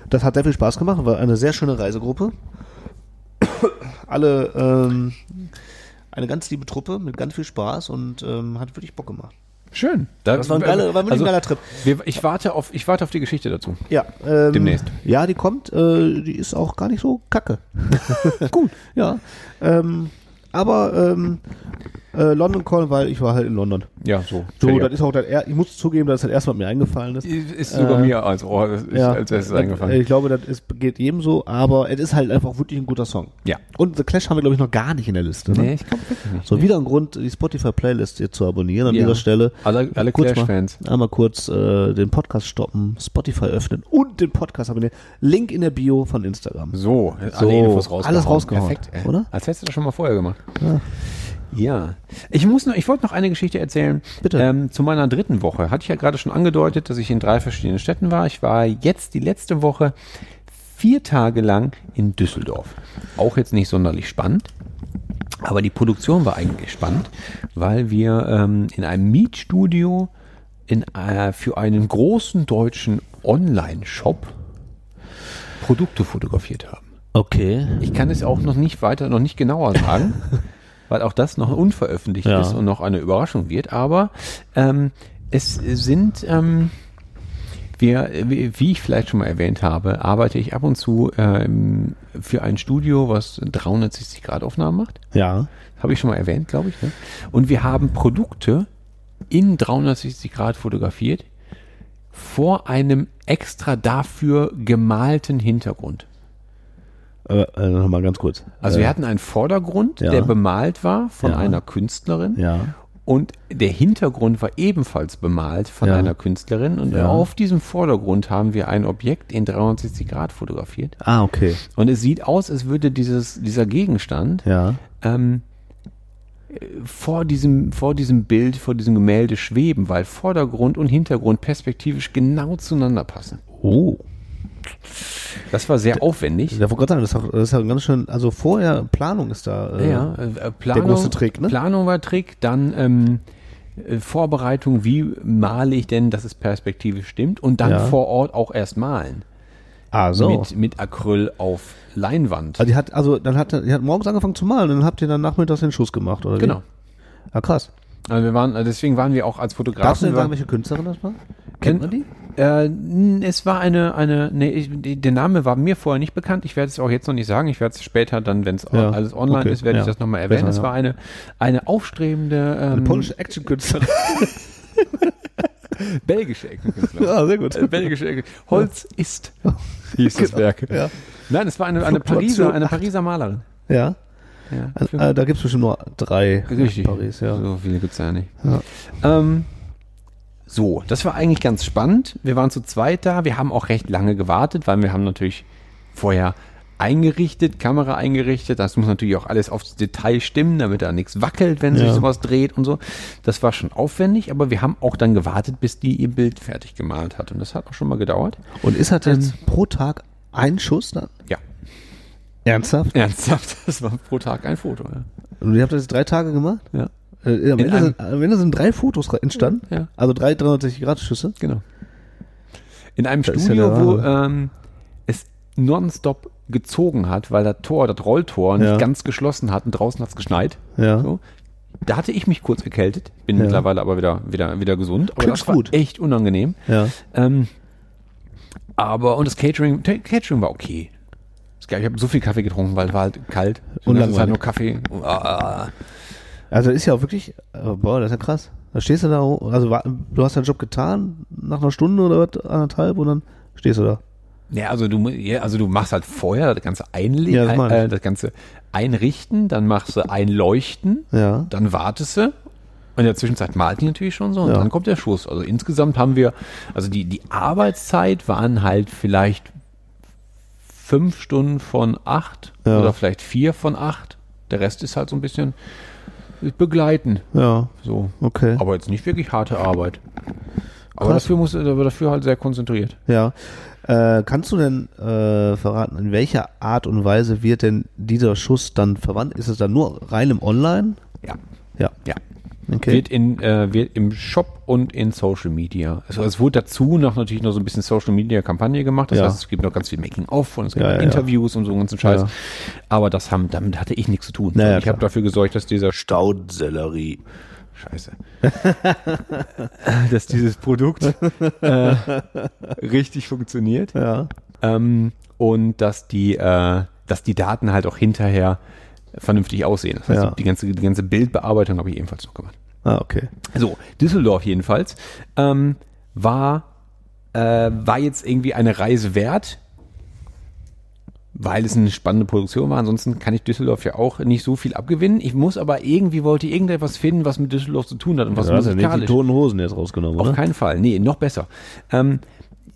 das hat sehr viel Spaß gemacht, war eine sehr schöne Reisegruppe. Alle ähm, eine ganz liebe Truppe mit ganz viel Spaß und ähm, hat wirklich Bock gemacht. Schön. Das war ein geiler, war wirklich ein geiler Trip. wir, ich, warte auf, ich warte auf die Geschichte dazu. Ja, ähm, Demnächst. Ja, die kommt. Äh, die ist auch gar nicht so kacke. <laughs> Gut. Ja. Ähm, aber ähm, äh, London Call, weil ich war halt in London. Ja, so. So, das ist auch das, ich muss zugeben, dass das erste Mal mir eingefallen ist. ist sogar Äh, mir als Ohr, ist, Ja, als erstes äh, eingefallen. Ich glaube, das ist, geht jedem so, aber es ist halt einfach wirklich ein guter Song. Ja. Und The Clash haben wir, glaube ich, noch gar nicht in der Liste. Ne? Nee, ich glaube wirklich nicht. So, wieder ein Grund, die Spotify-Playlist hier zu abonnieren an Ja. dieser Stelle. Alle, alle Clash-Fans. Mal, einmal kurz äh, den Podcast stoppen, Spotify öffnen und den Podcast abonnieren. Link in der Bio von Instagram. So, So, alle Infos rausgehauen. alles rausgehauen, Perfekt, oder? Als hättest du das schon mal vorher gemacht. Ja. Ich muss noch, ich wollte noch eine Geschichte erzählen. Bitte. Ähm, zu meiner dritten Woche. Hatte ich ja gerade schon angedeutet, dass ich in drei verschiedenen Städten war. Ich war jetzt die letzte Woche vier Tage lang in Düsseldorf. Auch jetzt nicht sonderlich spannend. Aber die Produktion war eigentlich spannend, weil wir ähm, in einem Mietstudio in, äh, für einen großen deutschen Online-Shop Produkte fotografiert haben. Okay. Ich kann es auch noch nicht weiter, noch nicht genauer sagen, <laughs> weil auch das noch unveröffentlicht Ja. ist und noch eine Überraschung wird. Aber ähm, es sind, ähm, wir, wie ich vielleicht schon mal erwähnt habe, arbeite ich ab und zu ähm, für ein Studio, was 360 Grad Aufnahmen macht. Ja. Habe ich schon mal erwähnt, glaube ich. Ne? Und wir haben Produkte in 360 Grad fotografiert vor einem extra dafür gemalten Hintergrund. Äh, äh, Nochmal ganz kurz. Also äh, wir hatten einen Vordergrund, ja. der bemalt war von Ja. einer Künstlerin Ja. und der Hintergrund war ebenfalls bemalt von Ja. einer Künstlerin und Ja. auf diesem Vordergrund haben wir ein Objekt in 360 Grad fotografiert Ah, okay. und es sieht aus, als würde dieses, dieser Gegenstand Ja. ähm, äh, vor diesem, vor diesem Bild, vor diesem Gemälde schweben, weil Vordergrund und Hintergrund perspektivisch genau zueinander passen. Oh. Das war sehr aufwendig. Ich wollte gerade sagen, das ist, ja ganz schön, also vorher Planung ist da. Äh, Ja, äh, Planung, große Trick, ne? Planung war Trick, dann ähm, äh, Vorbereitung, wie male ich denn, dass es perspektivisch stimmt und dann Ja. vor Ort auch erst malen. Ah, so. Mit, mit Acryl auf Leinwand. also die hat, also dann hat, die hat morgens angefangen zu malen, dann habt ihr dann nachmittags den Schuss gemacht, oder genau. wie? Ah, krass. Also wir waren, deswegen waren wir auch als Darfst du Fotografen. denn sagen, welche Künstlerin das war? Kennt man die? Äh, es war eine, eine, nee, ich, die- der Name war mir vorher nicht bekannt. Ich werde es auch jetzt noch nicht sagen. Ich werde es später dann, wenn es Ja, alles online okay, ist, werde ich ja. das nochmal erwähnen. Besser, es ja. war eine, eine aufstrebende ähm, Eine polnische Actionkünstlerin. <laughs> belgische Eckenkünstlerin. ja, sehr gut. Äh, belgische Ecke. Holz ist, hieß das Genau, Werk. ja. Nein, es war eine, eine. Pariser, eine Pariser Malerin. Ja. Ja, Also, äh, da gibt es bestimmt nur drei Richtig. in Paris, ja. So viele gibt's ja nicht. Ja. Ähm, so, das war eigentlich ganz spannend. Wir waren zu zweit da. Wir haben auch recht lange gewartet, weil wir haben natürlich vorher eingerichtet, Kamera eingerichtet. Das muss natürlich auch alles aufs Detail stimmen, damit da nichts wackelt, wenn sich Ja. sowas dreht und so. Das war schon aufwendig, aber wir haben auch dann gewartet, bis die ihr Bild fertig gemalt hat. Und das hat auch schon mal gedauert. Und ist das jetzt pro Tag ein Schuss dann? Ja. Ernsthaft? Ernsthaft, <laughs> das war pro Tag ein Foto. Ja. Und ihr habt das jetzt drei Tage gemacht? ja. Äh, am, In Ende sind, am Ende sind drei Fotos entstanden. Ja. Also drei 360-Grad-Schüsse. Genau. In einem Das ja Studio, der wo ähm, es nonstop gezogen hat, weil das Tor, das Rolltor nicht Ja. ganz geschlossen hat und draußen hat es geschneit. Ja. So. Da hatte ich mich kurz erkältet, bin Ja. mittlerweile aber wieder, wieder, wieder gesund. Aber Kling's das war gut. echt unangenehm. Ja. Ähm, aber, und das Catering, Catering war okay. Ich habe so viel Kaffee getrunken, weil es war halt kalt. Und das ist halt nur Kaffee. Ah, Also ist ja auch wirklich, äh, boah, das ist ja krass. Da stehst du da, also du hast deinen Job getan, nach einer Stunde oder was, anderthalb und dann stehst du da. Ja, also du, also du machst halt vorher das ganze Einlegen, Ja, das äh, das ganze Einrichten, dann machst du Einleuchten, Ja. dann wartest du. Und in der Zwischenzeit malt die natürlich schon so und Ja. dann kommt der Schuss. Also insgesamt haben wir, also die, die Arbeitszeit waren halt vielleicht fünf Stunden von acht Ja. oder vielleicht vier von acht. Der Rest ist halt so ein bisschen begleiten. Ja, So. okay. Aber jetzt nicht wirklich harte Arbeit. Aber Krass. dafür muss aber dafür halt sehr konzentriert. Ja. Äh, kannst du denn äh, verraten, in welcher Art und Weise wird denn dieser Schuss dann verwandt? Ist es dann nur rein im Online? Ja. Ja. Ja. Okay. Wird, in, äh, wird im Shop und in Social Media. Also es wurde dazu noch natürlich noch so ein bisschen Social Media Kampagne gemacht. Das Ja. heißt, es gibt noch ganz viel Making-of und es gibt Ja, noch ja, Interviews und so einen ganzen Scheiß. Aber das haben, damit hatte ich nichts zu tun. Naja, ich habe dafür gesorgt, dass dieser Staudsellerie. Scheiße. <laughs> dass dieses Produkt äh, richtig funktioniert. Ja. Ähm, und dass die, äh, dass die Daten halt auch hinterher vernünftig aussehen. Das heißt, Ja. die, ganze, die ganze Bildbearbeitung habe ich ebenfalls noch gemacht. Ah, okay. So, Düsseldorf jedenfalls ähm, war, äh, war jetzt irgendwie eine Reise wert, weil es eine spannende Produktion war. Ansonsten kann ich Düsseldorf ja auch nicht so viel abgewinnen. Ich muss aber irgendwie, wollte irgendetwas finden, was mit Düsseldorf zu tun hat und was hast ja nicht die musikalisch. toten Hosen jetzt rausgenommen, Auf oder? keinen Fall. Nee, noch besser. Ähm,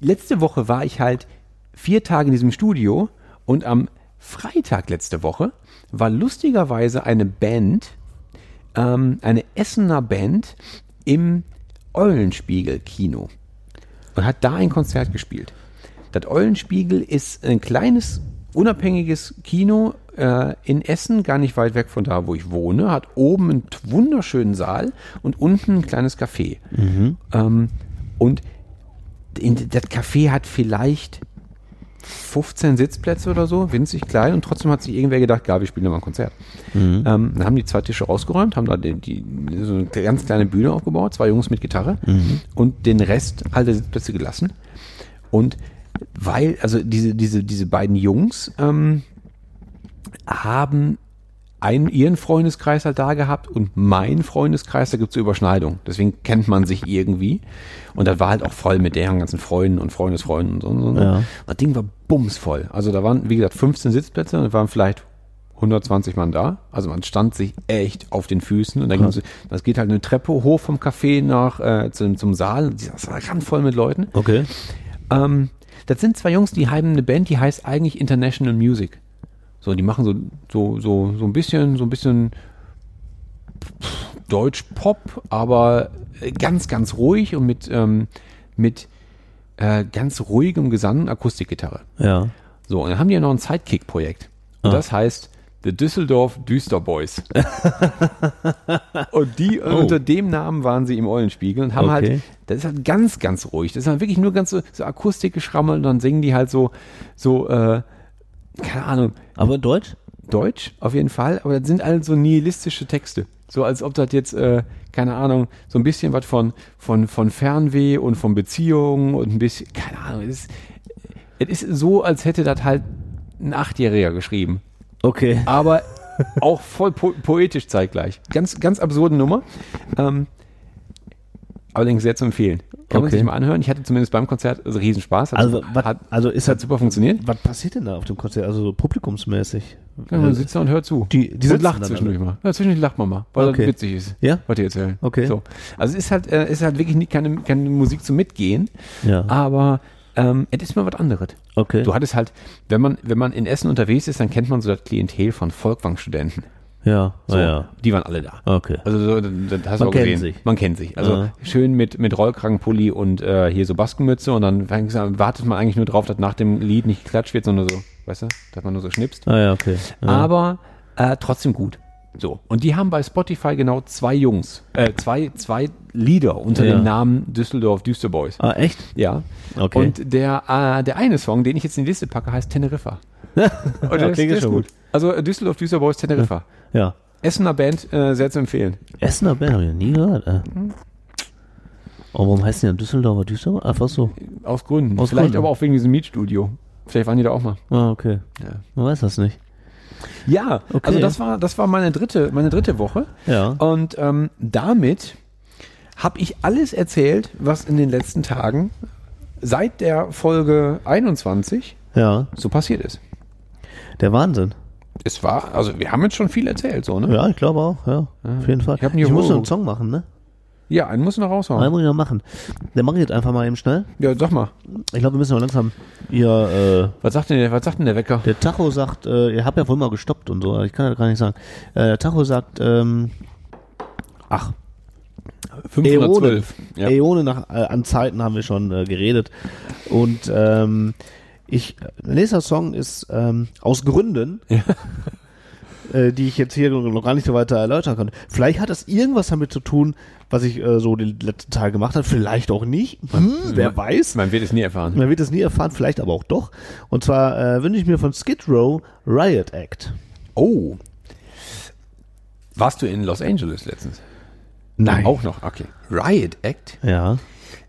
letzte Woche war ich halt vier Tage in diesem Studio und am Freitag letzte Woche war lustigerweise eine Band, ähm, eine Essener Band im Eulenspiegel-Kino und hat da ein Konzert gespielt. Das Eulenspiegel ist ein kleines, unabhängiges Kino äh, in Essen, gar nicht weit weg von da, wo ich wohne, hat oben einen wunderschönen Saal und unten ein kleines Café. Ähm, und in, das Café hat vielleicht 15 Sitzplätze oder so, winzig klein und trotzdem hat sich irgendwer gedacht, Gabi, spielen wir mal ein Konzert. Ähm, dann haben die zwei Tische rausgeräumt, haben da die, die, so eine ganz kleine Bühne aufgebaut, zwei Jungs mit Gitarre und den Rest alte Sitzplätze gelassen. Und weil, also diese, diese, diese beiden Jungs ähm, haben einen, ihren Freundeskreis halt da gehabt und mein Freundeskreis, da gibt es so Überschneidung. Deswegen kennt man sich irgendwie. Und das war halt auch voll mit deren ganzen Freunden und Freundesfreunden und so. Und so. Ja. Das Ding war bumsvoll. Also da waren, wie gesagt, 15 Sitzplätze und es waren vielleicht 120 Mann da. Also man stand sich echt auf den Füßen und dann ging's, das geht halt eine Treppe hoch vom Café nach äh, zum, zum Saal. Das war randvoll mit Leuten. Okay. Ähm, das sind zwei Jungs, die haben eine Band, die heißt eigentlich International Music. So, die machen so, so, so, so ein bisschen, so ein bisschen Deutsch-Pop, aber äh, ganz, ganz ruhig und mit, ähm, mit äh, ganz ruhigem Gesang Akustikgitarre. Ja. So, und dann haben die ja noch ein Sidekick-Projekt. Und Ah. das heißt The Düsseldorf Düster Boys. <laughs> und die, Oh. unter dem Namen waren sie im Eulenspiegel und haben Okay. halt, das ist halt ganz, ganz ruhig. Das ist halt wirklich nur ganz so, so Akustikgeschrammel und dann singen die halt so, so, äh, keine Ahnung, Aber Deutsch? Deutsch auf jeden Fall, aber das sind halt so nihilistische Texte. So als ob das jetzt, äh, keine Ahnung, so ein bisschen was von, von, von Fernweh und von Beziehungen und ein bisschen, keine Ahnung, es ist, es ist so, als hätte das halt ein Achtjähriger geschrieben. Okay. Aber auch voll po poetisch zeitgleich. Ganz, ganz absurde Nummer. Ähm, allerdings sehr zu empfehlen. Kann man Okay. sich mal anhören. Ich hatte zumindest beim Konzert also Riesenspaß. Hat, Also, was, hat, also ist hat das, super funktioniert. was passiert denn da auf dem Konzert? Also so publikumsmäßig? Ja, man sitzt da und hört zu. Die- die und lacht zwischendurch mal. Ja, zwischendurch lacht man mal, weil Okay. das witzig ist. Ja? Was die erzählen. Okay. So. Also es ist halt, äh, ist halt wirklich nicht keine, keine Musik zum Mitgehen, Ja. aber ähm, es ist mal was anderes. Okay. Du hattest halt, wenn man, wenn man in Essen unterwegs ist, dann kennt man so das Klientel von Volkwang-Studenten. Ja. So, Ah, ja. Die waren alle da. Okay. Also so, das das hast Man du auch kennt gesehen. sich. Man kennt sich. Also Ja. schön mit, mit Rollkragenpulli und äh, hier so Baskenmütze und dann wartet man eigentlich nur drauf, dass nach dem Lied nicht geklatscht wird, sondern so, weißt du, dass man nur so schnipst. Ah ja, okay. Ja. Aber äh, trotzdem gut. So. Und die haben bei Spotify genau zwei Jungs, äh, zwei, zwei Lieder unter Ja. dem Namen Düsseldorf Düster Boys. ah, echt? Ja. Okay. Und der, äh, der eine Song, den ich jetzt in die Liste packe, heißt Teneriffa. <laughs> Und ist, klingt der ist schon gut. Also äh, Düsseldorf Düster Boys Teneriffa. Ja. Essener Band, äh, sehr zu empfehlen. Essener Band habe ich noch nie gehört. Äh. Mhm. Oh, warum heißt die denn Düsseldorfer Düsseldorf? Einfach so. Aus Gründen. Aus Vielleicht Gründen. aber auch wegen diesem Mietstudio. Vielleicht waren die da auch mal. Ah, okay. Ja. Man weiß das nicht. Ja, Okay. also das war, das war meine dritte, meine dritte Woche. Ja. Und ähm, damit habe ich alles erzählt, was in den letzten Tagen seit der Folge 21 Ja. so passiert ist. Der Wahnsinn. Es war, also wir haben jetzt schon viel erzählt, so, ne? Ja, ich glaube auch. Ja. Auf jeden Fall. Ich ich muss noch einen. Song machen, ne? Ja, einen muss noch Einen raushauen. muss ich noch machen. Den mache ich jetzt einfach mal eben schnell. Ja, sag mal. Ich glaube, wir müssen noch langsam. Ihr, Was sagt denn, der- was sagt denn der Wecker? äh, der Tacho sagt, äh, ihr habt ja wohl mal gestoppt und so. Ich kann das gar nicht sagen. Äh, der Tacho sagt, ähm, ach, 512. Ja. Äonen nach, äh, an Zeiten haben wir schon äh, geredet. Und ähm, ich, der nächste Song ist ähm, aus Gründen, <laughs> äh, die ich jetzt hier noch gar nicht so weiter erläutern kann. Vielleicht hat das irgendwas damit zu tun, was ich äh, so die letzten Tage gemacht habe. Vielleicht auch nicht. Hm, wer weiß. Man wird es nie erfahren. Man wird es nie erfahren, vielleicht aber auch doch. Und zwar äh, wünsche ich mir von Skid Row Riot Act. Oh. Warst du in Los Angeles letztens? Nein. Auch noch, okay. Riot Act. Ja,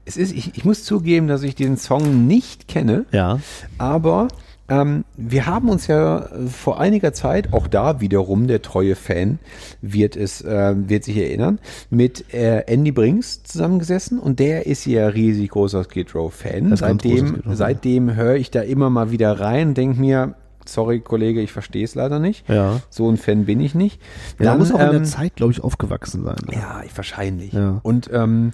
Es ist, ich, ich muss zugeben, dass ich diesen Song nicht kenne, ja. aber ähm, wir haben uns ja äh, vor einiger Zeit, auch da wiederum der treue Fan wird es, äh, wird sich erinnern, mit äh, Andy Brinks zusammengesessen und der ist ja riesig großer Skid Row Fan. Seitdem, Skid seitdem höre ich da immer mal wieder rein, denke mir, sorry Kollege, ich verstehe es leider nicht. Ja. So ein Fan bin ich nicht. Ja, da muss auch in der ähm, Zeit, glaube ich, aufgewachsen sein. ne? ja, ich, wahrscheinlich. Ja. Und ähm,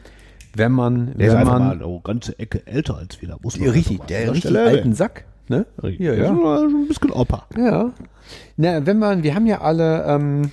wenn man, Der ist wenn einfach man mal eine ganze Ecke älter als wir. Da muss man richtig, der richtig Stelle alten. Sack, ne? Richtig. Ja, ist ja. ein bisschen Opa. Ja. Na, wenn man, wir haben ja alle ähm,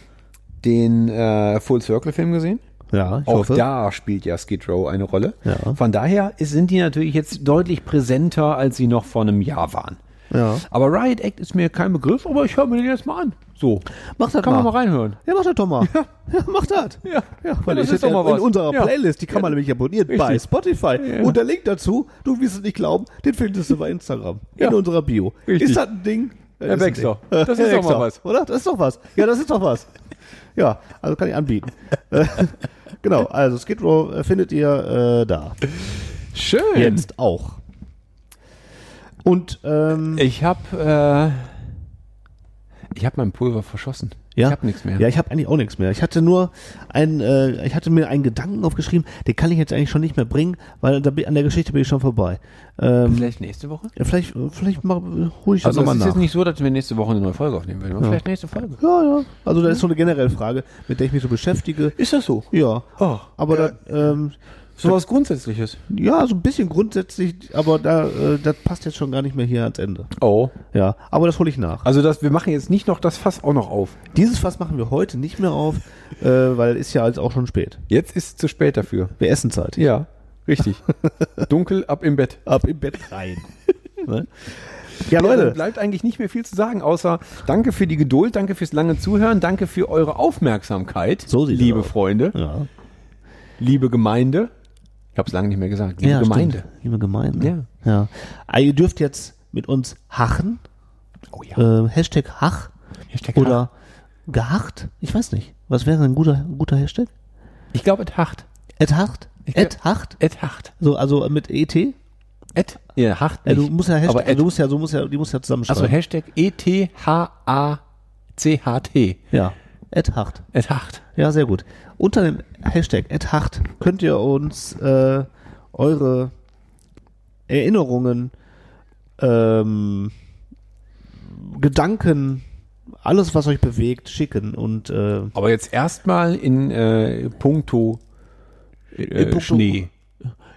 den äh, Full Circle Film gesehen. Ja, ich Auch hoffe. da spielt ja Skid Row eine Rolle. Ja. Von daher ist, sind die natürlich jetzt deutlich präsenter, als sie noch vor einem Jahr waren. Ja. Aber Riot Act ist mir kein Begriff, aber ich höre mir den jetzt mal an. So. Mach das Kann mal. man mal reinhören. Ja, mach das doch mal. Ja, mach das. Ja. Ja, weil das das ist ist doch mal in was. unserer Ja. Playlist, die kann man nämlich abonnieren bei Richtig. Spotify. Ja. Und der Link dazu, du wirst es nicht glauben, den findest du bei Instagram. Ja. In unserer Bio. Richtig. Ist das ein Ding? Ja, Herr ist Baxter, das ist Herr doch mal was. Oder? Das ist doch was. Ja, das ist doch was. Ja, also kann ich anbieten. <laughs> Genau, also Skid Row äh, findet ihr äh, da. Schön. Jetzt auch. Und ähm, Ich habe äh, ich habe mein Pulver verschossen. Ja. Ich habe nichts mehr. Ja, ich habe eigentlich auch nichts mehr. Ich hatte nur ein, äh, ich hatte mir einen Gedanken aufgeschrieben, den kann ich jetzt eigentlich schon nicht mehr bringen, weil da, an der Geschichte bin ich schon vorbei. Ähm, Vielleicht nächste Woche? ja, vielleicht, vielleicht mal, hole ich das Also es nochmal ist nach. jetzt nicht so, dass wir nächste Woche eine neue Folge aufnehmen werden. aber Vielleicht nächste Folge. ja, ja. Also das ist so eine generelle Frage, mit der ich mich so beschäftige. Ist das so? Ja. Oh, Aber da, ähm, so was Grundsätzliches. ja, so ein bisschen grundsätzlich, aber da, äh, das passt jetzt schon gar nicht mehr hier ans Ende. Oh. Ja, aber das hole ich nach. Also das, wir machen jetzt nicht noch das Fass auch noch auf. Dieses Fass machen wir heute nicht mehr auf, äh, weil ist ja jetzt auch schon spät. Jetzt ist es zu spät dafür. Wir essen Zeit. Ja, richtig. <laughs> Dunkel ab im Bett. Ab im Bett rein. <laughs> ne? Ja, Ja, Leute. bleibt eigentlich nicht mehr viel zu sagen, außer danke für die Geduld, danke fürs lange Zuhören, danke für eure Aufmerksamkeit, So liebe. Freunde, Ja. liebe Gemeinde. Ich habe es lange nicht mehr gesagt. Liebe ja, Gemeinde. Stimmt. Liebe Gemeinde. Ja. ja. Ah, ihr dürft jetzt mit uns hachen. Oh ja. Äh, Hashtag Hach. Hashtag Oder gehacht. Ich weiß nicht. Was wäre ein guter, guter Hashtag? Ich glaube, et hacht. Ed Hacht? Ich Ed Hacht? Et hacht. So, also mit ET? Ja, Et? Ja, hacht du nicht. musst ja Hashtag, aber et. du musst ja, so musst ja, die musst ja zusammenschreiben. Also Hashtag E E-T-H-A-C-H-T. ja. Ed Hacht. Et hacht. Ja, sehr gut. Unter dem Hashtag @hacht könnt ihr uns äh, eure Erinnerungen, ähm, Gedanken, alles, was euch bewegt, schicken und äh, Aber jetzt erstmal in äh, puncto, äh, In puncto- Schnee.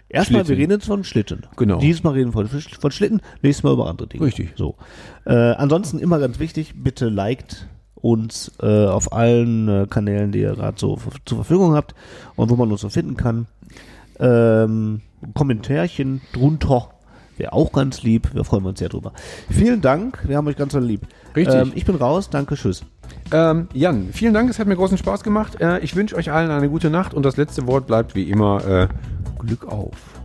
erstmal, wir reden jetzt von Schlitten. Genau. Dieses Mal reden wir von, von Schlitten, nächstes Mal über andere Dinge. Richtig. So. Äh, ansonsten immer ganz wichtig, bitte liked uns äh, auf allen äh, Kanälen, die ihr gerade so zur Verfügung habt und wo man uns so finden kann. Ähm, Kommentärchen drunter wäre auch ganz lieb. Wir freuen uns sehr drüber. Vielen Dank. Wir haben euch ganz doll lieb. Richtig. Ähm, ich bin raus. Danke. Tschüss. Ähm, Jan, vielen Dank, es hat mir großen Spaß gemacht. Äh, ich wünsche euch allen eine gute Nacht und das letzte Wort bleibt wie immer äh, Glück auf.